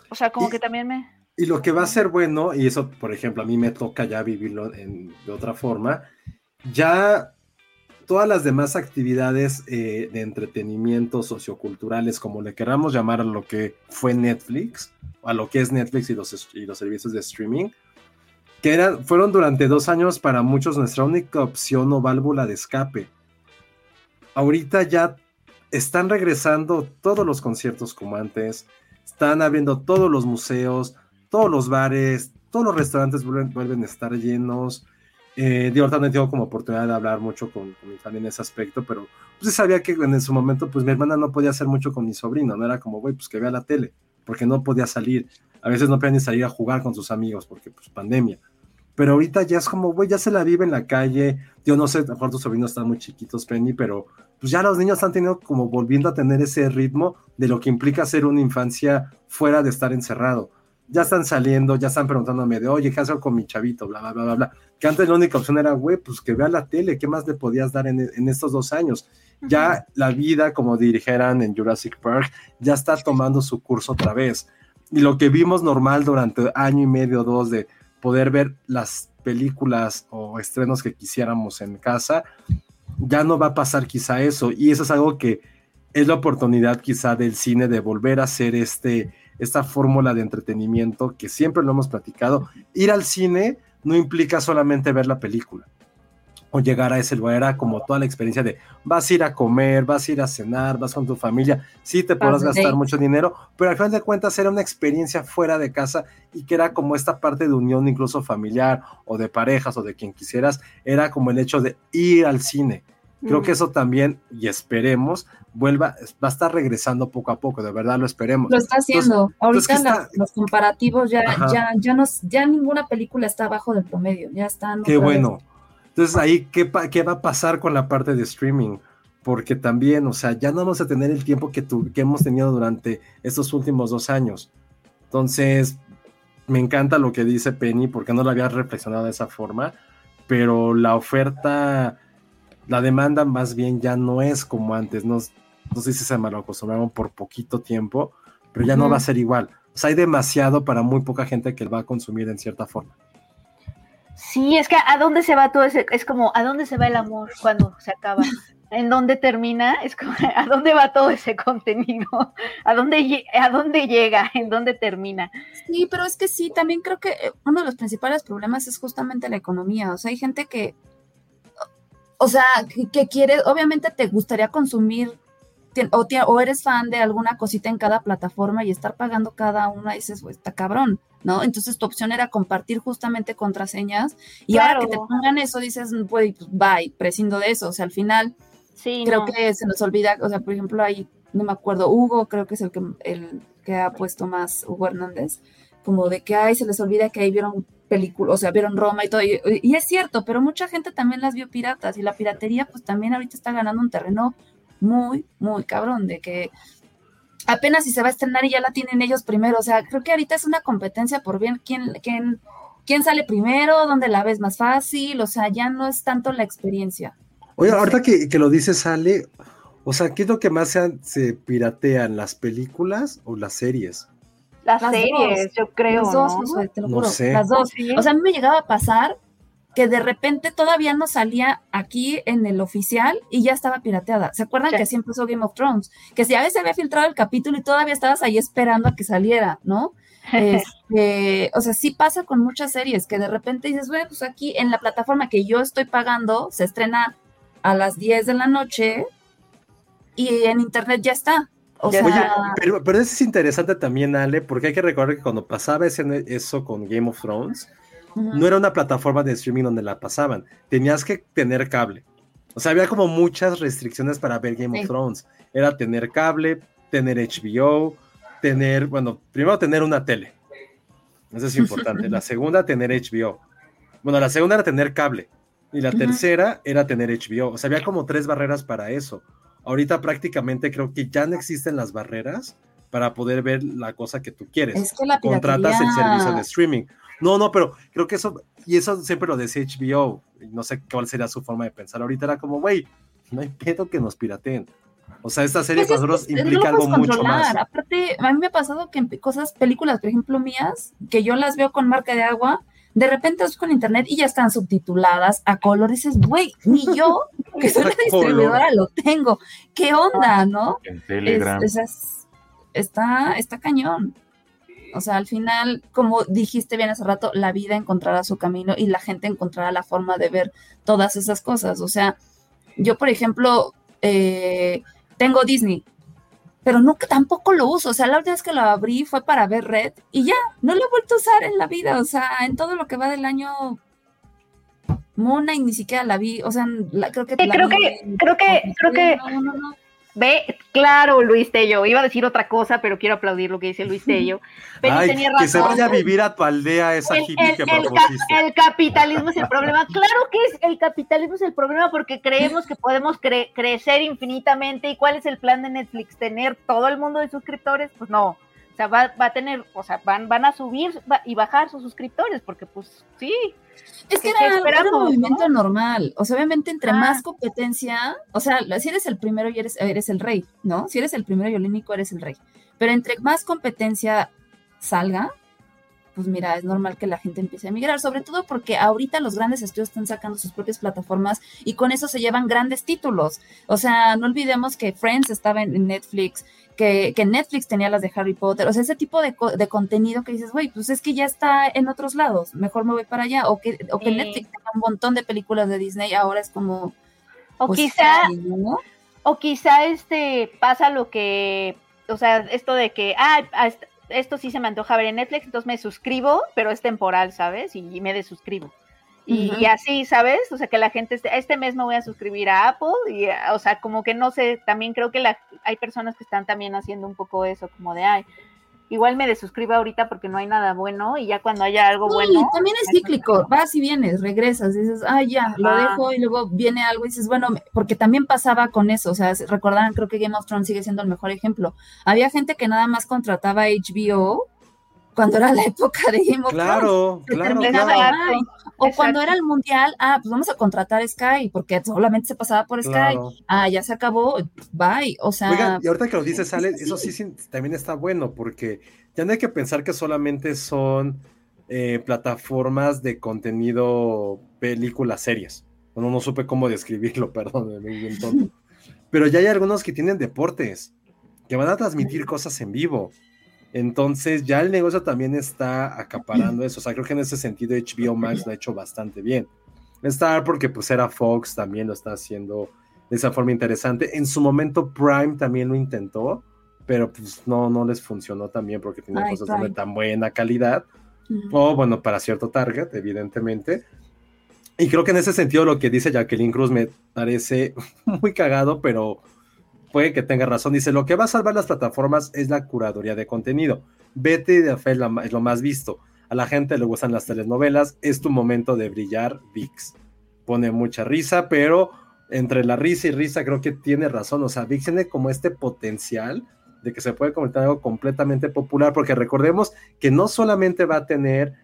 o sea, como que también me... Y lo que va a ser bueno, y eso, por ejemplo, a mí me toca ya vivirlo de otra forma, ya todas las demás actividades eh, de entretenimiento socioculturales, como le queramos llamar a lo que fue Netflix, a lo que es Netflix y los, y los servicios de streaming, que eran, fueron durante dos años para muchos nuestra única opción o válvula de escape ahorita ya están regresando todos los conciertos como antes, están abriendo todos los museos, todos los bares, todos los restaurantes vuelven, a estar llenos. Eh, de ahorita no tengo como oportunidad de hablar mucho con, mi familia en ese aspecto, pero pues sabía que en su momento pues mi hermana no podía hacer mucho con mi sobrino, no era como, güey, pues que vea la tele, porque no podía salir. A veces no podía ni salir a jugar con sus amigos, porque pues pandemia pero ahorita ya es como, güey, ya se la vive en la calle. Yo no sé, a lo mejor tus sobrinos están muy chiquitos, Penny, pero pues ya los niños están teniendo como volviendo a tener ese ritmo de lo que implica ser una infancia fuera de estar encerrado. Ya están saliendo, ya están preguntándome de, oye, ¿qué hago con mi chavito? Bla, bla, bla, bla, bla. Que antes la única opción era, güey, pues que vea la tele, ¿qué más le podías dar en, en estos dos años? Ya la vida, como dijeran en Jurassic Park, ya está tomando su curso otra vez. Y lo que vimos normal durante año y medio, dos, de poder ver las películas o estrenos que quisiéramos en casa, ya no va a pasar quizá eso. Y eso es algo que es la oportunidad quizá del cine de volver a hacer este, esta fórmula de entretenimiento que siempre lo hemos platicado. Ir al cine no implica solamente ver la película o llegar a ese lugar, era como toda la experiencia de vas a ir a comer, vas a ir a cenar, vas con tu familia, sí te podrás gastar mucho dinero, pero al final de cuentas era una experiencia fuera de casa y que era como esta parte de unión incluso familiar o de parejas o de quien quisieras, era como el hecho de ir al cine. Creo que eso también, y esperemos, vuelva, va a estar regresando poco a poco, de verdad lo esperemos. Lo está haciendo. Ahorita los comparativos ya, ya, ya, no, ya ninguna película está abajo del promedio, ya están. Qué bueno. Entonces ahí, ¿qué, ¿qué va a pasar con la parte de streaming? Porque también, o sea, ya no vamos a tener el tiempo que, que hemos tenido durante estos últimos dos años. Entonces, me encanta lo que dice Penny, porque no lo había reflexionado de esa forma, pero la oferta, la demanda más bien ya no es como antes, no, no sé si se me lo acostumbraron por poquito tiempo, pero ya no va a ser igual. O sea, hay demasiado para muy poca gente que va a consumir en cierta forma. Sí, es que a dónde se va todo ese, es como a dónde se va el amor cuando se acaba, en dónde termina, es como [LAUGHS] a dónde va todo ese contenido, a dónde, a dónde llega, en dónde termina. Sí, pero es que sí, también creo que eh, uno de los principales problemas es justamente la economía, o sea, hay gente que, o sea, que quiere, obviamente te gustaría consumir o, eres fan de alguna cosita en cada plataforma y estar pagando cada una, dices, pues está cabrón, ¿no? Entonces tu opción era compartir justamente contraseñas y ahora que te pongan eso, dices, pues, bye, prescindo de eso, o sea, al final sí, creo que se nos olvida, o sea, por ejemplo, ahí, no me acuerdo, Hugo creo que es el que, el que ha puesto más, Hugo Hernández, como de que, ay, se les olvida que ahí vieron películas, o sea, vieron Roma y todo, y, y es cierto, pero mucha gente también las vio piratas y la piratería pues también ahorita está ganando un terreno muy, muy cabrón, de que apenas si se va a estrenar y ya la tienen ellos primero. O sea, creo que ahorita es una competencia por bien quién, quién, quién sale primero, dónde la ves más fácil. O sea, ya no es tanto la experiencia. Oye, ahorita que, que lo dice Sale, o sea, ¿qué es lo que más se, se piratean? ¿Las películas o las series? Las, series, yo creo. Las dos, ¿no? Josué, te lo No juro. sé. Las dos. O sea, a mí me llegaba a pasar que de repente todavía no salía aquí en el oficial y ya estaba pirateada. ¿Se acuerdan Sí. que así empezó Game of Thrones? Que si a veces había filtrado el capítulo y todavía estabas ahí esperando a que saliera, ¿no? [LAUGHS] Este, o sea, sí pasa con muchas series que de repente dices, bueno, pues aquí en la plataforma que yo estoy pagando se estrena a las 10 de la noche y en internet ya está. O Ya sea, Oye, pero, pero eso es interesante también, Ale, porque hay que recordar que cuando pasaba ese- eso con Game of Thrones, no era una plataforma de streaming donde la pasaban, tenías que tener cable. O sea, había como muchas restricciones para ver Game Sí. of Thrones. Era tener cable, tener HBO, tener, bueno, primero tener una tele. Eso es importante. [LAUGHS] la segunda, tener HBO. Bueno, la segunda era tener cable. Y la tercera era tener HBO. O sea, había como tres barreras para eso. Ahorita prácticamente creo que ya no existen las barreras para poder ver la cosa que tú quieres es que la contratas el servicio de streaming. No, no, pero creo que eso, y eso siempre lo decía HBO, no sé cuál sería su forma de pensar. Ahorita era como, güey, no hay pedo que nos pirateen. O sea, esta serie Pues es implica algo mucho más. controlar. Aparte, a mí me ha pasado que en cosas, películas, por ejemplo, mías, que yo las veo con marca de agua, de repente es con internet y ya están subtituladas a color. Y dices, güey, ni yo, que soy la [LAUGHS] A color. distribuidora, lo tengo. ¿Qué onda, no? En Es- Telegram. es- es- está, está cañón. O sea, al final, como dijiste bien hace rato, la vida encontrará su camino y la gente encontrará la forma de ver todas esas cosas. O sea, yo, por ejemplo, eh, tengo Disney, pero nunca tampoco lo uso. O sea, la última vez que lo abrí fue para ver Red y ya, no lo he vuelto a usar en la vida. O sea, en todo lo que va del año, Mona y ni siquiera la vi. O sea, la- creo que Sí, la creo vi que- creo que- creo que- No, no, no. Ve, claro, Luis Tello. Iba a decir otra cosa, pero quiero aplaudir lo que dice Luis Tello. [LAUGHS] Penny Ay, tenía que se vaya a vivir a tu aldea esa El, hippie el- que el el capitalismo es el problema. Claro que es el capitalismo es el problema porque creemos que podemos cre- crecer infinitamente. ¿Y cuál es el plan de Netflix? ¿Tener todo el mundo de suscriptores? Pues no. Sea, va, va a tener, o sea, van, van a subir y bajar sus suscriptores porque pues sí. Es que ¿Qué- qué era, era un movimiento normal. O sea, obviamente, entre Ah. más competencia, o sea, si eres el primero y eres, eres el rey, ¿no? Si eres el primero y el único, eres el rey. Pero entre más competencia salga, pues mira, es normal que la gente empiece a migrar, sobre todo porque ahorita los grandes estudios están sacando sus propias plataformas y con eso se llevan grandes títulos. O sea, no olvidemos que Friends estaba en, Netflix, que, que Netflix tenía las de Harry Potter, o sea, ese tipo de, co- de contenido que dices, güey, pues es que ya está en otros lados, mejor me voy para allá, o que, o que Sí. Netflix tenga un montón de películas de Disney, ahora es como... O pues, quizá, o quizá este pasa lo que, o sea, esto de que, ah, esto sí se me antoja ver en Netflix, entonces me suscribo, pero es temporal, ¿sabes? Y, y me desuscribo. Y, y así, ¿sabes? O sea, que la gente, este, este mes me voy a suscribir a Apple y, o sea, como que no sé, también creo que la, hay personas que están también haciendo un poco eso, como de, ay, igual me desuscribo ahorita porque no hay nada bueno y ya cuando haya algo Sí, bueno. también es cíclico, vas y vienes, regresas, dices, ah, ya, lo Ah. dejo y luego viene algo y dices, bueno, porque también pasaba con eso, o sea, se- recordarán, creo que Game of Thrones sigue siendo el mejor ejemplo. Había gente que nada más contrataba HBO cuando era la época de Game of. Claro, claro. O Exacto. cuando era el mundial, ah, pues vamos a contratar Sky, porque solamente se pasaba por Sky. claro. Ah, ya se acabó, bye. O sea, Oigan, y ahorita que lo dices, sale, eso sí, sí, también está bueno, porque ya no hay que pensar que solamente son eh, plataformas de contenido, películas, series. Bueno, no supe cómo describirlo, [LAUGHS] perdón, me bien tonto. Pero ya hay algunos que tienen deportes, que van a transmitir cosas en vivo. Entonces ya el negocio también está acaparando eso. O sea, creo que en ese sentido HBO Max lo ha hecho bastante bien. Star porque pues era Fox, también lo está haciendo de esa forma interesante. En su momento Prime también lo intentó, pero pues no, no les funcionó también porque tenía Ay, cosas de tan buena calidad. ujú. O bueno, para cierto target, evidentemente. Y creo que en ese sentido lo que dice Jacqueline Cruz me parece [LAUGHS] muy cagado, pero puede que tenga razón. Dice, lo que va a salvar las plataformas es la curaduría de contenido. Betty de Fe es lo más visto. A la gente le gustan las telenovelas. Es tu momento de brillar, VIX. Pone mucha risa, pero entre la risa y risa creo que tiene razón. O sea, VIX tiene como este potencial de que se puede convertir en algo completamente popular, porque recordemos que no solamente va a tener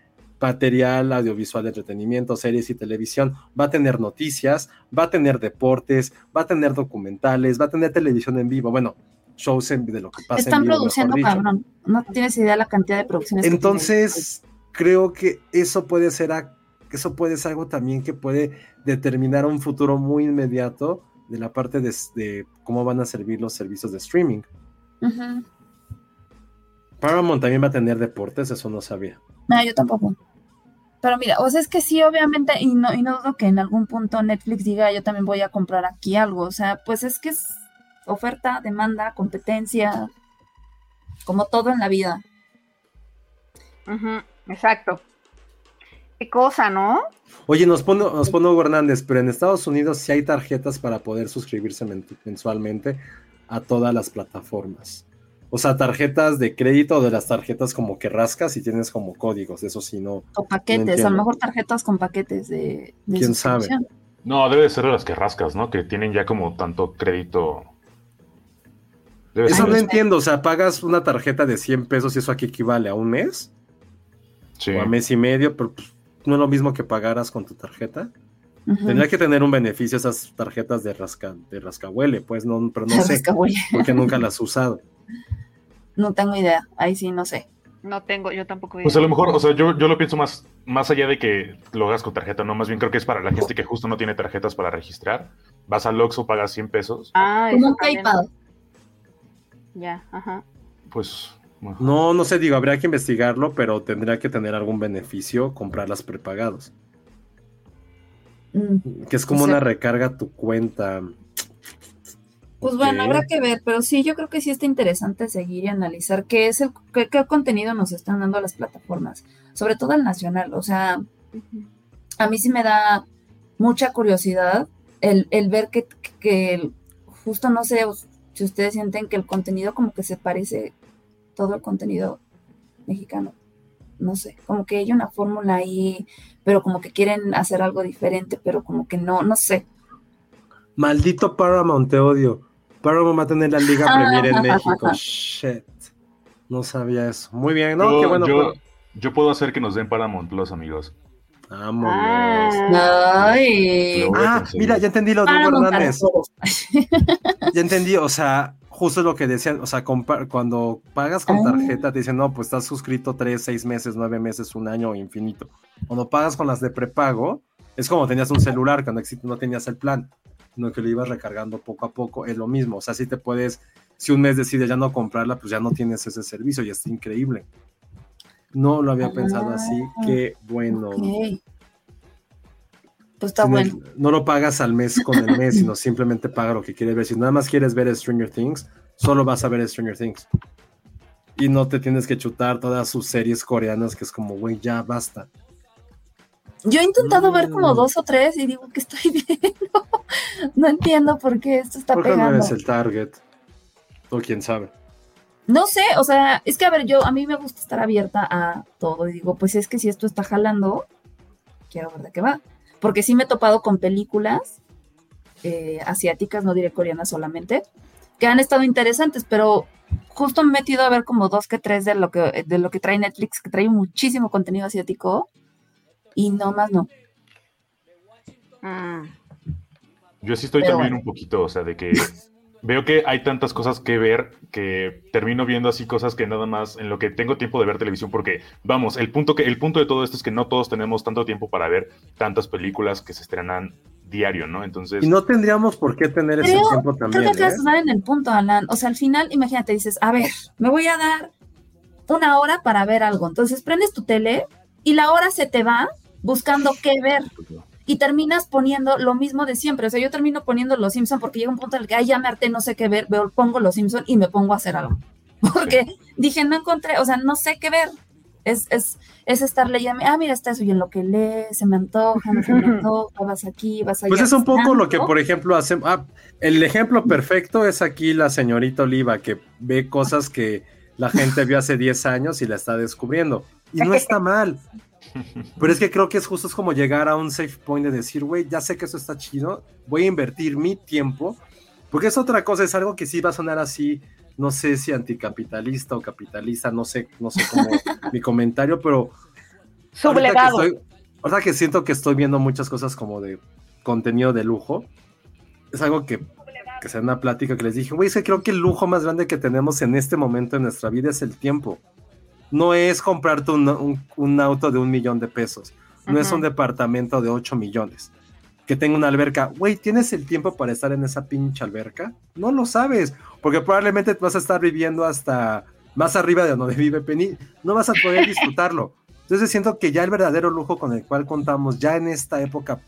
material audiovisual de entretenimiento, series y televisión, va a tener noticias, va a tener deportes, va a tener documentales, va a tener televisión en vivo, bueno, shows en, de lo que pasa. Están en vivo, produciendo, cabrón. No tienes idea de la cantidad de producciones. que Entonces, creo que eso puede ser eso puede ser algo también que puede determinar un futuro muy inmediato de la parte de, de cómo van a servir los servicios de streaming. Paramount también va a tener deportes, eso no sabía. No, yo tampoco. Pero mira, o sea, es que sí, obviamente, y no, y no dudo que en algún punto Netflix diga, yo también voy a comprar aquí algo. O sea, pues es que es oferta, demanda, competencia, como todo en la vida. Ujú, exacto. Qué cosa, ¿no? Oye, nos pone, nos pone Hugo Hernández, pero en Estados Unidos sí hay tarjetas para poder suscribirse men- mensualmente a todas las plataformas. O sea, tarjetas de crédito o de las tarjetas como que rascas y tienes como códigos, eso sí, no. O paquetes, a lo mejor tarjetas con paquetes de, de ¿Quién sabe? No, debe de ser de las que rascas, ¿no? Que tienen ya como tanto crédito. Debe Eso ser no entiendo, o sea, pagas una tarjeta de 100 pesos y eso aquí equivale a un mes Sí. o a mes y medio, pero pues, no es lo mismo que pagaras con tu tarjeta. Tendría que tener un beneficio esas tarjetas de rasca, de rascahuele, pues no, pero no sé, Rascahuele. porque nunca [LAUGHS] las he usado. No tengo idea, ahí sí no sé. No tengo, yo tampoco. Pues a lo mejor, o sea, yo, yo lo pienso más, más allá de que lo hagas con tarjeta, no, más bien creo que es para la gente que justo no tiene tarjetas para registrar. Vas al Oxxo, pagas 100 pesos, Ah, Como un. PayPal. Ya, ajá. pues... No, no sé, digo, habría que investigarlo, pero tendría que tener algún beneficio comprarlas prepagados. Mm, Que es como O sea- una recarga a tu cuenta. Pues bueno, habrá que ver, pero sí, yo creo que sí está interesante seguir y analizar qué es el qué, qué contenido nos están dando las plataformas, sobre todo el nacional. O sea, a mí sí me da mucha curiosidad el, el ver que, que justo no sé si ustedes sienten que el contenido como que se parece todo el contenido mexicano. No sé, como que hay una fórmula ahí, pero como que quieren hacer algo diferente, pero como que no, no sé. Maldito Paramount, te odio. Paramount va a tener la Liga Premier en [LAUGHS] México. Shit. No sabía eso. Muy bien, ¿no? yo, Qué bueno. yo, yo puedo hacer que nos den Paramount Plus, amigos. Vámonos. Ah. Ay. Lo voy a Ah, mira, ya entendí lo de Hugo Hernández. [LAUGHS] Ya entendí, o sea, justo lo que decían, o sea, cuando pagas con Ah. tarjeta te dicen, no, pues estás suscrito tres, seis meses, nueve meses, un año infinito. Cuando pagas con las de prepago, es como tenías un celular, cuando no tenías el plan, sino que lo ibas recargando poco a poco, es lo mismo, o sea, si te puedes, si un mes decides ya no comprarla, pues ya no tienes ese servicio y está increíble. No lo había pensado así, qué bueno. Pues está Si no- bueno. No, lo pagas al mes con el mes, sino simplemente paga lo que quieres ver. Si nada más quieres ver Stranger Things, solo vas a ver Stranger Things. Y no te tienes que chutar todas sus series coreanas, que es como, güey, ya basta. Yo he intentado ver como Mm. dos o tres y digo que estoy [LAUGHS] viendo. No entiendo por qué esto está Porque no pegando. eres el target. O quién sabe. No sé, o sea, es que a ver, yo a mí me gusta estar abierta a todo y digo, pues es que si esto está jalando, quiero ver de qué va. Porque sí me he topado con películas eh, asiáticas, no diré coreanas solamente, que han estado interesantes, pero justo me he metido a ver como dos que tres de lo que, de lo que trae Netflix, que trae muchísimo contenido asiático, y no más no. Mm. Yo sí estoy Pero también bueno. un poquito, o sea, de que veo que hay tantas cosas que ver que termino viendo así cosas que nada más en lo que tengo tiempo de ver televisión, porque vamos, el punto que el punto de todo esto es que no todos tenemos tanto tiempo para ver tantas películas que se estrenan diario, ¿no? Entonces, Y no tendríamos por qué tener ese Creo- tiempo Creo también. que acabas ¿eh? de dar en el punto, Alan. O sea, al final, imagínate, dices, a ver, me voy a dar una hora para ver algo. Entonces prendes tu tele y la hora se te va buscando qué ver. Y terminas poniendo lo mismo de siempre. O sea, yo termino poniendo Los Simpson porque llega un punto en el que, ay, ya me harté, no sé qué ver, veo, pongo Los Simpson y me pongo a hacer algo. [LAUGHS] Porque dije, no encontré, o sea, no sé qué ver. Es, es, es estar leyendo, ah, mira, está eso, y en lo que lees, se me antoja, no se me [LAUGHS] antoja, vas aquí, vas allá. Pues es un poco lo que, por ejemplo, hacemos. Ah, el ejemplo perfecto es aquí la señorita Oliva, que ve cosas que la gente vio hace 10 años y la está descubriendo. Y no [LAUGHS] está mal. Pero es que creo que es justo es como llegar a un safe point de decir, güey, ya sé que eso está chido, voy a invertir mi tiempo, porque es otra cosa, es algo que sí va a sonar así no sé si anticapitalista o capitalista, no sé, no sé cómo [LAUGHS] mi comentario, pero Sublevado. Ahora que siento que estoy viendo muchas cosas como de contenido de lujo, es algo que, que sea una plática que les dije, güey, es que creo que el lujo más grande que tenemos en este momento en nuestra vida es el tiempo. No es comprarte un, un- un auto de un millón de pesos, no es Ujú. un departamento de 8 millones, que tenga una alberca. Güey, ¿tienes el tiempo para estar en esa pinche alberca? No lo sabes, porque probablemente te vas a estar viviendo hasta más arriba de donde [LAUGHS] vive Penny, no vas a poder [LAUGHS] disfrutarlo. Entonces siento que ya el verdadero lujo con el cual contamos ya en esta época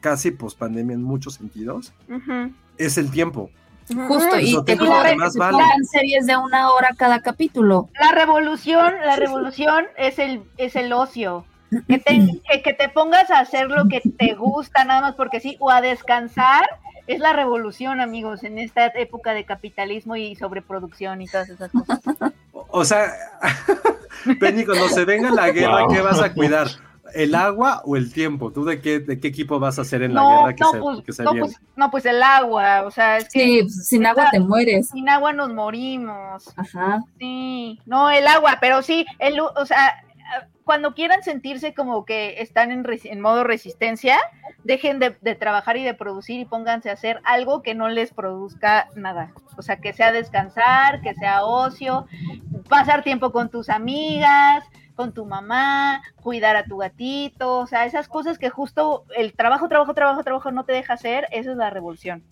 casi post pandemia en muchos sentidos Ujú. es el tiempo. Justo, y Eso te lo que vale. series de una hora cada capítulo. La revolución, la revolución es el, es el ocio. [CLEARS THROAT] Que te, que, que te pongas a hacer lo que te gusta nada más porque sí, o a descansar, es la revolución, amigos, en esta época de capitalismo y sobreproducción y todas esas cosas. O, o sea, [LAUGHS] Penny, cuando se venga la guerra, Wow. ¿qué vas a cuidar? ¿El agua o el tiempo? ¿Tú de qué, de qué equipo vas a hacer en la No, guerra que no, se, pues, que se no, viene? pues, no, pues el agua, o sea, es que Sí, pues, sin agua te mueres. sin agua nos morimos. Ajá. Sí, no, el agua, pero sí, el, o sea, cuando quieran sentirse como que están en, en modo resistencia, dejen de, de trabajar y de producir y pónganse a hacer algo que no les produzca nada. O sea, que sea descansar, que sea ocio, pasar tiempo con tus amigas, con tu mamá, cuidar a tu gatito, o sea, esas cosas que justo el trabajo, trabajo, trabajo, trabajo no te deja hacer, eso es la revolución.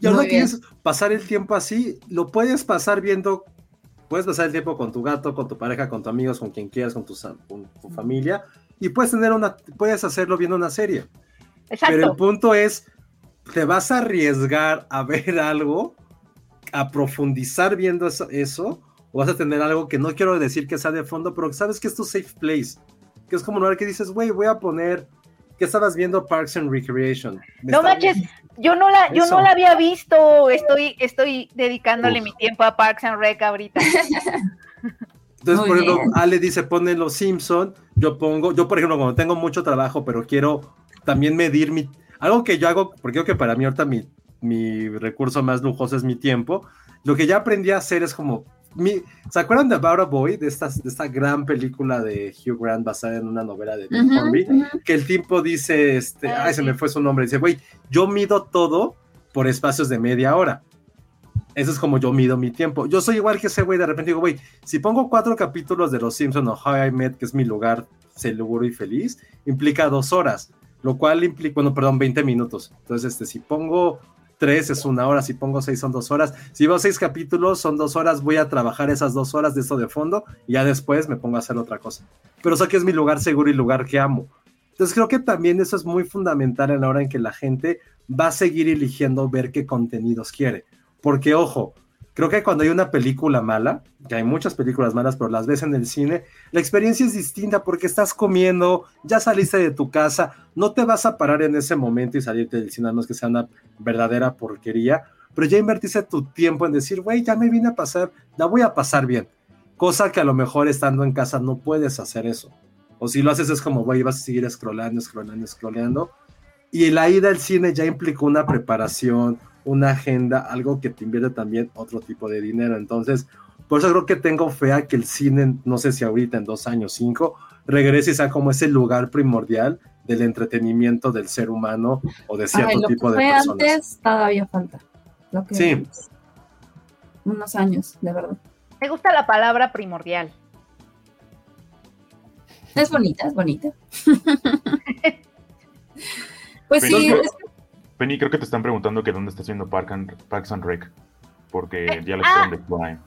Y ahora quieres pasar el tiempo así, lo puedes pasar viendo, puedes pasar el tiempo con tu gato, con tu pareja, con tus amigos, con quien quieras, con tu, sa- con tu familia, y puedes tener una, puedes hacerlo viendo una serie. Exacto. Pero el punto es, ¿te vas a arriesgar a ver algo, a profundizar viendo eso, eso, o vas a tener algo que no quiero decir que sea de fondo, pero sabes que es tu safe place? Que es como un lugar que dices, güey, voy a poner, que estabas viendo Parks and Recreation. Me No manches, yo no la, yo Eso. no la había visto. Estoy, estoy dedicándole Uf. mi tiempo a Parks and Rec ahorita. [LAUGHS] Entonces, Muy por ejemplo, bien. Ale dice, ponen los Simpson, yo pongo, yo por ejemplo, cuando tengo mucho trabajo, pero quiero también medir mi, algo que yo hago, porque creo que para mí ahorita mi, mi recurso más lujoso es mi tiempo, lo que ya aprendí a hacer es como, mi, ¿se acuerdan de About a Boy? De, estas, de esta gran película de Hugh Grant basada en una novela de Bill Hornby, que el tipo dice, este, Ah, ay, se me fue su nombre, dice, güey, yo mido todo por espacios de media hora. Eso es como yo mido mi tiempo. Yo soy igual que ese güey, de repente digo, güey, si pongo cuatro capítulos de Los Simpsons o How I Met, que es mi lugar seguro y feliz, implica dos horas, lo cual implica, bueno, perdón, 20 minutos. Entonces, este, si pongo tres es una hora, si pongo seis son dos horas. Si veo seis capítulos son dos horas, voy a trabajar esas dos horas de esto de fondo y ya después me pongo a hacer otra cosa. Pero sé que es mi lugar seguro y lugar que amo. Entonces creo que también eso es muy fundamental en la hora en que la gente va a seguir eligiendo ver qué contenidos quiere. Porque ojo, creo que cuando hay una película mala, que hay muchas películas malas, pero las ves en el cine, la experiencia es distinta porque estás comiendo, ya saliste de tu casa, no te vas a parar en ese momento y salirte del cine, a menos que sea una verdadera porquería, pero ya invertiste tu tiempo en decir, güey, ya me vine a pasar, la voy a pasar bien. Cosa que a lo mejor estando en casa no puedes hacer eso. O si lo haces es como, güey, vas a seguir scrollando, scrollando, scrollando. Y la ida al cine ya implicó una preparación, una agenda, algo que te invierte también otro tipo de dinero. Entonces, por eso creo que tengo fe a que el cine, no sé si ahorita en dos años, cinco, regrese y sea como ese lugar primordial del entretenimiento del ser humano o de cierto Ay, lo que tipo de fue personas. antes todavía falta. Lo que Sí. antes. Unos años, de verdad. Me gusta la palabra primordial. Es bonita, es bonita. [LAUGHS] pues sí, es- Penny, creo que te están preguntando que dónde estás viendo Park and- Parks and Rec. Porque Eh, ya la ah. quitaron de Prime.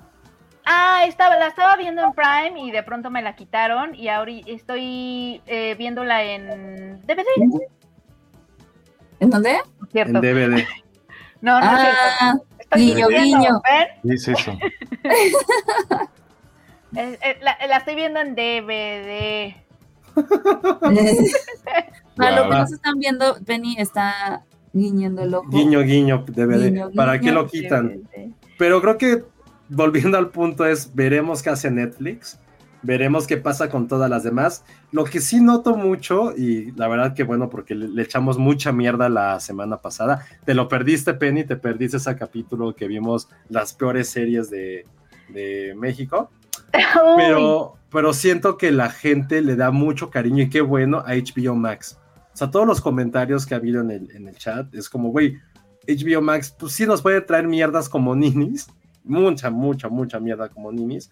Ah, estaba, la estaba viendo en Prime y de pronto me la quitaron y ahora estoy eh, viéndola en DVD, ¿en dónde? por ¿cierto? En DVD. No, no es cierto. Ah, Estoy guiño, mintiendo, guiño. ¿ven? ¿Qué es eso? [LAUGHS] La, la estoy viendo en DVD. [LAUGHS] para lo que Wow. no se están viendo, Penny está guiñando el ojo. Guiño, guiño, DVD. Guiño, ¿Para qué guiño. lo quitan? Pero creo que volviendo al punto es, veremos qué hace Netflix. Veremos qué pasa con todas las demás. Lo que sí noto mucho, y la verdad que bueno, porque le, echamos mucha mierda la semana pasada. Te lo perdiste, Penny, te perdiste ese capítulo que vimos las peores series de, de México. [LAUGHS] Pero, pero siento que la gente le da mucho cariño y qué bueno a HBO Max. O sea, todos los comentarios que ha habido en el, en el chat es como, güey, HBO Max, pues sí nos puede traer mierdas como ninis, mucha, mucha, mucha mierda como ninis,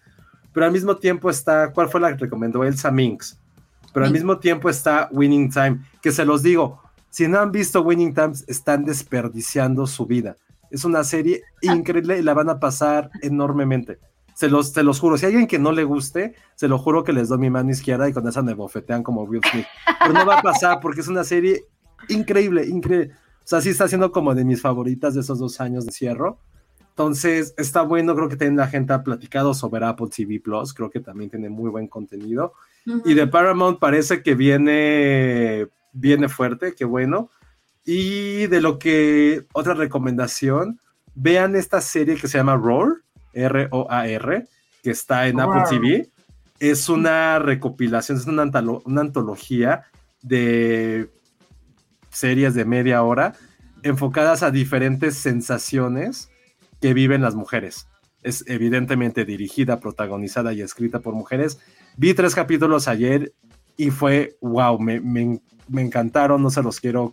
pero al mismo tiempo está, ¿cuál fue la que recomendó? Elsa Minx. Pero al mismo tiempo está Winning Time, que se los digo, si no han visto Winning Times, están desperdiciando su vida. Es una serie increíble y la van a pasar enormemente. Se los, se los juro. Si hay alguien que no le guste, se lo juro que les doy mi mano izquierda y con esa me bofetean como Will Smith. Pero no va a pasar porque es una serie increíble, increíble. O sea, sí está siendo como de mis favoritas de esos dos años de cierro. Entonces, está bueno, creo que también la gente ha platicado sobre Apple TV Plus, creo que también tiene muy buen contenido. Y de Paramount parece que viene, viene fuerte, qué bueno. Y de lo que, otra recomendación, vean esta serie que se llama Roar, R-O-A-R, que está en Apple TV. Es una recopilación, es una, una antología de series de media hora enfocadas a diferentes sensaciones que viven las mujeres. Es evidentemente dirigida, protagonizada y escrita por mujeres. Vi tres capítulos ayer y fue wow, me, me, encantaron, no se los quiero,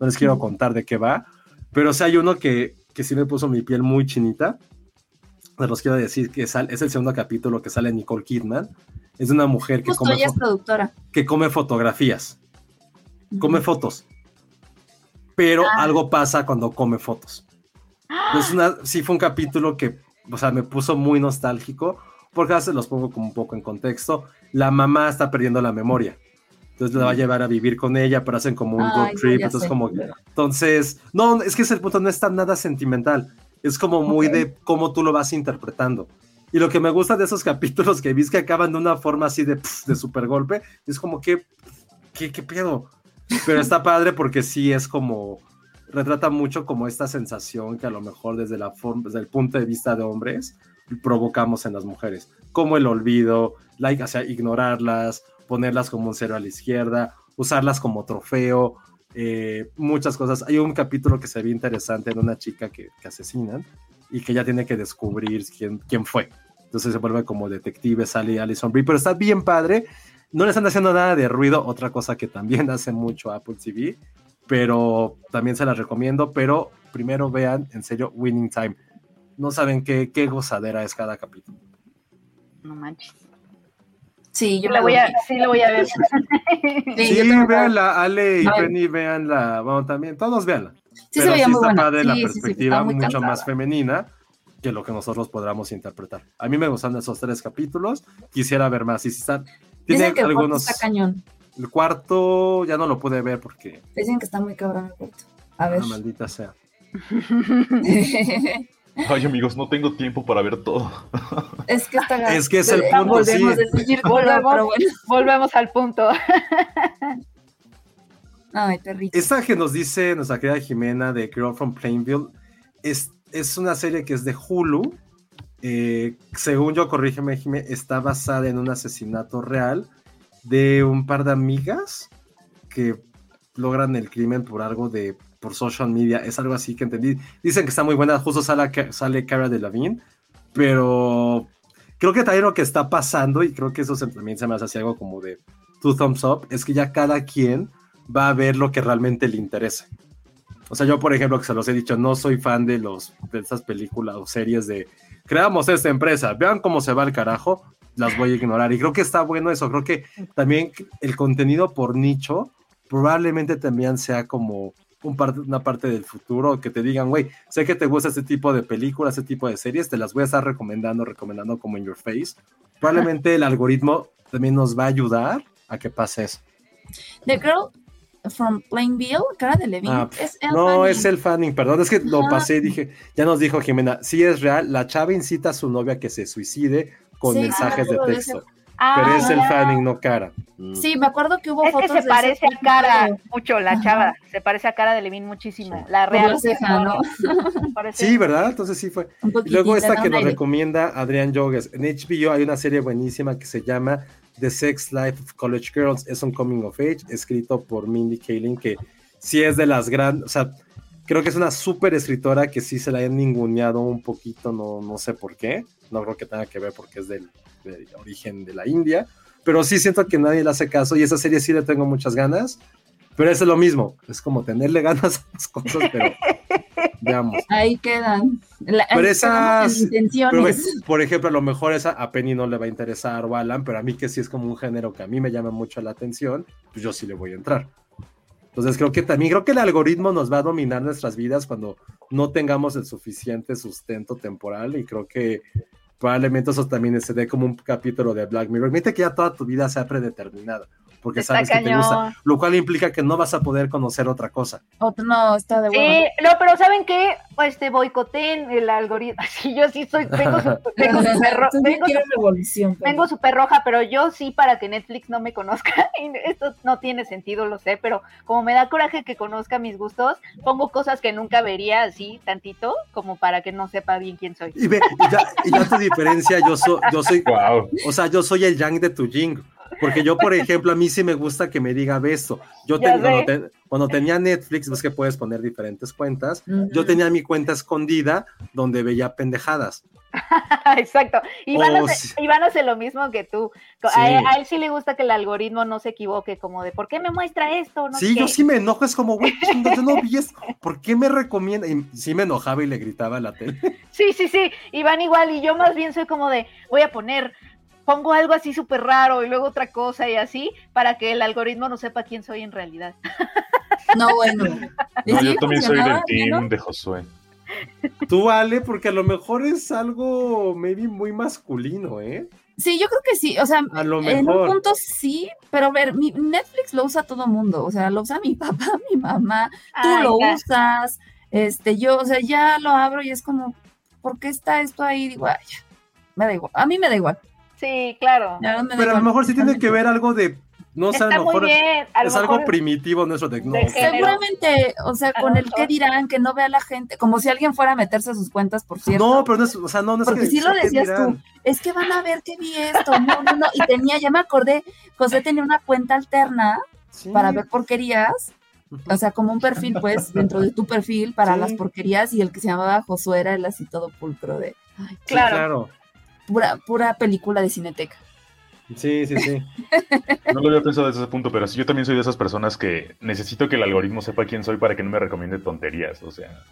no les quiero contar de qué va, pero si hay uno que, que sí me puso mi piel muy chinita. Los quiero decir que es, es el segundo capítulo que sale Nicole Kidman. Es una mujer que come, que come fotografías, come fotos, pero ah. algo pasa cuando come fotos. Es una, sí fue un capítulo que, o sea, me puso muy nostálgico, porque ahora se los pongo como un poco en contexto. La mamá está perdiendo la memoria. Entonces la va a llevar a vivir con ella, pero hacen como un road trip. entonces, como, entonces, no, es que ese punto no está nada sentimental. Es como muy de cómo tú lo vas interpretando. Y lo que me gusta de esos [LAUGHS] capítulos que viste que acaban de una forma así de, de super golpe, es como que, ¿qué, qué pedo? Pero está padre porque sí es como, retrata mucho como esta sensación que a lo mejor desde, la forma, desde el punto de vista de hombres provocamos en las mujeres, como el olvido, like, o sea, ignorarlas, ponerlas como un cero a la izquierda, usarlas como trofeo, eh, muchas cosas. Hay un capítulo que se ve interesante en una chica que, que asesinan y que ya tiene que descubrir quién, quién fue. Entonces se vuelve como detective, sale Alison Brie, pero está bien padre. No le están haciendo nada de ruido, otra cosa que también [LAUGHS] hace mucho Apple TV, pero también se las recomiendo, pero primero vean en serio Winning Time. No saben qué, qué gozadera es cada capítulo. No manches. Sí, yo la voy a, sí la voy a ver. [LAUGHS] sí, véanla, Ale y Penny, véanla, bueno, también, todos véanla. Sí, Pero se sí está padre la perspectiva mucho más femenina que lo que nosotros podamos interpretar. A mí me gustan esos tres capítulos, quisiera ver más. Y si están, tiene algunos... Está cañón. El cuarto ya no lo pude ver porque. Dicen que está muy cabrón el cuarto. A ver. Ah, maldita sea. [LAUGHS] [LAUGHS] Ay, amigos, no tengo tiempo para ver todo. Es que está [LAUGHS] Es que es el punto, volvemos, sí. volvemos, volvemos al punto. [LAUGHS] Ay, terrible. Esta que nos dice nuestra querida Jimena de Girl from Plainville es, es una serie que es de Hulu. Eh, según yo, corrígeme, Jimé, está basada en un asesinato real de un par de amigas que logran el crimen por algo de por social media, es algo así que entendí. Dicen que está muy buena, justo sale, sale Cara de Lavigne, pero creo que también lo que está pasando, y creo que eso también se me hace así algo como de two thumbs up, es que ya cada quien va a ver lo que realmente le interesa. O sea, yo, por ejemplo, que se los he dicho, no soy fan de los de estas películas o series de creamos esta empresa, vean cómo se va el carajo las voy a ignorar. Y creo que está bueno eso. Creo que también el contenido por nicho probablemente también sea como un una parte del futuro que te digan, güey, sé que te gusta este tipo de películas, este tipo de series, te las voy a estar recomendando, recomendando como en your face. Probablemente el algoritmo también nos va a ayudar a que pase eso. The Girl from Plainville, cara de Levin. Ah, es el no, es el fanning, perdón, es que lo pasé dije, ya nos dijo Jimena, sí es real, la chava incita a su novia a que se suicide con mensajes de texto. Ah, pero es el Fanning, no cara. Mm. Sí, me acuerdo que hubo es que fotos se de parece a cara mucho, la Ajá. chava. Se parece a cara de Levin muchísimo. Sí. La real. la ceja, Sí, ¿verdad? Entonces sí fue. Y luego le esta que nos aire. recomienda Adrián Yogues. En HBO hay una serie buenísima que se llama The Sex Life of College Girls. Es un coming of age escrito por Mindy Kaling, que sí es de las grandes, o sea, creo que es una súper escritora que sí se la han ninguneado un poquito, no, no sé por qué. No creo que tenga que ver porque es del, del origen de la India. Pero sí siento que nadie le hace caso y esa serie sí le tengo muchas ganas. Pero es lo mismo, es como tenerle [LAUGHS] ganas a las cosas, pero veamos. Ahí quedan. La- Pero ahí esas- Pero, intenciones. por ejemplo, a lo mejor esa a Penny no le va a interesar o a Alan, pero a mí que sí es como un género que a mí me llama mucho la atención, pues yo sí le voy a entrar. Entonces creo que también, creo que el algoritmo nos va a dominar nuestras vidas cuando no tengamos el suficiente sustento temporal y creo que probablemente eso también se dé como un capítulo de Black Mirror. Mete que ya toda tu vida sea predeterminada, porque Está sabes que te gusta, lo cual implica que no vas a poder conocer otra cosa. Otro no, está de Sí, huevo. no, pero ¿saben qué? Este, boicoteen el algoritmo. [LAUGHS] Sí, yo sí soy, vengo súper vengo [LAUGHS] súper ro- Tú sí vengo quieres súper- roja, pero yo sí para que Netflix no me conozca. [LAUGHS] Y esto no tiene sentido, lo sé, pero como me da coraje que conozca mis gustos, pongo cosas que nunca vería así tantito, como para que no sepa bien quién soy. Y, ve, y ya, y ya tu diferencia, yo, so- yo soy Wow. O sea, yo soy el yang de tu ying. Porque yo, por ejemplo, a mí sí me gusta que me diga beso. Yo cuando, tenía Netflix, ves que puedes poner diferentes cuentas. Yo tenía mi cuenta escondida donde veía pendejadas. [LAUGHS] Exacto. Iván, Oh, hace, sí. Iván hace lo mismo que tú. A, Sí. él, a él sí le gusta que el algoritmo no se equivoque, como de ¿por qué me muestra esto? No sí, yo qué. sí me enojo, es como, güey, chinga, yo no vi esto. [LAUGHS] ¿Por qué me recomienda? Y sí me enojaba y le gritaba a la tele. Sí, sí, sí, y van igual, y yo más bien soy como de, voy a poner, pongo algo así súper raro y luego otra cosa y así, para que el algoritmo no sepa quién soy en realidad. No, bueno. ¿Y No, yo también soy del team ¿no? de Josué. Tú, Ale, porque a lo mejor es algo, maybe, muy masculino, ¿eh? Sí, yo creo que sí. O sea, A lo en un mejor. punto sí, pero a ver, mi- Netflix lo usa todo mundo. O sea, lo usa mi [LAUGHS] papá, mi mamá, tú Ay, lo ya. usas. Este, yo, o sea, ya lo abro y es como, ¿por qué está esto ahí? Digo, ay, ya, me da igual. A mí me da igual. Sí, claro. Pero a lo mejor sí tiene que ver algo de, no sé, a Está lo muy mejor bien. A lo es algo primitivo nuestro género. Seguramente, o sea, con el que dirán, que no vea la gente, como si alguien fuera a meterse a sus cuentas, por cierto. No, pero no es, o sea, no, no es Porque que sí lo ¿qué decías tú. Es que van a ver que vi esto. No, no, no. Y tenía, ya me acordé, José tenía una cuenta alterna Sí. para ver porquerías. O sea, como un perfil, pues, dentro de tu perfil para Sí. las porquerías. Y el que se llamaba Josué era el así todo pulcro de ay, Sí, Claro. Pura, pura película de cineteca. Sí, sí, sí. [LAUGHS] No lo había pensado desde ese punto, pero sí, yo también soy de esas personas que necesito que el algoritmo sepa quién soy para que no me recomiende tonterías. O sea,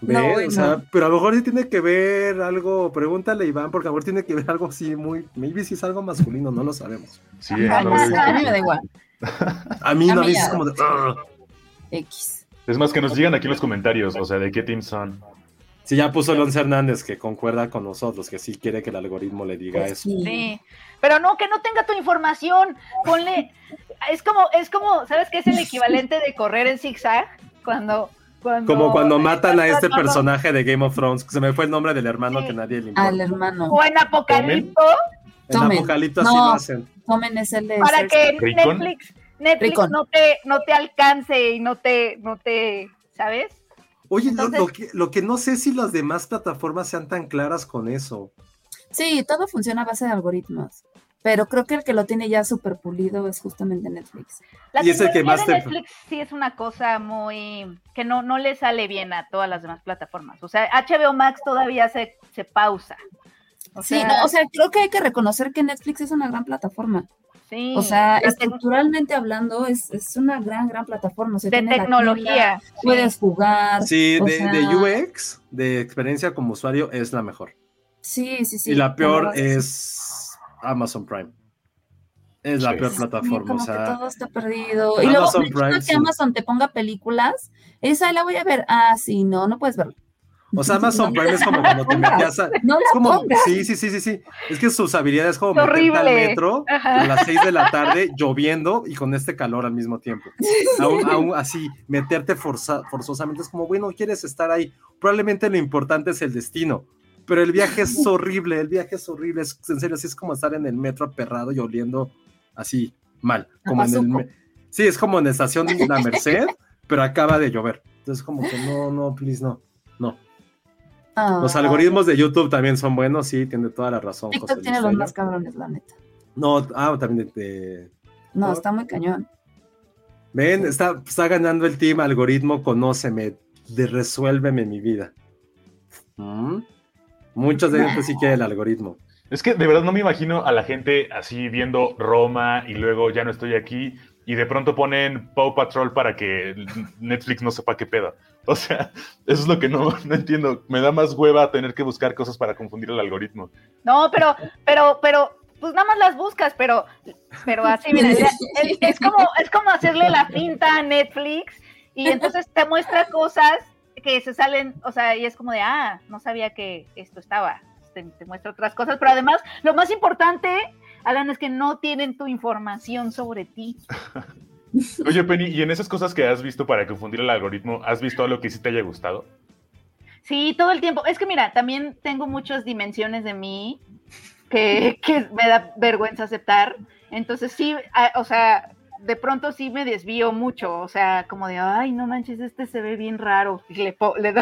¿Ves? No, o sea, pero a lo mejor sí tiene que ver algo, pregúntale Iván, porque a lo mejor tiene que ver algo así muy, maybe si es algo masculino, no lo sabemos. sí, Ajá, no no a mí me da igual. A mí A no, a mí es como de. X. Es más, que nos digan aquí en los comentarios, o sea, de qué team son. Sí, ya puso Alonso Hernández que concuerda con nosotros, que sí quiere que el algoritmo le diga Pues eso. sí. Sí. Pero no, que no tenga tu información. Ponle. Es como, es como, ¿sabes qué es el equivalente de correr en zigzag? Cuando. cuando Como cuando matan a este personaje de Game of Thrones, que se me fue el nombre del hermano Sí. que nadie le importa. Al hermano. O en Apocalipto, En. Apocalipto así No. lo hacen. Tomen ese de para que ¿Ricón? Netflix, Netflix no te, no te alcance y no te, no te, ¿sabes? Oye, lo- Entonces- lo, que, lo que no sé si las demás plataformas sean tan claras con eso. Sí, todo funciona a base de algoritmos. Pero creo que el que lo tiene ya súper pulido es justamente Netflix. La Y es el que más de te- Netflix sí es una cosa muy que no, no le sale bien a todas las demás plataformas. O sea, HBO Max todavía se, se pausa. O Sí, sea, no, o sea, creo que hay que reconocer que Netflix es una gran plataforma. Sí, O sea, estructuralmente hablando, es, es una gran, gran plataforma. O sea, de tienda, tecnología. puedes jugar. Sí, de, sea, de UX, de experiencia como usuario, es la mejor. Sí, sí, sí. y la peor es Amazon Prime. Es la Sí. peor Sí, como como o sea, que todo está perdido. Y luego, Amazon me gusta Prime, que sí. Amazon te ponga películas. Esa la voy a ver. Ah, sí, no, no puedes verla. O sea, Amazon Prime es como cuando te metías a... No Es como, sí, sí, sí, sí, sí. Es que sus habilidades es como meterte al metro Ajá. a las 6 de la tarde lloviendo y con este calor al mismo tiempo. Aún, aún así, meterte forza- forzosamente es como, bueno, quieres estar ahí. Probablemente lo importante es el destino, pero el viaje es horrible, el viaje es horrible, es, en serio, así es como estar en el metro aperrado y oliendo así mal, como en el, sí, es como en la estación de la Merced, pero acaba de llover, entonces como que no, no, please, no, Los ah. algoritmos de YouTube también son buenos, sí, tiene toda la razón. TikTok tiene los más cabrones, la neta. No, ah, también de... no, está muy cañón. Ven, está, está ganando el team algoritmo, conóceme, de resuélveme mi vida. ¿Mm? Muchos de ellos sí quieren el algoritmo. Es que de verdad no me imagino a la gente así viendo Roma y luego ya no estoy aquí y de pronto ponen Paw Patrol para que Netflix no sepa qué pedo. [LAUGHS] O sea, eso es lo que no, no entiendo. Me da más hueva tener que buscar cosas para confundir el algoritmo. No, pero, pero, pero, pues nada más las buscas, pero, pero así, mira, es, como, es como hacerle la pinta a Netflix y entonces te muestra cosas que se salen, o sea, y es como de, ah, no sabía que esto estaba. Te, te muestra otras cosas, pero además, lo más importante, Alan, es que no tienen tu información sobre ti. [LAUGHS] Oye, Penny, ¿y en esas cosas que has visto para confundir el algoritmo, has visto algo que sí te haya gustado? Sí, todo el tiempo. Es que mira, también tengo muchas dimensiones de mí que, me da vergüenza aceptar. Entonces sí, o sea, de pronto sí me desvío mucho, o sea, como de, ay, no manches, este se ve bien raro. le,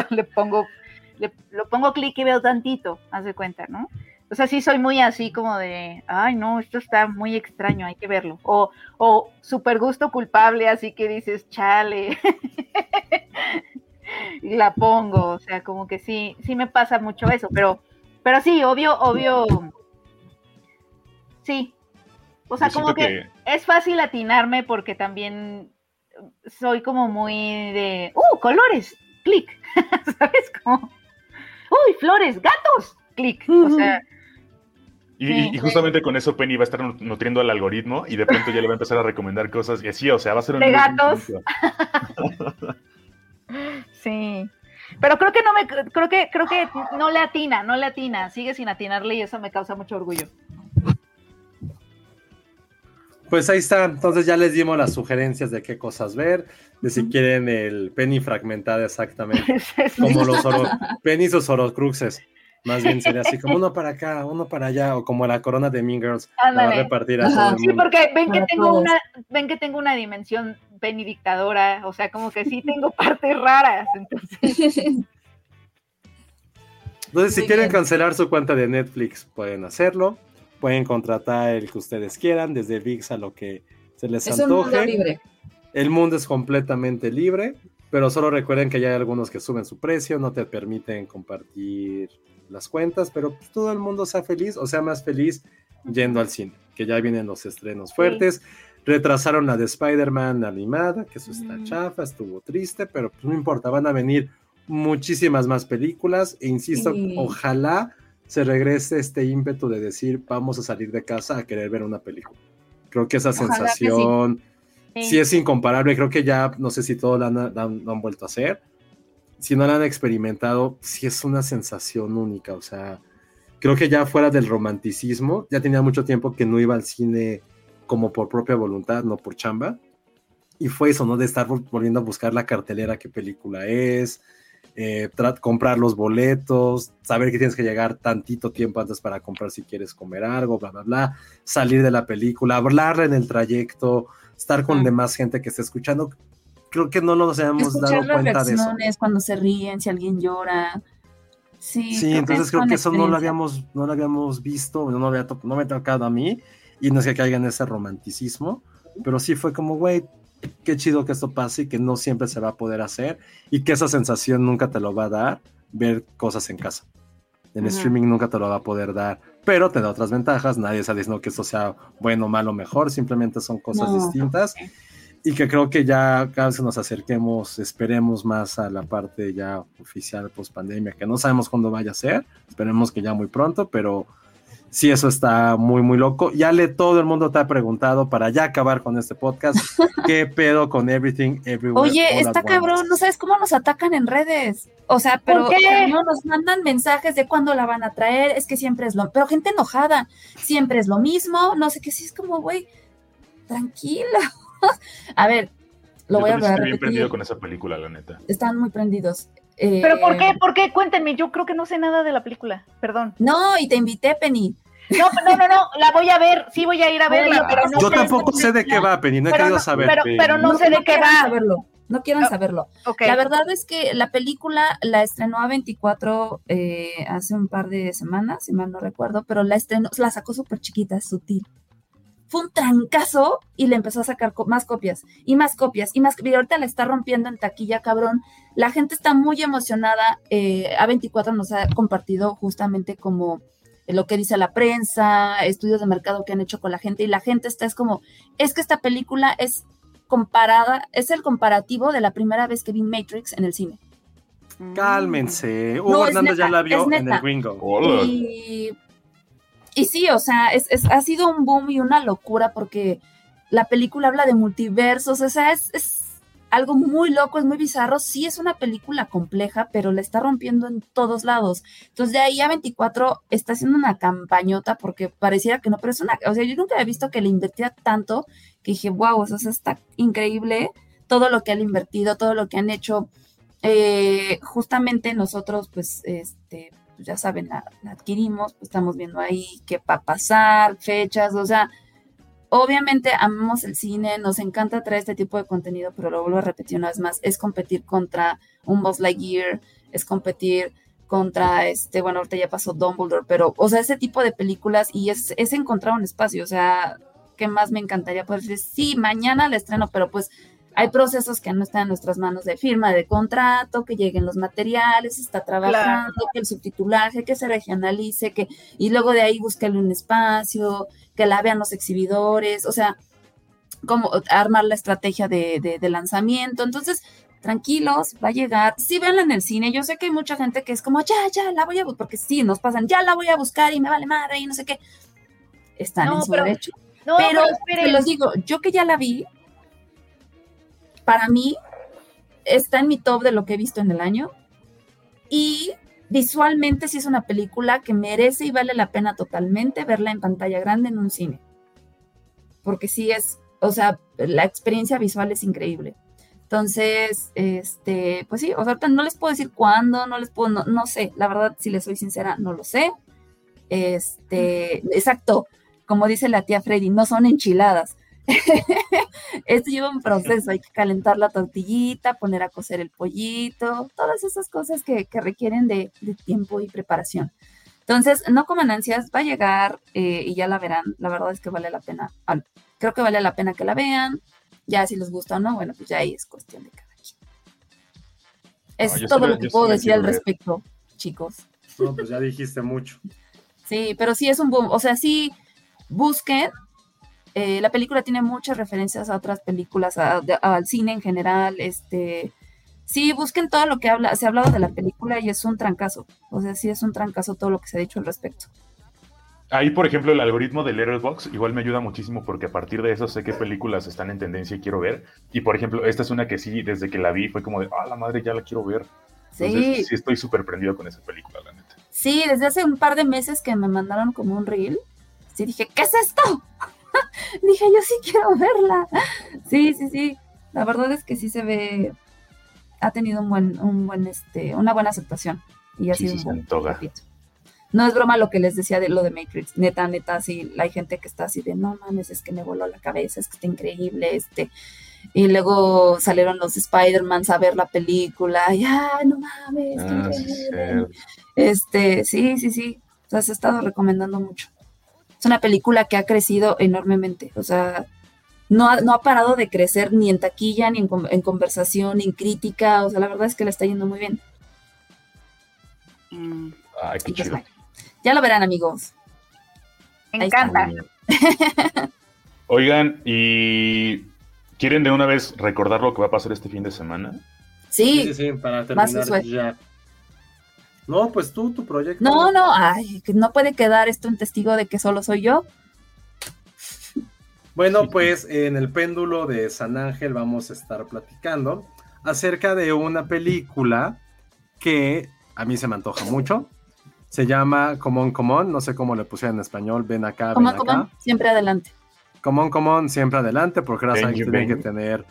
le, pongo, le, lo pongo clic y veo tantito, haz de cuenta, ¿no? O sea, sí soy muy así como de, ay, no, esto está muy extraño, hay que verlo. O, o super gusto culpable, así que dices, chale. [LAUGHS] y la pongo, o sea, como que sí, sí me pasa mucho eso, pero, pero sí, obvio, obvio, Sí. O sea, como que, es fácil atinarme porque también soy como muy de, ¡uh, colores! Clic. [LAUGHS] ¿Sabes? Como, ¡uy, flores! ¡Gatos! Clic. O sea. Y, justamente con eso Penny va a estar nutriendo al algoritmo y de pronto ya le va a empezar a recomendar cosas y así, o sea, va a ser un... De gatos. [LAUGHS] sí. Pero creo que no me, creo que, creo que no le atina, no le atina, sigue sin atinarle y eso me causa mucho orgullo. Pues ahí está, entonces ya les dimos las sugerencias de qué cosas ver, de si quieren el penny fragmentado exactamente, [LAUGHS] como los oro, pennies o sorocruxes. Más bien sería así como uno para acá, uno para allá, o como la corona de Mean Girls, la va a repartir a todo el Sí, porque ven que, tengo una, ven que tengo una dimensión penny dictadora, o sea, como que sí tengo partes raras, entonces. Entonces, si quieren cancelar su cuenta de Netflix, pueden hacerlo. Pueden contratar el que ustedes quieran, desde VIX a lo que se les es antoje. mundo libre. El mundo es completamente libre, pero solo recuerden que ya hay algunos que suben su precio, no te permiten compartir las cuentas, pero pues, todo el mundo sea feliz o sea más feliz yendo al cine, que ya vienen los estrenos fuertes. Retrasaron la de Spider-Man animada, que eso está chafa, estuvo triste, pero pues no importa, van a venir muchísimas más películas e insisto, ojalá se regrese este ímpetu de decir vamos a salir de casa a querer ver una película. Creo que esa sensación sí. es incomparable, creo que ya no sé si todos la han, vuelto a hacer, si no la han experimentado, sí es una sensación única, o sea, creo que ya fuera del romanticismo, ya tenía mucho tiempo que no iba al cine como por propia voluntad, no por chamba, y fue eso, ¿no? De estar volviendo a buscar la cartelera, qué película es, eh, comprar los boletos, saber que tienes que llegar tantito tiempo antes para comprar si quieres comer algo, bla, bla, bla, salir de la película, hablar en el trayecto, estar con demás gente que esté escuchando. Creo que no nos hemos dado cuenta de eso. Cuando se ríen, si alguien llora. Sí, sí entonces creo que eso no lo habíamos, no lo habíamos visto, no, me ha tocado a mí, y no es que caiga en ese romanticismo, pero sí fue como, güey, qué chido que esto pase y que no siempre se va a poder hacer y que esa sensación nunca te lo va a dar ver cosas en casa. En streaming nunca te lo va a poder dar, pero te da otras ventajas. Nadie está diciendo que esto sea bueno, malo, mejor, simplemente son cosas distintas. Y que creo que ya cada vez nos acerquemos, esperemos más a la parte ya oficial post pandemia, que no sabemos cuándo vaya a ser, esperemos que ya muy pronto, pero sí, eso está muy, muy loco. Ya le todo el mundo te ha preguntado para ya acabar con este podcast. [LAUGHS] ¿Qué pedo con Everything Everywhere? Oye, está cabrón, no sabes cómo nos atacan en redes. O sea, pero no nos mandan mensajes de cuándo la van a traer, es que siempre es lo, pero gente enojada, siempre es lo mismo, no sé qué, sí es como, güey, tranquila. A ver, lo voy a ver. Estoy bien prendido con esa película, la neta. Están muy prendidos. ¿Pero por qué? ¿Por qué? Cuéntenme, yo creo que no sé nada de la película, perdón. No, y te invité, Penny. No, no, no, no, la voy a ver, sí voy a ir a verla, pero no Yo tampoco sé de qué va, Penny, no he querido saber. Pero, pero no, sé de qué va. Saberlo. No quieren saberlo. La verdad es que la película la estrenó a 24 eh, hace un par de semanas, si mal no recuerdo, pero la estrenó, la sacó súper chiquita, sutil. Fue un trancazo y le empezó a sacar más copias y más copias y más. Y ahorita la está rompiendo en taquilla, cabrón. La gente está muy emocionada. Eh, A24 nos ha compartido justamente como lo que dice la prensa, estudios de mercado que han hecho con la gente y la gente está es como, es que esta película es comparada, es el comparativo de la primera vez que vi Matrix en el cine. Cálmense. Hugo Hernández ya la vio en el Gringo. Y, y, sí, o sea, es, ha sido un boom y una locura porque la película habla de multiversos, o sea, es algo muy loco, es muy bizarro. Sí es una película compleja, pero la está rompiendo en todos lados. Entonces, de ahí a 24 está haciendo una campañota porque pareciera que no, pero es una, o sea, yo nunca había visto que le invertía tanto que dije, wow, o sea, está increíble todo lo que han invertido, todo lo que han hecho. Eh, justamente nosotros, pues, este, pues, ya saben, la, adquirimos, pues estamos viendo ahí qué va a pasar, fechas, o sea, Obviamente amamos el cine, nos encanta traer este tipo de contenido, pero lo vuelvo a repetir una vez más, es competir contra un Buzz Lightyear, es competir contra este, bueno, ahorita ya pasó Dumbledore, pero, o sea, ese tipo de películas y es, encontrar un espacio, o sea, ¿qué más me encantaría poder? Sí, mañana la estreno, pero pues hay procesos que no están en nuestras manos de firma de contrato, que lleguen los materiales, está trabajando, que el subtitulaje, que se regionalice, que, y luego de ahí búsquele un espacio, que la vean los exhibidores, o sea, como armar la estrategia de, lanzamiento. Entonces, tranquilos, va a llegar. Sí, véanla en el cine. Yo sé que hay mucha gente que es como, ya, ya, la voy a buscar, porque sí, nos pasan, ya la voy a buscar y me vale madre y no sé qué. Están en su derecho. No, pero, te los digo, yo que ya la vi, para mí está en mi top de lo que he visto en el año. Y visualmente sí es una película que merece y vale la pena totalmente verla en pantalla grande en un cine. Porque sí es, o sea, la experiencia visual es increíble. Entonces, este, pues sí, o sea, no les puedo decir cuándo, no les puedo, no, no sé, la verdad, si les soy sincera, no lo sé. Este, exacto, como dice la tía Freddy, no son enchiladas. [LAUGHS] Esto lleva un proceso, hay que calentar la tortillita, poner a cocer el pollito, todas esas cosas que, requieren de, tiempo y preparación. Entonces, no coman ansias, va a llegar eh, y ya la verán. La verdad es que vale la pena, creo que vale la pena que la vean. Ya si les gusta o no, bueno, pues ya ahí es cuestión de cada quien. Es todo lo que puedo decir al respecto, chicos. No, pues ya dijiste mucho. Sí, pero sí es un boom. O sea, sí, busquen eh, la película tiene muchas referencias a otras películas, al cine en general. Este, sí, busquen todo lo que habla, se ha hablado de la película y es un trancazo. O sea, sí es un trancazo todo lo que se ha dicho al respecto. Ahí, por ejemplo, el algoritmo de Letterboxd igual me ayuda muchísimo porque a partir de eso sé qué películas están en tendencia y quiero ver. Y, por ejemplo, esta es una que sí, desde que la vi fue como de, ah, la madre, ya la quiero ver. sí. sí estoy súper prendido con esa película, la neta. Sí, desde hace un par de meses que me mandaron como un reel, sí dije, ¿qué es esto? [LAUGHS] Dije, yo sí quiero verla. Sí, sí, sí. La verdad es que sí se ve, ha tenido un buen, un buen, este, una buena aceptación. Y ha sido un buen No es broma lo que les decía de lo de Matrix. Neta, neta, sí, hay gente que está así de, no mames, es que me voló la cabeza, es que está increíble, este. Y luego salieron los Spider-Man a ver la película, y no mames, qué ah, increíble. Este, sí, sí, sí. O sea, se ha estado recomendando mucho es una película que ha crecido enormemente, o sea, no ha, no ha parado de crecer ni en taquilla, ni en, conversación, ni en crítica, o sea, la verdad es que le está yendo muy bien. Mm. Ay, qué chido. ya lo verán, amigos. Me encanta. [LAUGHS] Oigan, ¿y quieren de una vez recordar lo que va a pasar este fin de semana? Sí, sí, sí, para terminar ya no, pues tú, tu proyecto. No, no, ay, no puede quedar esto un testigo de que solo soy yo. Bueno, pues en el péndulo de San Ángel vamos a estar platicando acerca de una película que a mí se me antoja mucho. Se llama Comón Comón, no sé cómo le pusieron en español, ven acá, ven acá. siempre adelante. Comón Comón, siempre adelante, porque ahora tienen que tener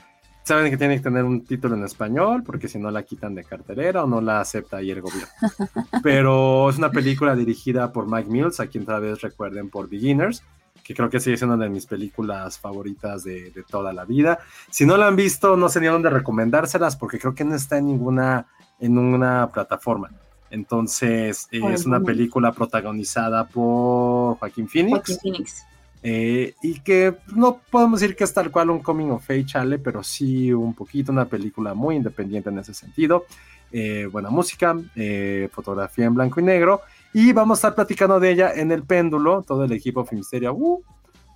saben que tiene que tener un título en español, porque si no la quitan de cartelera o no la acepta ahí el gobierno. [LAUGHS] Pero es una película dirigida por Mike Mills, a quien otra vez recuerden por Beginners, que creo que sigue siendo una de mis películas favoritas de, de toda la vida. Si no la han visto, no sé ni dónde recomendárselas, porque creo que no está en ninguna, en una plataforma. Entonces, eh, es una película protagonizada por Joaquín Phoenix. Joaquín Phoenix. Eh, y que no podemos decir que es tal cual un coming of age, chale, pero sí un poquito una película muy independiente en ese sentido. Eh, buena música, eh, fotografía en blanco y negro. Y vamos a estar platicando de ella en el péndulo, todo el equipo Filmsteria, uh,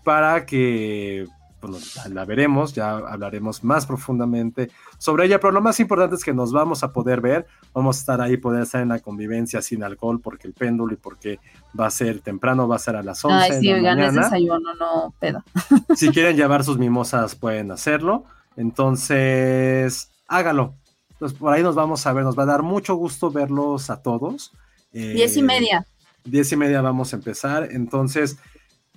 para que bueno, la veremos, ya hablaremos más profundamente sobre ella, pero lo más importante es que nos vamos a poder ver, vamos a estar ahí, poder estar en la convivencia sin alcohol, porque el péndulo y porque va a ser temprano, va a ser a las 11 Ay, sí, de la oigan, es mañana. desayuno, no pedo. [LAUGHS] Si quieren llevar sus mimosas, pueden hacerlo. Entonces, hágalo. Pues por ahí nos vamos a ver, nos va a dar mucho gusto verlos a todos. Eh, Diez y media. Diez y media vamos a empezar. Entonces,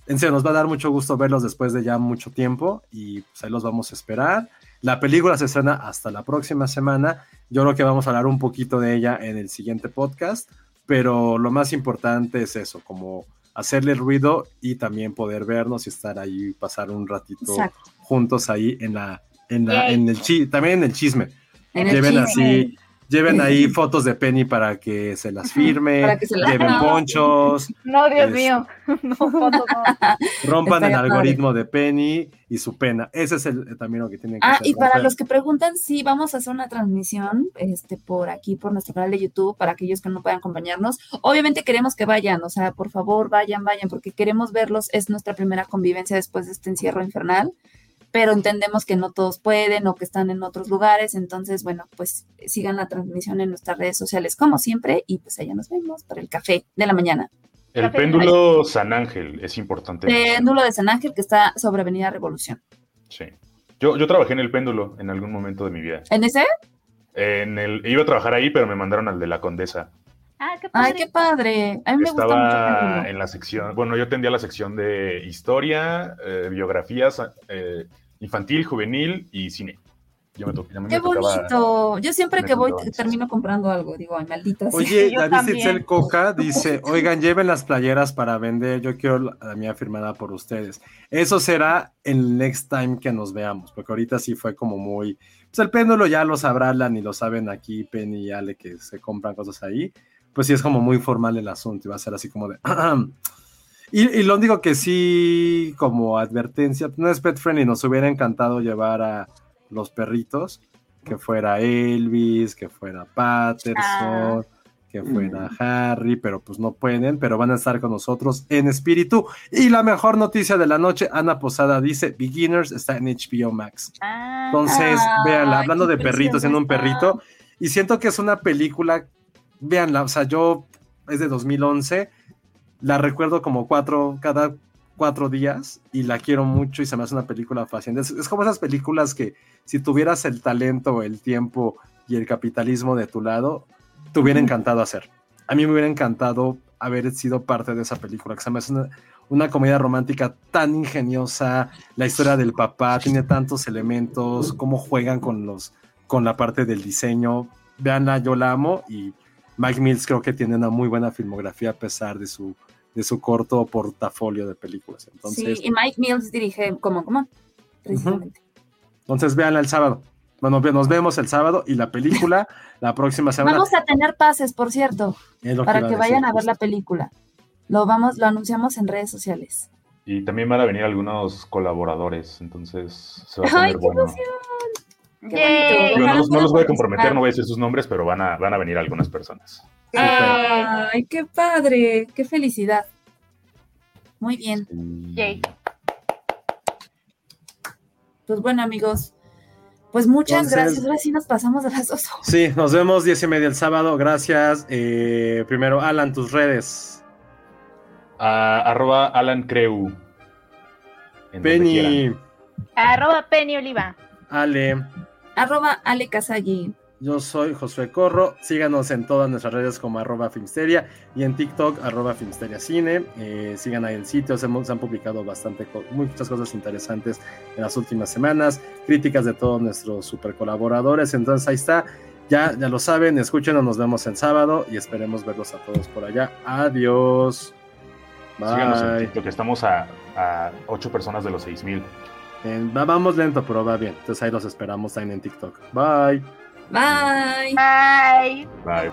en serio, nos va a dar mucho gusto verlos después de ya mucho tiempo y pues ahí los vamos a esperar. La película se estrena hasta la próxima semana. Yo creo que vamos a hablar un poquito de ella en el siguiente podcast, pero lo más importante es eso, como hacerle ruido y también poder vernos y estar ahí, pasar un ratito Exacto. juntos ahí en la, en la, Yay. en el chi, también en el chisme. En el chisme. así, lleven ahí [LAUGHS] fotos de Penny para que se las firme, Para que se las- lleven No. ponchos, No, Dios Es- mío. [LAUGHS] No, fotos, no. [LAUGHS] rompan el algoritmo de Penny y su pena. Ese es el, también lo que tienen que Ah, hacer. y para los que preguntan, sí, vamos a hacer una transmisión este, por aquí, por nuestro canal de YouTube, para aquellos que no puedan acompañarnos. Obviamente queremos que vayan, o sea, por favor, vayan, vayan, porque queremos verlos. Es nuestra primera convivencia después de este encierro infernal, pero entendemos que no todos pueden o que están en otros lugares. Entonces, bueno, pues sigan la transmisión en nuestras redes sociales, como siempre, y pues allá nos vemos para el café de la mañana. El Café péndulo San Ángel es importante. Péndulo de San Ángel, que está sobre Avenida Revolución. Sí. Yo, yo trabajé en el péndulo en algún momento de mi vida. ¿En ese? En el, iba a trabajar ahí, pero me mandaron al de la Condesa. Ah, qué padre. Ay, qué padre. A mí me gusta mucho Estaba en la sección, bueno, yo tendía la sección de historia, eh, biografías, eh, infantil, juvenil y cine. Yo me to- a mí me Qué bonito. Yo siempre que voy termino comprando algo. Digo, ay, maldita. Oye, [LAUGHS] Yo David. Itzel Coca dice, [LAUGHS] oigan, lleven las playeras para vender, yo quiero la la mía firmada por ustedes. Eso será el next time que nos veamos, porque ahorita sí fue como muy... Pues el péndulo ya lo sabrá Alan y lo saben aquí Penny y Ale que se compran cosas ahí. Pues sí es como muy formal el asunto y va a ser así como de... [CLEARS THROAT] y, y lo único que sí, como advertencia, no es pet friendly, nos hubiera encantado llevar a los perritos, que fuera Elvis, que fuera Patterson, Ah. que fuera Harry, pero pues no pueden, pero van a estar con nosotros en espíritu. Y la mejor noticia de la noche, Ana Posada dice, Beginners está en HBO Max. Ah, Entonces, véanla, hablando de perritos, siendo un perrito, y siento que es una película, véanla, o sea, yo es de 2011, la recuerdo como cuatro, cada cuatro días, y la quiero mucho y se me hace una película fascinante. Es, es como esas películas que si tuvieras el talento, el tiempo y el capitalismo de tu lado, te hubiera encantado hacer. A mí me hubiera encantado haber sido parte de esa película, que se me hace una, una comedia romántica tan ingeniosa, la historia del papá tiene tantos elementos, cómo juegan con los con la parte del diseño. Veanla, yo la amo y Mike Mills creo que tiene una muy buena filmografía a pesar de su de su corto portafolio de películas. Entonces, Sí, y Mike Mills dirige como como precisamente. entonces véanla el sábado. Bueno, nos vemos el sábado y la película [LAUGHS] la próxima semana. Vamos a tener pases, por cierto, para que decir, vayan a ver justo. la película. Lo vamos, lo anunciamos en redes sociales. Y también van a venir algunos colaboradores, entonces se va a [LAUGHS] Ay, poner qué bueno. Qué Yay. no, los- no los voy a comprometer, no voy a decir sus nombres, pero van a, van a venir algunas personas. Ay, qué padre, qué felicidad. Muy bien. Yay. Pues bueno, amigos, pues muchas Entonces- gracias. Ahora sí nos pasamos de las dos horas. Sí, nos vemos diez y media el sábado. Gracias. Eh, primero, Alan, tus redes. a- arroba Alan Creu. Penny, Arroba Penny Oliva. Ale, Arroba Ale. Yo soy Josué Corro. Síganos en todas nuestras redes como arroba Filmsteria y en TikTok arroba Filmsteria Cine. Eh, sigan ahí el sitio. Se, han publicado bastante muchas cosas interesantes en las últimas semanas. Críticas de todos nuestros super colaboradores. Entonces ahí está. Ya, ya lo saben. Escúchenos. Nos vemos el sábado y esperemos verlos a todos por allá. Adiós. Bye. en TikTok. Estamos a, a 8 personas de los 6000. Vamos lento, pero va bien. Entonces ahí los esperamos también en TikTok. Bye. Bye. Bye. Bye.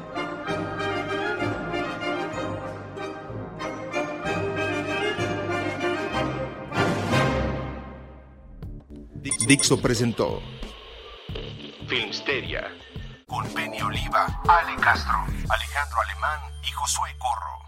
Dixo presentó Filmsteria con Penny Oliva, Ale Castro, Alejandro Alemán y Josué Corro.